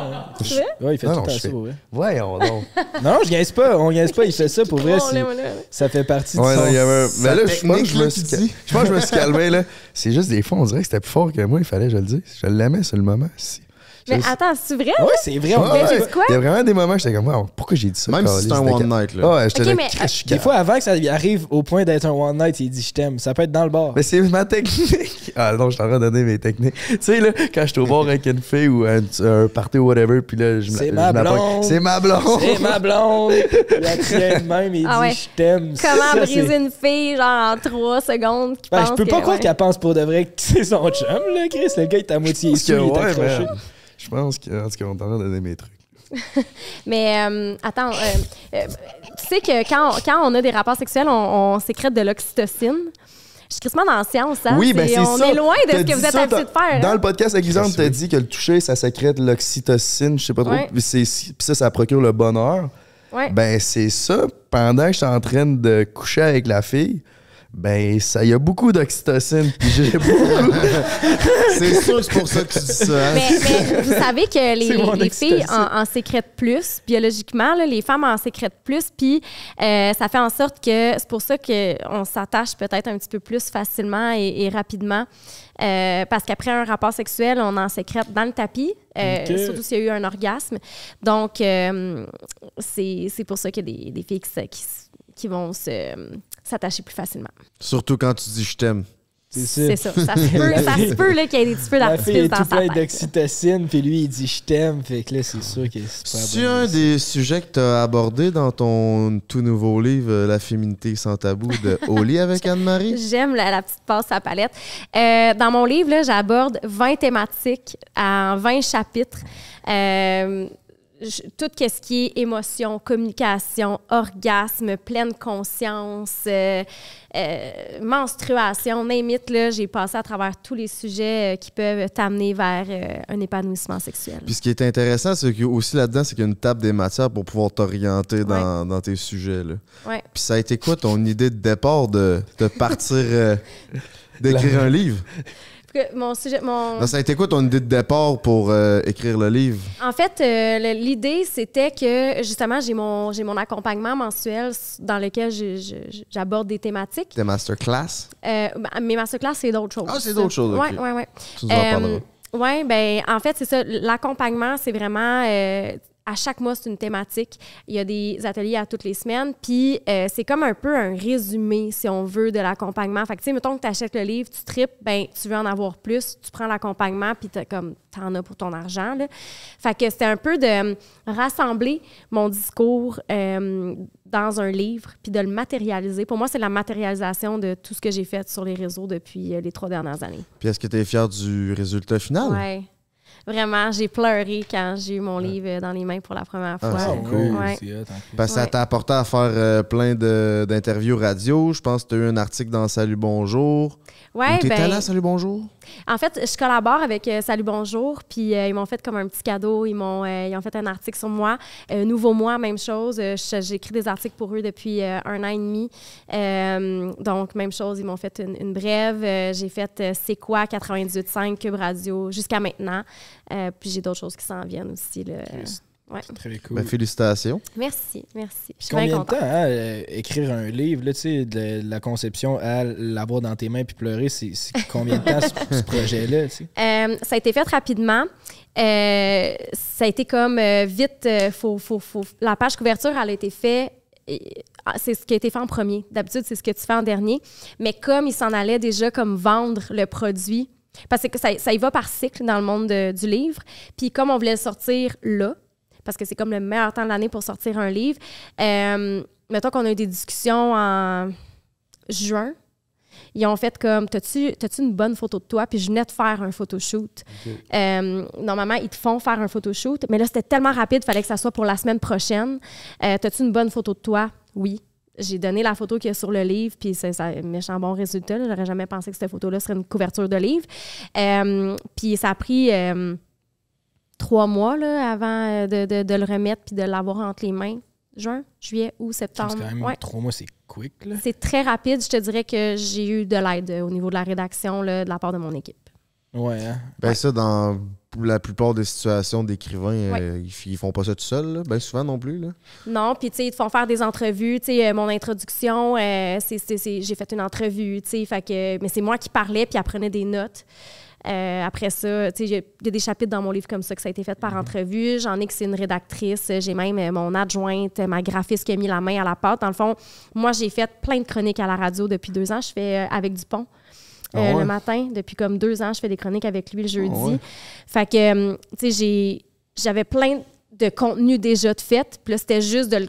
Ouais, il fait Non, tout non, je ça, fais- ouais. Voyons donc. <laughs> Non, je gagne pas, on gagne pas, il fait ça pour vrai. C'est- là, là, là. Ça fait partie de Ouais, non, son- il y avait un- sa Mais là, je pense que je me suis je pense que je me suis calmé, là. C'est juste des fois, on dirait que c'était plus fort que moi, il fallait que je le dise. Je l'aimais sur le moment. si. Mais Je- attends, c'est vrai? Ouais, c'est vrai. Ouais, quoi? Il y a vraiment des moments où j'étais comme, Wow, pourquoi j'ai dit ça? Même si c'est un one night, là. Ouais, j'étais mais, Des fois, avant que ça arrive au point d'être un one night, il dit je t'aime. Ça peut être dans le bar. Mais c'est ma technique. <laughs> Ah non, je suis en train de donner mes techniques. Tu sais, là, quand je suis au bar avec une fille ou un, un party ou whatever, puis là, je me C'est ma blonde. C'est ma blonde. C'est ma blonde. La tienne même, il <laughs> Ah dit ouais. je t'aime. Comment briser une fille, genre en trois secondes, qui Ben, pense je peux pas croire qu'elle pense pour de vrai que c'est son chum, là, Chris. Le gars, il est à moitié il est accroché. Je pense qu'en tout cas, on est en train de donner mes trucs. <laughs> Mais euh, attends, euh, euh, tu sais que quand on, quand on a des rapports sexuels, on, on sécrète de l'oxytocine. Je suis crissement dans la science, hein? Oui, ben c'est On ça. est loin de ce que vous êtes ça, habitués de faire. Dans hein? le podcast avec Lisande, t'as dit que le toucher, ça sécrète de l'oxytocine, je sais pas trop. Ouais. Puis c'est- puis ça, ça procure le bonheur. Ouais. Ben, c'est ça. Pendant que je suis en train de coucher avec la fille, ben, ça, il y a beaucoup d'oxytocine. Puis j'ai <laughs> beaucoup. C'est sûr que c'est pour ça que tu dis ça. hein? Mais, mais vous savez que <laughs> les, les filles en, en sécrètent plus, biologiquement, là, les femmes en sécrètent plus, puis euh, ça fait en sorte que c'est pour ça qu'on s'attache peut-être un petit peu plus facilement et, et rapidement. Euh, parce qu'après un rapport sexuel, on en sécrète dans le tapis, euh, surtout s'il y a eu un orgasme. Donc, euh, c'est c'est pour ça qu'il y a des, des filles qui, qui vont se- s'attacher plus facilement. Surtout quand tu dis je t'aime. C'est C'est ça. ça. Ça se peut, ça se peut là, qu'il y ait des petits feux La fille d'artifice est dans tout sa plein d'oxytocine, puis lui, il dit je t'aime. Fait que là, c'est sûr que c'est pas C'est un des sujets que tu as abordé dans ton tout nouveau livre, euh, La féminité sans tabou de <laughs> Au lit avec Anne-Marie? J'aime la, la petite passe à palette. Euh, dans mon livre, là, j'aborde 20 thématiques en 20 chapitres. Euh, je- tout ce qui est émotion, communication, orgasme, pleine conscience, euh, euh, menstruation, it, là, j'ai passé à travers tous les sujets euh, qui peuvent t'amener vers euh, un épanouissement sexuel. Puis ce qui est intéressant, c'est que aussi là-dedans, c'est qu'il y a une table des matières pour pouvoir t'orienter dans, dans tes sujets. Là. Ouais. Puis ça a été quoi ton idée de départ de, de partir, euh, d'écrire un livre? Mon sujet, mon... Non, ça a été quoi ton idée de départ pour euh, écrire le livre? En fait, euh, l'idée, c'était que justement, j'ai mon, j'ai mon accompagnement mensuel dans lequel j'aborde des thématiques. Tes masterclass? Euh, ben, mes masterclass, c'est d'autres choses. Ah, c'est d'autres choses. Oui, oui, oui. Tu nous en parleras. Oui, ben en fait, c'est ça. L'accompagnement, c'est vraiment. euh, à chaque mois, c'est une thématique. Il y a des ateliers à toutes les semaines. Puis, euh, c'est comme un peu un résumé, si on veut, de l'accompagnement. Fait que, tu sais, mettons que tu achètes le livre, tu tripes, ben tu veux en avoir plus, tu prends l'accompagnement, puis t'as comme, t'en as pour ton argent. Là. Fait que c'était un peu de euh, rassembler mon discours euh, dans un livre, puis de le matérialiser. Pour moi, c'est la matérialisation de tout ce que j'ai fait sur les réseaux depuis euh, les trois dernières années. Puis est-ce que tu es fier du résultat final? Ouais. Vraiment, j'ai pleuré quand j'ai eu mon livre dans les mains pour la première Ah, fois. c'est cool. Ouais. Hot. Parce que ça t'a apporté à faire euh, plein de- d'interviews radio. Je pense que tu as eu un article dans Salut Bonjour. Ouais, Ou t'étais ben, là, Salut Bonjour? En fait, je collabore avec euh, Salut Bonjour, puis euh, ils m'ont fait comme un petit cadeau. Ils m'ont, euh, ils ont fait un article sur moi. Euh, Nouveau Moi, même chose. Euh, J'écris des articles pour eux depuis euh, un an et demi. Euh, donc, même chose, ils m'ont fait une, une brève. Euh, j'ai fait euh, C'est quoi 98.5 Cube Radio jusqu'à maintenant. Euh, puis j'ai d'autres choses qui s'en viennent aussi. là. Ouais. C'est très cool. Ben, félicitations. Merci, merci. Je suis Combien bien de temps, hein, euh, écrire un livre, là, tu sais, de la conception à l'avoir dans tes mains puis pleurer, c'est combien de temps ce, ce projet-là? Euh, ça a été fait rapidement. Euh, ça a été comme euh, vite, euh, faut, faut, faut- la page couverture, elle a été faite. ah, C'est ce qui a été fait en premier. D'habitude, c'est ce que tu fais en dernier. Mais comme il s'en allait déjà comme vendre le produit, parce que ça, ça y va par cycle dans le monde de- du livre. Puis comme on voulait le sortir là, parce que c'est comme le meilleur temps de l'année pour sortir un livre, euh, mettons qu'on a eu des discussions en juin. Ils ont fait comme, t'as-tu une bonne photo de toi? Puis je venais de faire un photoshoot. Euh, normalement, ils te font faire un photoshoot, mais là, c'était tellement rapide, il fallait que ça soit pour la semaine prochaine. Euh, t'as-tu une bonne photo de toi? Oui. J'ai donné la photo qu'il y a sur le livre, puis c'est ça, un méchant bon résultat. J'aurais jamais pensé que cette photo-là serait une couverture de livre. Euh, puis ça a pris euh, trois mois là, avant euh, de, de- de le remettre puis de l'avoir entre les mains. Juin, juillet, C'est septembre. quand même Ouais. trois mois, c'est quick, là. C'est très rapide. Je te dirais que j'ai eu de l'aide au niveau de la rédaction là, de la part de mon équipe. Ouais, hein? Ben ça, dans la plupart des situations d'écrivains, euh, ils, font pas ça tout seuls, ben souvent non plus. Là. Non, puis tu sais, ils te font faire des entrevues. Tu sais, euh, mon introduction, euh, c'est, c'est- c'est- j'ai fait une entrevue, tu sais, fait que, mais c'est moi qui parlais puis elle prenait des notes. Après ça, tu sais, il y a- des chapitres dans mon livre comme ça que ça a été fait par entrevue. J'en ai que c'est une rédactrice. J'ai même mon adjointe, ma graphiste qui a mis la main à la pâte. Dans le fond, moi, j'ai fait plein de chroniques à la radio depuis deux ans. Je fais avec Dupont. Ah euh, ouais? Le matin, depuis comme deux ans, je fais des chroniques avec lui le jeudi. Ah ouais? Fait que, euh, tu sais, j'ai- j'avais plein de contenu déjà de fait. Puis là, c'était juste de, le-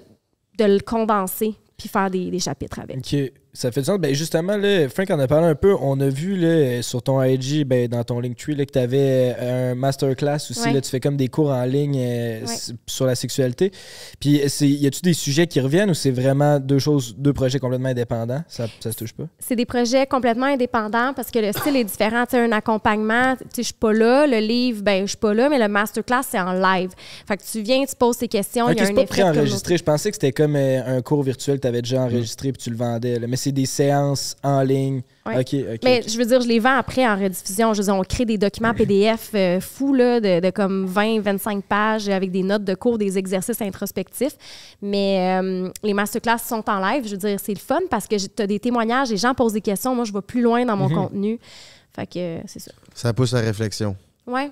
de le condenser puis faire des, des chapitres avec. Ok, ça fait du sens. Ben justement, là, Frank en a parlé un peu. On a vu là, sur ton IG, ben, dans ton Linktree, là, que tu avais un masterclass aussi. Ouais. Là, tu fais comme des cours en ligne euh, Ouais. sur la sexualité. Puis, y a-tu des sujets qui reviennent ou c'est vraiment deux choses, deux projets complètement indépendants? Ça, ça se touche pas? C'est des projets complètement indépendants parce que le style est différent. Tu un accompagnement, tu sais, je suis pas là. Le livre, ben, je suis pas là, mais le masterclass, c'est en live. Fait que tu viens, tu poses tes questions. Il y a c'est un pas préenregistré. Je pensais que c'était comme euh, un cours virtuel que tu avais déjà enregistré puis tu le vendais. là. Mais c'est des séances en ligne. Ouais. Ok, ok. Mais je veux dire, je les vends après en rediffusion. Je veux dire, on crée des documents PDF euh, fous, là, de, de comme 20, 25 pages avec des notes de cours, des exercices introspectifs. Mais euh, les masterclass sont en live. Je veux dire, c'est le fun parce que tu as des témoignages, les gens posent des questions. Moi, je vais plus loin dans mon Mhm. contenu. Fait que euh, c'est ça. Ça pousse à réflexion. Ouais.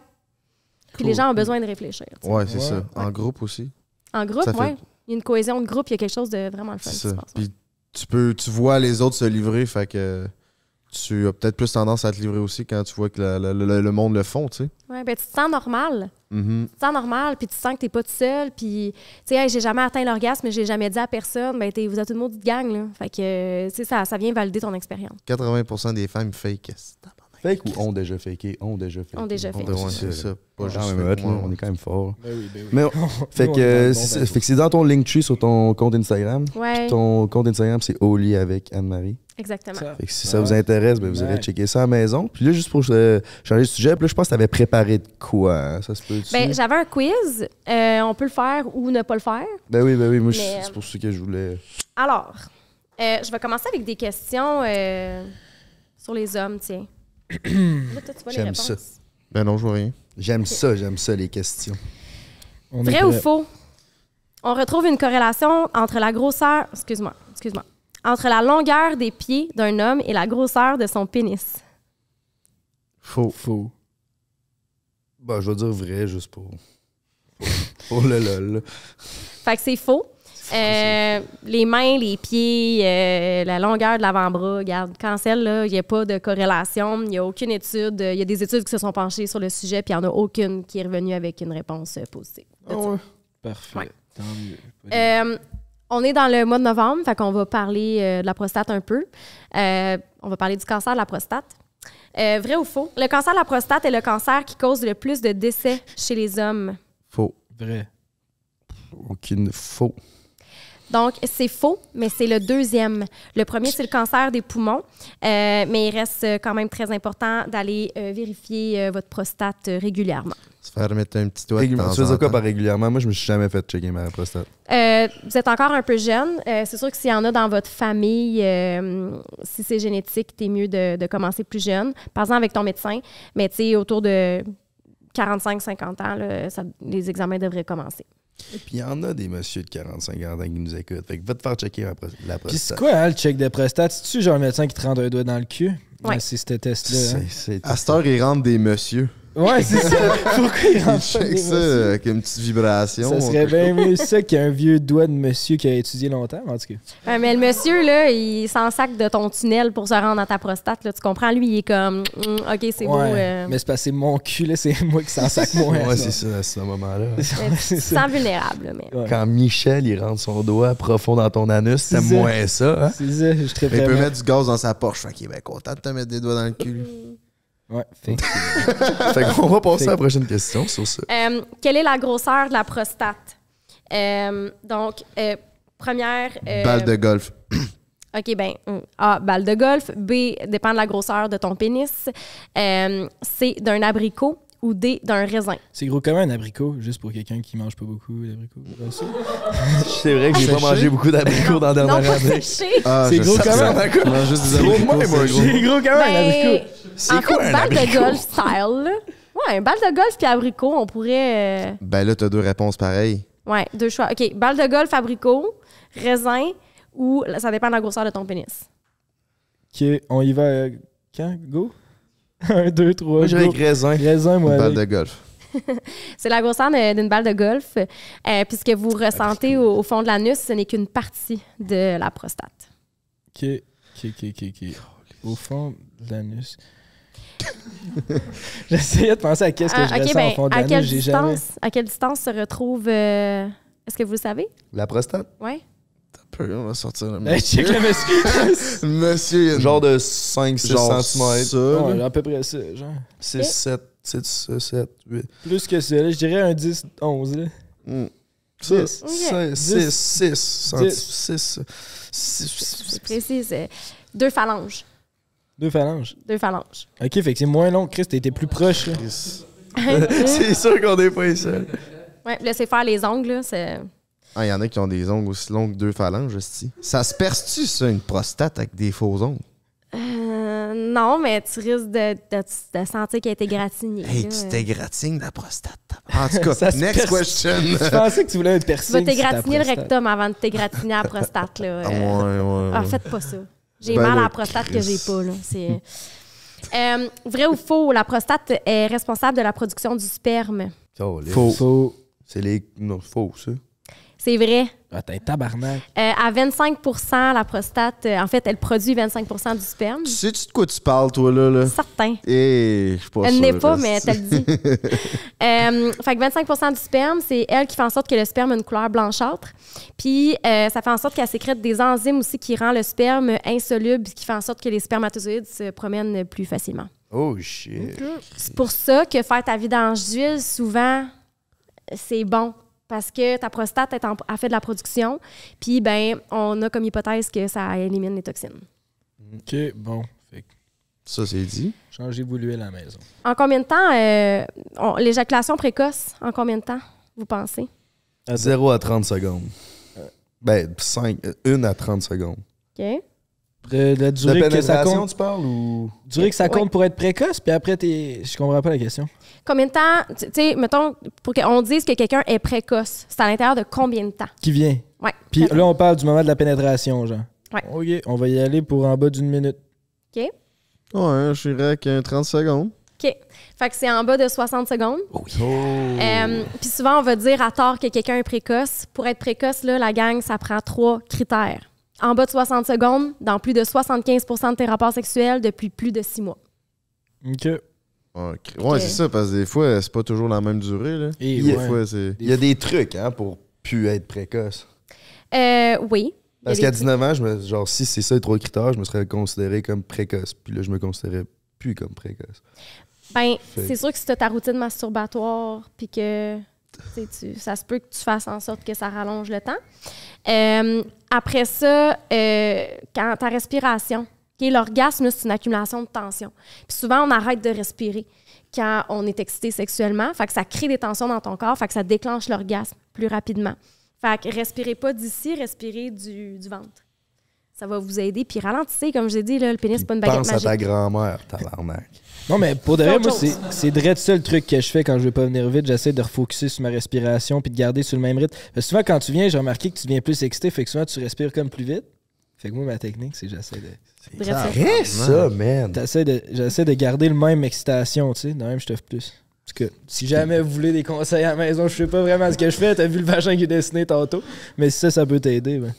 Puis Cool. les gens ont besoin de réfléchir. tu sais. Ouais, c'est Ouais. ça. En groupe aussi. En groupe, fait- ouais. Il y a une cohésion de groupe, il y a quelque chose de vraiment le fun. C'est qui se ça. passe, ouais. Puis tu peux, tu vois les autres se livrer, fait que tu as peut-être plus tendance à te livrer aussi quand tu vois que la- la- le, le monde le font, tu sais. Ouais, ben, tu te sens normal. Mhm. tu te sens normal, puis tu sens que t'es pas tout seul, puis tu sais, Hey, j'ai jamais atteint l'orgasme, mais j'ai jamais dit à personne, ben t'es- vous êtes une maudite gang, là. Fait que, euh, tu sais, ça, ça vient valider ton expérience. 80% des femmes fake. Fake ou ont déjà faké? Ont déjà faké? Ont déjà On fait. doit- ouais, c'est ça. Pas juste là, ouais, on est quand même fort. Ben oui, ben oui. Mais <laughs> fait Nous, on que, euh, fait que c'est dans ton Linktree sur ton compte Instagram? Ouais, Ton compte Instagram, c'est lit avec Anne-Marie. exactement. Ça. Fait que si ça Ouais. vous intéresse, ben, vous irez Ouais. checker ça à la maison. Puis là, juste pour euh, changer de sujet, puis là, je pense que tu avais préparé de quoi. hein? Ça se peut Ben, j'avais un quiz, euh, on peut le faire ou ne pas le faire. Ben oui, ben oui, moi, je- Mais, c'est pour ça que je voulais. Alors, euh, je vais commencer avec des questions euh, sur les hommes, tiens. J'aime ça. Ben non, je vois rien. J'aime ça, j'aime ça, les questions. On Vrai ou faux? On retrouve une corrélation entre la grosseur, excuse-moi, excuse-moi, entre la longueur des pieds d'un homme et la grosseur de son pénis. Faux. Faux. Ben, je vais dire vrai, juste pour. pour le lol. là. Fait que c'est faux. Euh, les mains, les pieds, euh, la longueur de l'avant-bras, regarde, cancel, là, il n'y a pas de corrélation, il n'y a aucune étude. Il y a des études qui se sont penchées sur le sujet, puis il n'y en a aucune qui est revenue avec une réponse euh, positive. Ah ouais. Parfait. Ouais. Tant mieux. Pas de- Euh, on est dans le mois de novembre, fait qu'on va parler euh, de la prostate un peu. Euh, on va parler du cancer de la prostate. Euh, vrai ou faux? Le cancer de la prostate est le cancer qui cause le plus de décès chez les hommes. Faux. Vrai. Aucune. Faux. Donc, c'est faux, mais c'est le deuxième. Le premier, c'est le cancer des poumons, Euh, mais il reste euh, quand même très important d'aller euh, vérifier euh, votre prostate euh, régulièrement. Se faire mettre un petit doigt de Régulièrement. temps Tu fais quoi par régulièrement? Moi, je me suis jamais fait checker ma prostate. Euh, vous êtes encore un peu jeune. Euh, c'est sûr que s'il y en a dans votre famille, euh, si c'est génétique, t'es mieux de, de commencer plus jeune. Par exemple, avec ton médecin. Mais tu sais, autour de 45-50 ans, là, ça- les examens devraient commencer. Et puis, il y en a des messieurs de 45 ans qui nous écoutent. Fait que va te faire checker la Puis c'est prostate. quoi, hein, le check de prostate? C'est-tu genre un médecin qui te rentre un doigt dans le cul? Ouais. C'est ce test-là. hein? À cette heure, ils rentrent des messieurs. Ouais, c'est ça. <laughs> Pourquoi il rentre des ça avec une petite vibration. Ça serait bien mieux ça qu'un vieux doigt de monsieur qui a étudié longtemps, en tout cas. Euh, mais le monsieur, là, il s'en sac de ton tunnel pour se rendre à ta prostate. Là, tu comprends? Lui, il est comme, Hum, OK, c'est beau. Ouais, euh, Mais c'est parce que c'est mon cul, là, c'est <laughs> moi qui s'en sac moins. Ouais, c'est ça, à ce moment-là. <laughs> tu te sens vulnérable. là, mais... Ouais. Quand Michel, il rentre son doigt profond dans ton anus, c'est moins ça, hein? C'est ça, je Il serais peut mettre du gaz dans sa Porsche. Fait qu'il est bien content de te mettre des doigts dans le cul. Ouais, fait que- <laughs> fait qu'on va passer Fait- à la prochaine question sur ça. Euh, quelle est la grosseur de la prostate? Euh, donc, euh, première. euh, Balle de golf. <clears throat> OK, ben A, balle de golf. B, dépend de la grosseur de ton pénis. Euh, C, d'un abricot. Ou D, d'un raisin. C'est gros comme un abricot, juste pour quelqu'un qui mange pas beaucoup d'abricots. Comme ça. <laughs> C'est vrai que j'ai pas mangé beaucoup d'abricots dans la non, dernière année. Ah, C'est gros juste des Gros de abricots, même, c'est un gros. C'est gros comme un Ben, abricot. En quoi fait, un balle de abricot? golf style. là. Ouais, un balle de golf puis abricot, on pourrait. euh, Ben là, t'as deux réponses pareilles. Ouais, deux choix. OK, balle de golf, abricot, raisin ou ça dépend de la grosseur de ton pénis. Ok, on y va euh, quand? Go? <laughs> Un, deux, trois, Moi, j'irais go. avec raisin. Raisin, moi, Balle avec. de golf. <laughs> C'est la grosseur d'une balle de golf. Euh, puis ce que vous ressentez au, au fond de l'anus, ce n'est qu'une partie de la prostate. Ok, ok, ok, ok. Au fond de l'anus. <laughs> J'essayais de penser à qu'est-ce que Ah, je ok, ressens ben, au fond de à quelle l'anus. Jamais... à quelle distance se retrouve. euh, Est-ce que vous le savez? La prostate? Oui. Peu, on va sortir le Hey, check le monsieur. <laughs> Monsieur, il y a une- Genre de 5-6 Genre cm. ça, Ouais, là. à peu près ça, genre. 6, 7, 6, 7, 8. Plus que ça, là, je dirais un 10, 11, là. Mm. Ça, 10. 6, 6, 6, 6. C'est précis. c'est Deux phalanges. Deux phalanges. Deux phalanges. Ok, fait que c'est moins long. Chris, été plus proche, là. <laughs> C'est sûr qu'on n'est pas seuls. ouais, laissez faire les ongles. là, C'est... Ah, il y en a qui ont des ongles aussi longs que deux phalanges, hostie. Ça se perce-tu, ça, une prostate avec des faux ongles? Euh, non, mais tu risques de, de, de sentir qu'elle a été gratinée. Hey, là. tu t'égratignes la prostate. En tout <laughs> cas, next perce. question. <laughs> Je pensais que tu voulais un Tu piercing. vas sur ta t'égratiner le rectum avant de t'égratiner la prostate. Là. Ah, Euh, ouais, ouais, Ah, ouais. faites pas ça. J'ai Ben mal à la prostate que j'ai pas. Là. C'est... Euh, vrai ou faux, la prostate est responsable de la production du sperme. Faux. Faux. C'est les. Non, faux, ça. C'est vrai. Ah, t'es un tabarnak. Euh, à 25% la prostate, euh, en fait, elle produit 25% du sperme. Tu sais-tu de quoi tu parles, toi, là? là? Certain. Eh, je suis pas Elle n'est pas, mais elle le dit. <laughs> Euh, fait que 25% du sperme, c'est elle qui fait en sorte que le sperme a une couleur blanchâtre. Puis, euh, ça fait en sorte qu'elle sécrète des enzymes aussi qui rend le sperme insoluble, ce qui fait en sorte que les spermatozoïdes se promènent plus facilement. Oh shit. C'est pour ça que faire ta vidange d'huile, souvent, c'est bon. Parce que ta prostate est en- a fait de la production. Puis, ben, on a comme hypothèse que ça élimine les toxines. Ok, bon. Fait que Ça, c'est dit. changez-vous l'huile à la maison. En combien de temps, euh, on- l'éjaculation précoce, en combien de temps, vous pensez? 0 à 30 secondes. Ben, 5, 1 à 30 secondes. OK? De la durée que ça compte. tu parles ou? Durée que ça compte pour être précoce, puis après, t'es. Je comprends pas la question. Combien de temps, tu sais, mettons, pour qu'on dise que quelqu'un est précoce, c'est à l'intérieur de combien de temps? Qui vient? Ouais. Puis là, on parle du moment de la pénétration, genre. Ouais. OK, on va y aller pour en bas d'une minute. OK? Ouais, je dirais qu'un 30 secondes. OK. Fait que c'est en bas de 60 secondes. Oh. Euh, Puis souvent, on va dire à tort que quelqu'un est précoce. Pour être précoce, là, la gang, ça prend trois critères. En bas de 60 secondes, dans plus de 75% de tes rapports sexuels depuis plus de six mois. OK. Ouais, c'est ça, parce que des fois, c'est pas toujours la même durée, là. Et des ouais. fois, c'est... Il y a des trucs, hein, pour plus être précoce. Euh, oui. Parce qu'à des- 19 ans, je me, genre, si c'est ça les trois critères, je me serais considéré comme précoce. Puis là, je me considérais plus comme précoce. Ben, Fait- c'est sûr que si tu as ta routine masturbatoire, puis que tu- ça se peut que tu fasses en sorte que ça rallonge le temps. Euh, après ça, euh, quand ta respiration, l'orgasme, c'est une accumulation de tension. Puis souvent, on arrête de respirer quand on est excité sexuellement. Fait que ça crée des tensions dans ton corps, fait que ça déclenche l'orgasme plus rapidement. Fait que respirez pas d'ici, respirez du, du ventre. Ça va vous aider. Puis ralentissez, comme je l'ai dit, là, le pénis, c'est pas une baguette Pense à magique. ta grand-mère, tabarnak. Non, mais pour de C'est vrai, moi, c'est direct ça le truc que je fais quand je veux pas venir vite. J'essaie de refocuser sur ma respiration puis de garder sur le même rythme. Parce que souvent, quand tu viens, j'ai remarqué que tu viens plus excité, fait que souvent, tu respires comme plus vite. Fait que moi, ma technique, c'est j'essaie de. Bref, ça. Man? De- J'essaie de garder le même excitation, tu sais. De même, je t'offre plus. Parce que si jamais vous voulez des conseils à la maison, je sais pas vraiment ce que je fais. T'as vu le vagin qui est dessiné tantôt. Mais si ça, ça peut t'aider. Ben.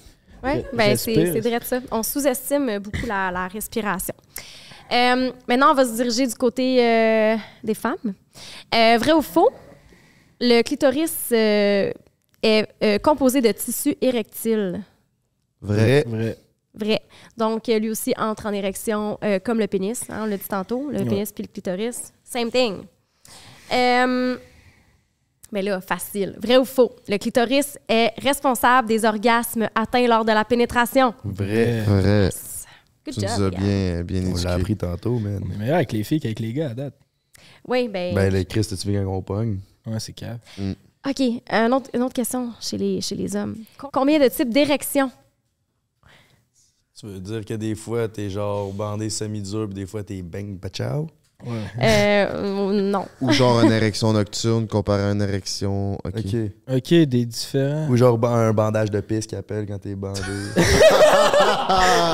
Oui, ben c'est c'est direct ça. On sous-estime beaucoup la, la respiration. Euh, maintenant, on va se diriger du côté euh, des femmes. Euh, vrai ou faux? Le clitoris euh, est euh, composé de tissu érectile. Vrai. Vrai. Vrai. Donc, lui aussi entre en érection euh, comme le pénis. hein, on l'a dit tantôt. Le Ouais. pénis puis le clitoris. Same thing. Euh, mais là, facile. Vrai ou faux? Le clitoris est responsable des orgasmes atteints lors de la pénétration. Vrai. Vrai. Good Tu job. nous as Yann. bien, bien On l'a appris tantôt, man. On est meilleur avec les filles qu'avec les gars à date. Oui, ben. Ben, le Christ, tu veux qu'on pogne? Ouais, c'est cave. OK. Un autre- une autre question chez les, chez les hommes. Co- Combien de types d'érections? Tu veux dire que des fois, t'es genre bandé semi-dur, puis des fois, t'es bang, ciao? Ouais. Euh, non. Ou genre une érection nocturne comparé à une érection. Ok. OK. Des différents. Ou genre un bandage de pisse qui appelle quand t'es bandé. <laughs>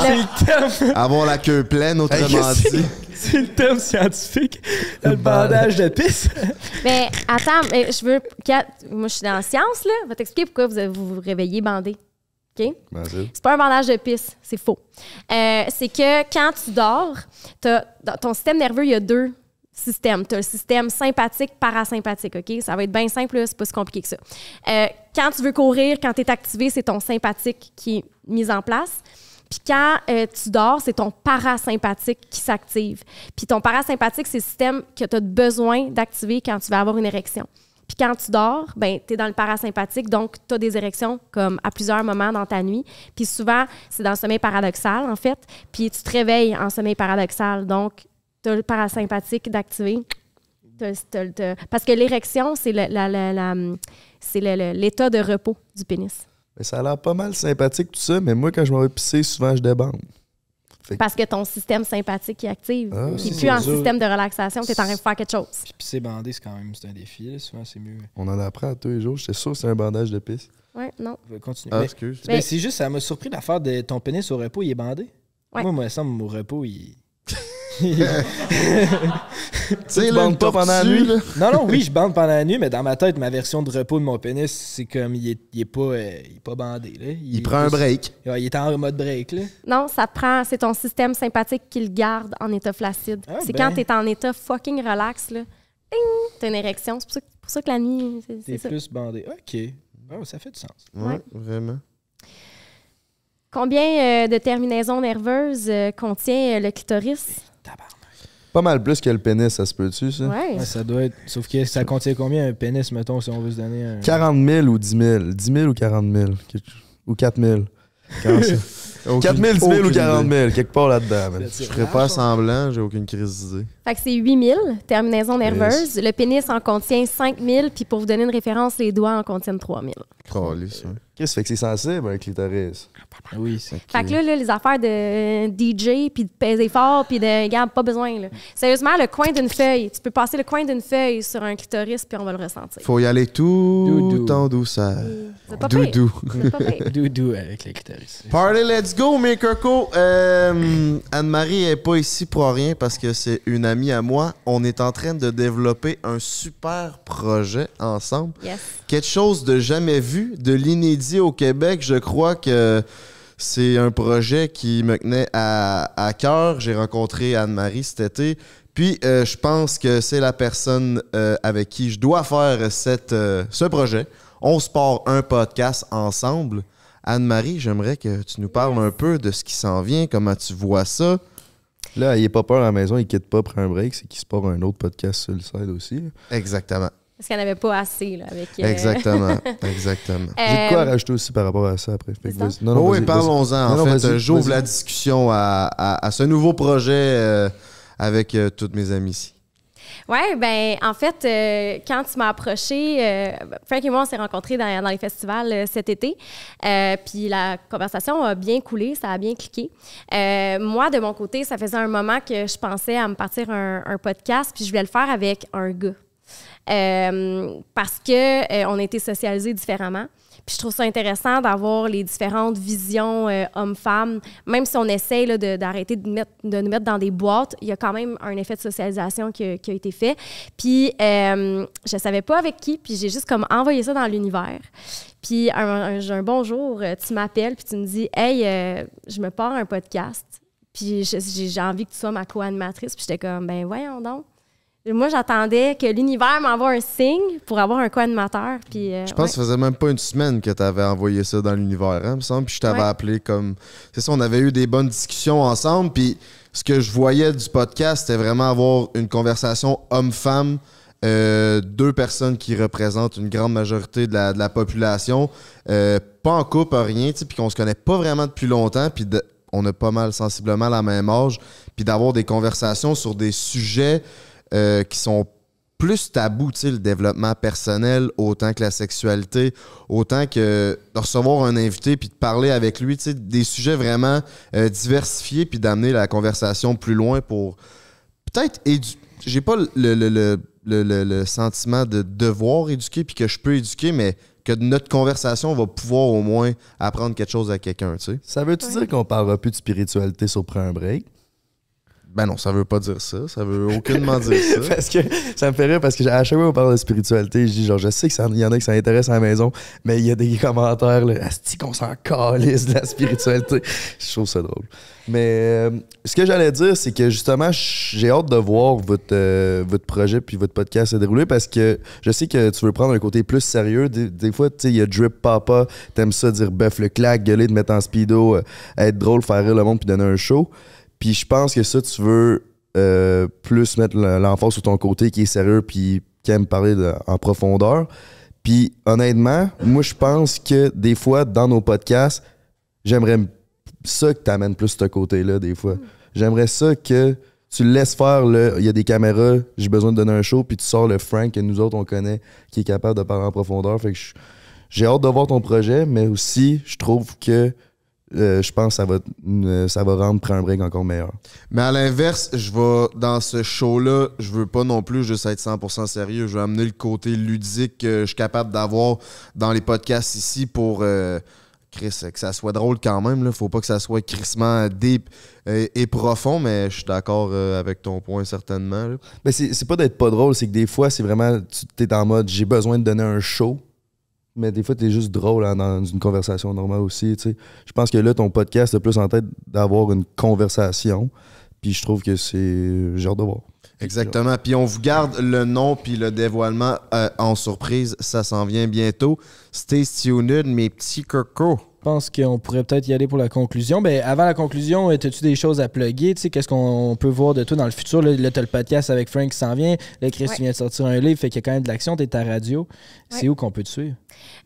C'est le terme, Avoir la queue pleine, autrement dit. c'est le terme scientifique. Le bandage de pisse. Mais attends, mais je veux. Moi, je suis dans la science, là. Je vais t'expliquer pourquoi vous vous, vous réveillez bandé. OK? C'est pas un bandage de pisse, c'est faux. Euh, c'est que quand tu dors, ton système nerveux, il y a deux systèmes. Tu as le système sympathique, parasympathique, OK? Ça va être bien simple, c'est pas si compliqué que ça. Euh, quand tu veux courir, quand tu es activé, c'est ton sympathique qui est mis en place. Puis quand euh, tu dors, c'est ton parasympathique qui s'active. Puis ton parasympathique, c'est le système que tu as besoin d'activer quand tu vas avoir une érection. Puis quand tu dors, ben, tu es dans le parasympathique, donc tu as des érections comme à plusieurs moments dans ta nuit. Puis souvent, c'est dans le sommeil paradoxal, en fait. Puis tu te réveilles en sommeil paradoxal. Donc, tu as le parasympathique d'activer. Parce que l'érection, c'est l'état de repos du pénis. Ça a l'air pas mal sympathique tout ça, mais moi, quand je m'en vais pisser, souvent, je débande. Parce que ton système sympathique est active. Ah, Puis c'est plus en système de relaxation, tu es en train de faire quelque chose. Puis pisser bandé, c'est quand même c'est un défi. Là. Souvent, c'est mieux. On en apprend tous les jours. J'étais sûr que c'est un bandage de pisse. Ouais, non. Continuer. Ah, Mais- excuse. Mais- c'est juste, ça m'a surpris l'affaire de ton pénis au repos, il est bandé. Ouais. Moi, moi, ça, mon repos, il. Tu sais, bandes pas pendant la nuit? là. non, non, oui, je bande pendant la nuit, mais dans ma tête, ma version de repos de mon pénis, c'est comme il est, il est pas, euh, il est pas bandé. Là. Il prend un break. Ouais, il est en mode break. Là. Non, ça prend. C'est ton système sympathique qui le garde en état flaccide. Ah, c'est ben. quand tu es en état fucking relax, là. T'as une érection. C'est pour ça, que- pour ça que la nuit, c'est- T'es ça. plus bandé. OK. Oh, ça fait du sens. Ouais, Ouais. vraiment. Combien euh, de terminaisons nerveuses euh, contient euh, le clitoris? Pas mal plus que le pénis, ça se peut-tu, ça? Ouais. Ouais, ça doit être. Sauf que ça contient combien un pénis, mettons, si on veut se donner un. 40 000 ou 10 000? 10 000 ou 40 000? Quelque- Ou 4 000? Comment ça? 4 000, 10 000 ou aucune 40 idée. 000? Quelque part là-dedans, man. Je ferais pas semblant, j'ai aucune crise d'idée. Fait que c'est 8000 terminaisons nerveuses. Le pénis en contient 5000, puis pour vous donner une référence, les doigts en contiennent 3000. Calisse, ouais. Qu'est-ce que fait que c'est sensible, un clitoris? Oui, c'est. Fait que là, là, les affaires de euh, DJ, puis de peser fort, puis de. Regarde, pas besoin, là. Sérieusement, le coin d'une feuille, tu peux passer le coin d'une feuille sur un clitoris, puis on va le ressentir. Faut y aller tout Doudou. en douceur. C'est pas. Doudou. Pas. <laughs> Doudou avec les clitoris. Party, let's go, mes cocos. Euh, Anne-Marie est pas ici pour rien parce que c'est une amie à moi. On est en train de développer un super projet ensemble. Yes. Quelque chose de jamais vu, de l'inédit au Québec. Je crois que c'est un projet qui me tenait à, à cœur. J'ai rencontré Anne-Marie cet été. Puis, euh, je pense que c'est la personne euh, avec qui je dois faire cette, euh, ce projet. On se part un podcast ensemble. Anne-Marie, j'aimerais que tu nous parles un peu de ce qui s'en vient, comment tu vois ça? Là, il pas peur à la maison, il quitte pas après un break, c'est qu'il se part un autre podcast sur le side aussi. Exactement. Parce qu'il n'y en avait pas assez là, avec. euh, Exactement. <laughs> Exactement. J'ai de quoi Euh, rajouter aussi par rapport à ça après. Non, non, Oh oui, parlons-en. En Non, fait, euh, j'ouvre la discussion à, à- à ce nouveau projet euh, avec euh, toutes mes amies ici. Ouais, ben en fait, euh, quand tu m'as approché, euh, Frank et moi, on s'est rencontrés dans, dans les festivals euh, cet été. Euh, puis la conversation a bien coulé, ça a bien cliqué. Euh, moi, de mon côté, ça faisait un moment que je pensais à me partir un, un podcast, puis je voulais le faire avec un gars. Euh, parce que euh, on a été socialisés différemment. Puis je trouve ça intéressant d'avoir les différentes visions euh, hommes-femmes. Même si on essaye d'arrêter de, de nous mettre dans des boîtes, il y a quand même un effet de socialisation qui, a- été fait. Puis je savais pas avec qui, puis j'ai juste comme envoyé ça dans l'univers. Puis un, un, bon tu m'appelles, puis tu me dis « Hey, je me pars un podcast, puis j'ai envie que tu sois ma co-animatrice. » Puis j'étais comme « Ben voyons donc. » Moi, j'attendais que l'univers m'envoie un signe pour avoir un co-animateur. Puis, euh, Je pense que ça faisait même pas une semaine que tu avais envoyé ça dans l'univers, hein, me semble. Puis je t'avais Ouais. appelé comme. C'est ça, on avait eu des bonnes discussions ensemble. Puis ce que je voyais du podcast, c'était vraiment avoir une conversation homme-femme. euh, deux personnes qui représentent une grande majorité de la, de la population, euh, pas en couple, rien, puis qu'on se connaît pas vraiment depuis longtemps, puis on a pas mal sensiblement la même âge, puis d'avoir des conversations sur des sujets euh, qui sont plus tabous, tu sais, le développement personnel, autant que la sexualité, autant que de recevoir un invité puis de parler avec lui, tu sais, des sujets vraiment euh, diversifiés puis d'amener la conversation plus loin pour peut-être édu- J'ai pas le, le, le, le, le- le sentiment de devoir éduquer puis que je peux éduquer, mais que notre conversation va pouvoir au moins apprendre quelque chose à quelqu'un, tu sais. Ça veut-tu dire qu'on parlera plus de spiritualité sur Prends un break? Ben non, ça veut pas dire ça. Ça veut aucunement dire ça. <laughs> parce que ça me fait rire parce que à chaque fois qu'on parle de spiritualité, je dis genre je sais ça y en a qui ça intéresse à la maison, mais il y a des commentaires là, Asti qu'on s'en calisse de la spiritualité. <laughs> je trouve ça drôle. Mais euh, ce que j'allais dire, c'est que justement, j'ai hâte de voir votre, euh, votre projet puis votre podcast se dérouler parce que je sais que tu veux prendre un côté plus sérieux. Des, des fois, tu sais, il y a Drip Papa, t'aimes ça dire bœuf le claque, gueuler, de mettre en speedo, euh, être drôle, faire rire le monde puis donner un show. Puis je pense que ça, tu veux euh, plus mettre l- l'emphase sur ton côté qui est sérieux puis qui aime parler en profondeur. Puis honnêtement, moi, je pense que des fois, dans nos podcasts, j'aimerais ça que tu amènes plus ce côté-là, des fois. J'aimerais ça que tu le laisses faire, le, il y a des caméras, j'ai besoin de donner un show, puis tu sors le Frank que nous autres, on connaît, qui est capable de parler en profondeur. Fait que j'ai hâte de voir ton projet, mais aussi, je trouve que euh, je pense que ça va, euh, ça va rendre Prends un break encore meilleur. Mais à l'inverse, je vais dans ce show-là, je veux pas non plus juste être 100% sérieux. Je veux amener le côté ludique que je suis capable d'avoir dans les podcasts ici pour euh, Chris, que ça soit drôle quand même. Là. Faut pas que ça soit crissement deep et profond, mais je suis d'accord avec ton point certainement. là. Mais c'est c'est pas d'être pas drôle, c'est que des fois, c'est vraiment, tu es en mode j'ai besoin de donner un show, mais des fois, tu es juste drôle hein, dans une conversation normale aussi. Je pense que là, ton podcast a plus en tête d'avoir une conversation, puis je trouve que c'est. Hâte de voir. Exactement. Puis on vous garde le nom puis le dévoilement euh, en surprise. Ça s'en vient bientôt. Stay tuned, mes petits cocos. Je pense qu'on pourrait peut-être y aller pour la conclusion. Ben, avant la conclusion, as-tu des choses à plugger? Tu sais, qu'est-ce qu'on peut voir de toi dans le futur? Là, là tu as le podcast avec Frank qui s'en vient. Là, Chris, Ouais. tu viens de sortir un livre, fait qu'il y a quand même de l'action. Tu es à radio. C'est où qu'on peut te suivre?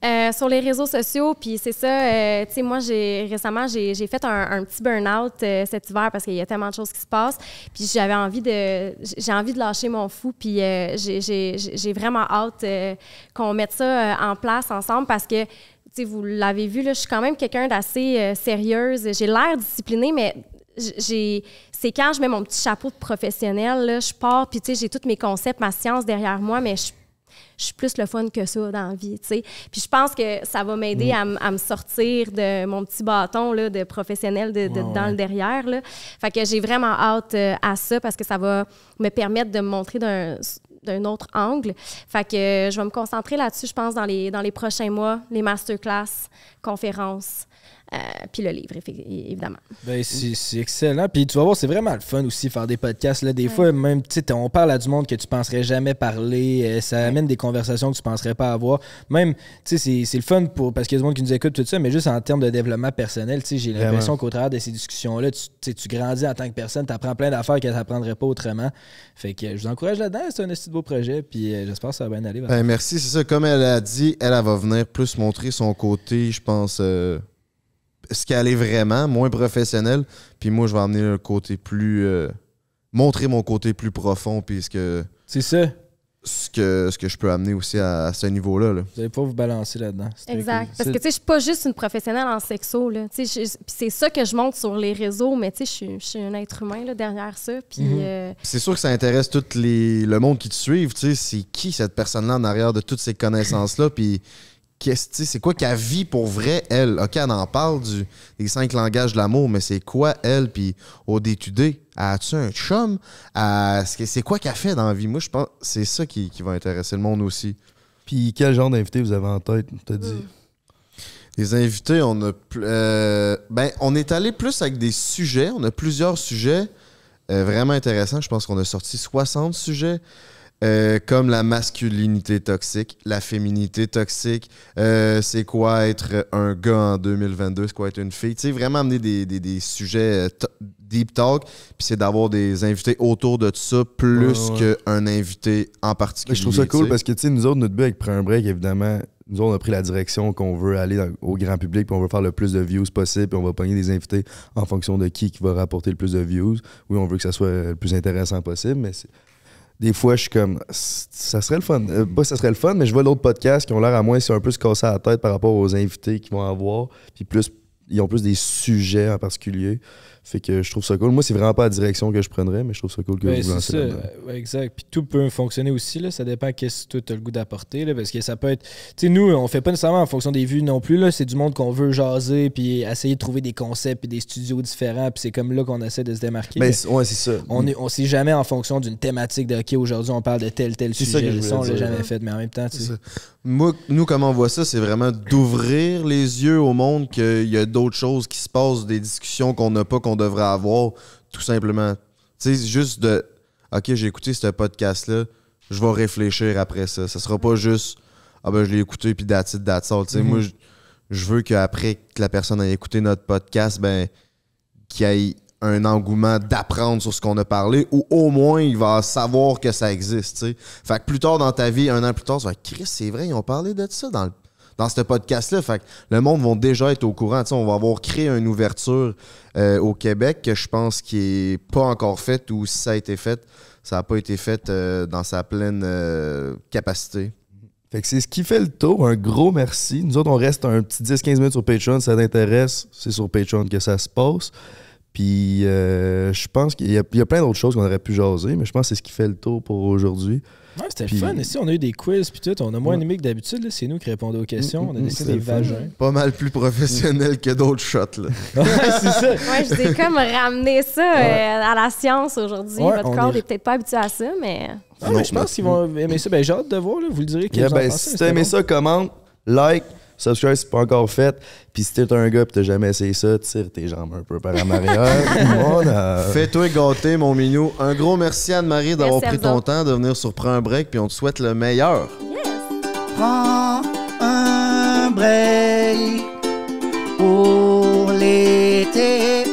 Euh, sur les réseaux sociaux, puis c'est ça, euh, tu sais, moi, j'ai récemment, j'ai fait un, un petit burn-out euh, cet hiver parce qu'il y a tellement de choses qui se passent, puis j'avais envie de, j'ai envie de lâcher mon fou, puis j'ai- vraiment hâte qu'on mette ça en place ensemble parce que, tu sais, vous l'avez vu, là, je suis quand même quelqu'un d'assez euh, sérieuse. J'ai l'air disciplinée, mais j'ai c'est quand je mets mon petit chapeau de professionnel, là, je pars, puis tu sais, j'ai tous mes concepts, ma science derrière moi, mais je je suis plus le fun que ça dans la vie, tu sais. Puis je pense que ça va m'aider à, m- à me sortir de mon petit bâton là, de professionnel de, dans ouais. le derrière. Là. Fait que j'ai vraiment hâte euh, à ça parce que ça va me permettre de me montrer d'un d'un autre angle. Fait que euh, je vais me concentrer là-dessus, je pense, dans les, dans les prochains mois, les masterclass, conférences. Euh, puis le livre, évidemment. Ben, c'est c'est excellent. Puis tu vas voir, c'est vraiment le fun aussi faire des podcasts. Là. Des fois, même, tu sais, on parle à du monde que tu penserais jamais parler. euh, ça amène des conversations que tu penserais pas avoir. Même, tu sais, c'est- c'est le fun pour, parce qu'il y a du monde qui nous écoute, tout ça, mais juste en termes de développement personnel, tu sais, j'ai l'impression qu'au travers de ces discussions-là, tu, tu grandis en tant que personne, tu apprends plein d'affaires que tu n'apprendrais pas autrement. Fait que euh, je vous encourage là-dedans. C'est un petit beau projet. Puis euh, j'espère que ça va bien aller. Ben, merci, c'est ça. Comme elle a dit, elle, elle va venir plus montrer son côté, je pense, euh, ce qu'elle est vraiment, moins professionnel. Puis moi, je vais amener le côté plus. euh, montrer mon côté plus profond, puis ce que, C'est ça. ce que, ce que je peux amener aussi à, à ce niveau-là. là. Vous allez pas vous balancer là-dedans. Exact. cool. Parce que, tu sais, je suis pas juste une professionnelle en sexo, là. Tu sais, je- puis c'est ça que je montre sur les réseaux, mais tu sais, je suis- je suis un être humain, là, derrière ça. Puis, Mhm. euh, C'est sûr que ça intéresse tout les, le monde qui te suivent. tu sais, C'est qui cette personne-là en arrière de toutes ces connaissances-là? Puis qu'est-ce- c'est quoi qu'elle vit pour vrai, elle? OK, elle en parle du, des cinq langages de l'amour, mais c'est quoi, elle? Puis au D2D, as-tu un chum? C'est quoi qu'elle fait dans la vie? Moi, je pense que c'est ça qui, qui va intéresser le monde aussi. Puis quel genre d'invité vous avez en tête, t'as dit? Les invités, on a. euh, ben, on est allé plus avec des sujets. On a plusieurs sujets euh, vraiment intéressants. Je pense qu'on a sorti 60 sujets. Euh, comme la masculinité toxique, la féminité toxique, euh, c'est quoi être un gars en 2022, c'est quoi être une fille? Tu sais, vraiment amener des, des- des sujets euh, deep talk, puis c'est d'avoir des invités autour de ça plus Ouais, ouais. qu'un invité en particulier. je trouve ça cool parce que, tu sais, nous autres, notre but avec Prends un break, évidemment, nous autres, on a pris la direction qu'on veut aller dans- au grand public, puis on veut faire le plus de views possible, puis on va pogner des invités en fonction de qui qui va rapporter le plus de views. Oui, on veut que ça soit le plus intéressant possible, mais c'est- des fois, je suis comme, ça serait le fun. Euh, ça serait le fun, mais je vois d'autres podcasts qui ont l'air à moins, c'est un peu se casser la tête par rapport aux invités qu'ils vont avoir, puis plus, ils ont plus des sujets en particulier. Fait que je trouve ça cool. Moi, c'est vraiment pas la direction que je prendrais, mais je trouve ça cool que Ben, vous lancez ça, ouais, exact. Puis tout peut fonctionner aussi, là. ça dépend qu'est-ce que tu as le goût d'apporter, là, parce que ça peut être... Tu sais, nous, on fait pas nécessairement en fonction des vues non plus, là. c'est du monde qu'on veut jaser, puis essayer de trouver des concepts, puis des studios différents, puis c'est comme là qu'on essaie de se démarquer. Ben, ouais, c'est ça. on est, on sait jamais en fonction d'une thématique de OK, aujourd'hui on parle de tel tel C'est ça sujet. que je Ça, on l'a jamais fait, mais en même temps, Moi, nous, comment on voit ça, c'est vraiment d'ouvrir les yeux au monde qu'il y a d'autres choses qui se passent, des discussions qu'on n'a pas, qu'on devrait avoir, tout simplement. Tu sais, juste de OK, j'ai écouté ce podcast-là, je vais réfléchir après ça. Ça sera pas juste Ah ben je l'ai écouté puis that's it, that's all. Tu sais, Mhm. moi, je, je veux qu'après que la personne ait écouté notre podcast, ben qu'il y ait un engouement d'apprendre sur ce qu'on a parlé ou au moins il va savoir que ça existe. Fait que plus tard dans ta vie, un an plus tard, tu vas Chris, c'est vrai, ils ont parlé de ça dans, dans ce podcast-là. Fait que le monde va déjà être au courant. On va avoir créé une ouverture euh, au Québec que je pense qui est pas encore faite ou si ça a été fait, ça n'a pas été fait euh, dans sa pleine euh, capacité. Fait que c'est ce qui fait le tour. Un gros merci. Nous autres, on reste un petit 10-15 minutes sur Patreon. Si ça t'intéresse, c'est sur Patreon que ça se passe. Puis euh, je pense qu'il y, a- il y a plein d'autres choses qu'on aurait pu jaser, mais je pense que c'est ce qui fait le tour pour aujourd'hui. Ouais, c'était Puis- le fun. Ici, on a eu des quiz, puis tout. On a moins Ouais. animé que d'habitude. C'est nous qui répondons aux questions. On a Mm, mm, des vagins. Pas mal plus professionnel que d'autres shots. Là. <laughs> Ouais, c'est ça. ouais, je t'ai comme ramené ça euh, à la science aujourd'hui. Ouais, Votre corps est- n'est peut-être pas habitué à ça, mais Ah, mais je pense qu'ils vont aimer ça. Ben, j'ai hâte de voir. Là. Vous le direz. Yeah, ben, si t'as aimé ça, commente, like, subscribe si c'est pas encore fait. Puis si t'es un gars et t'as jamais essayé ça, tire tes jambes un peu par en arrière. <laughs> Fais-toi gâter, mon minou. Un gros merci, Anne-Marie, d'avoir pris ton temps de venir sur Prends un break, puis on te souhaite le meilleur. Prends un break pour l'été.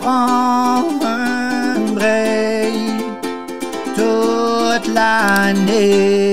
Prends un break toute l'année.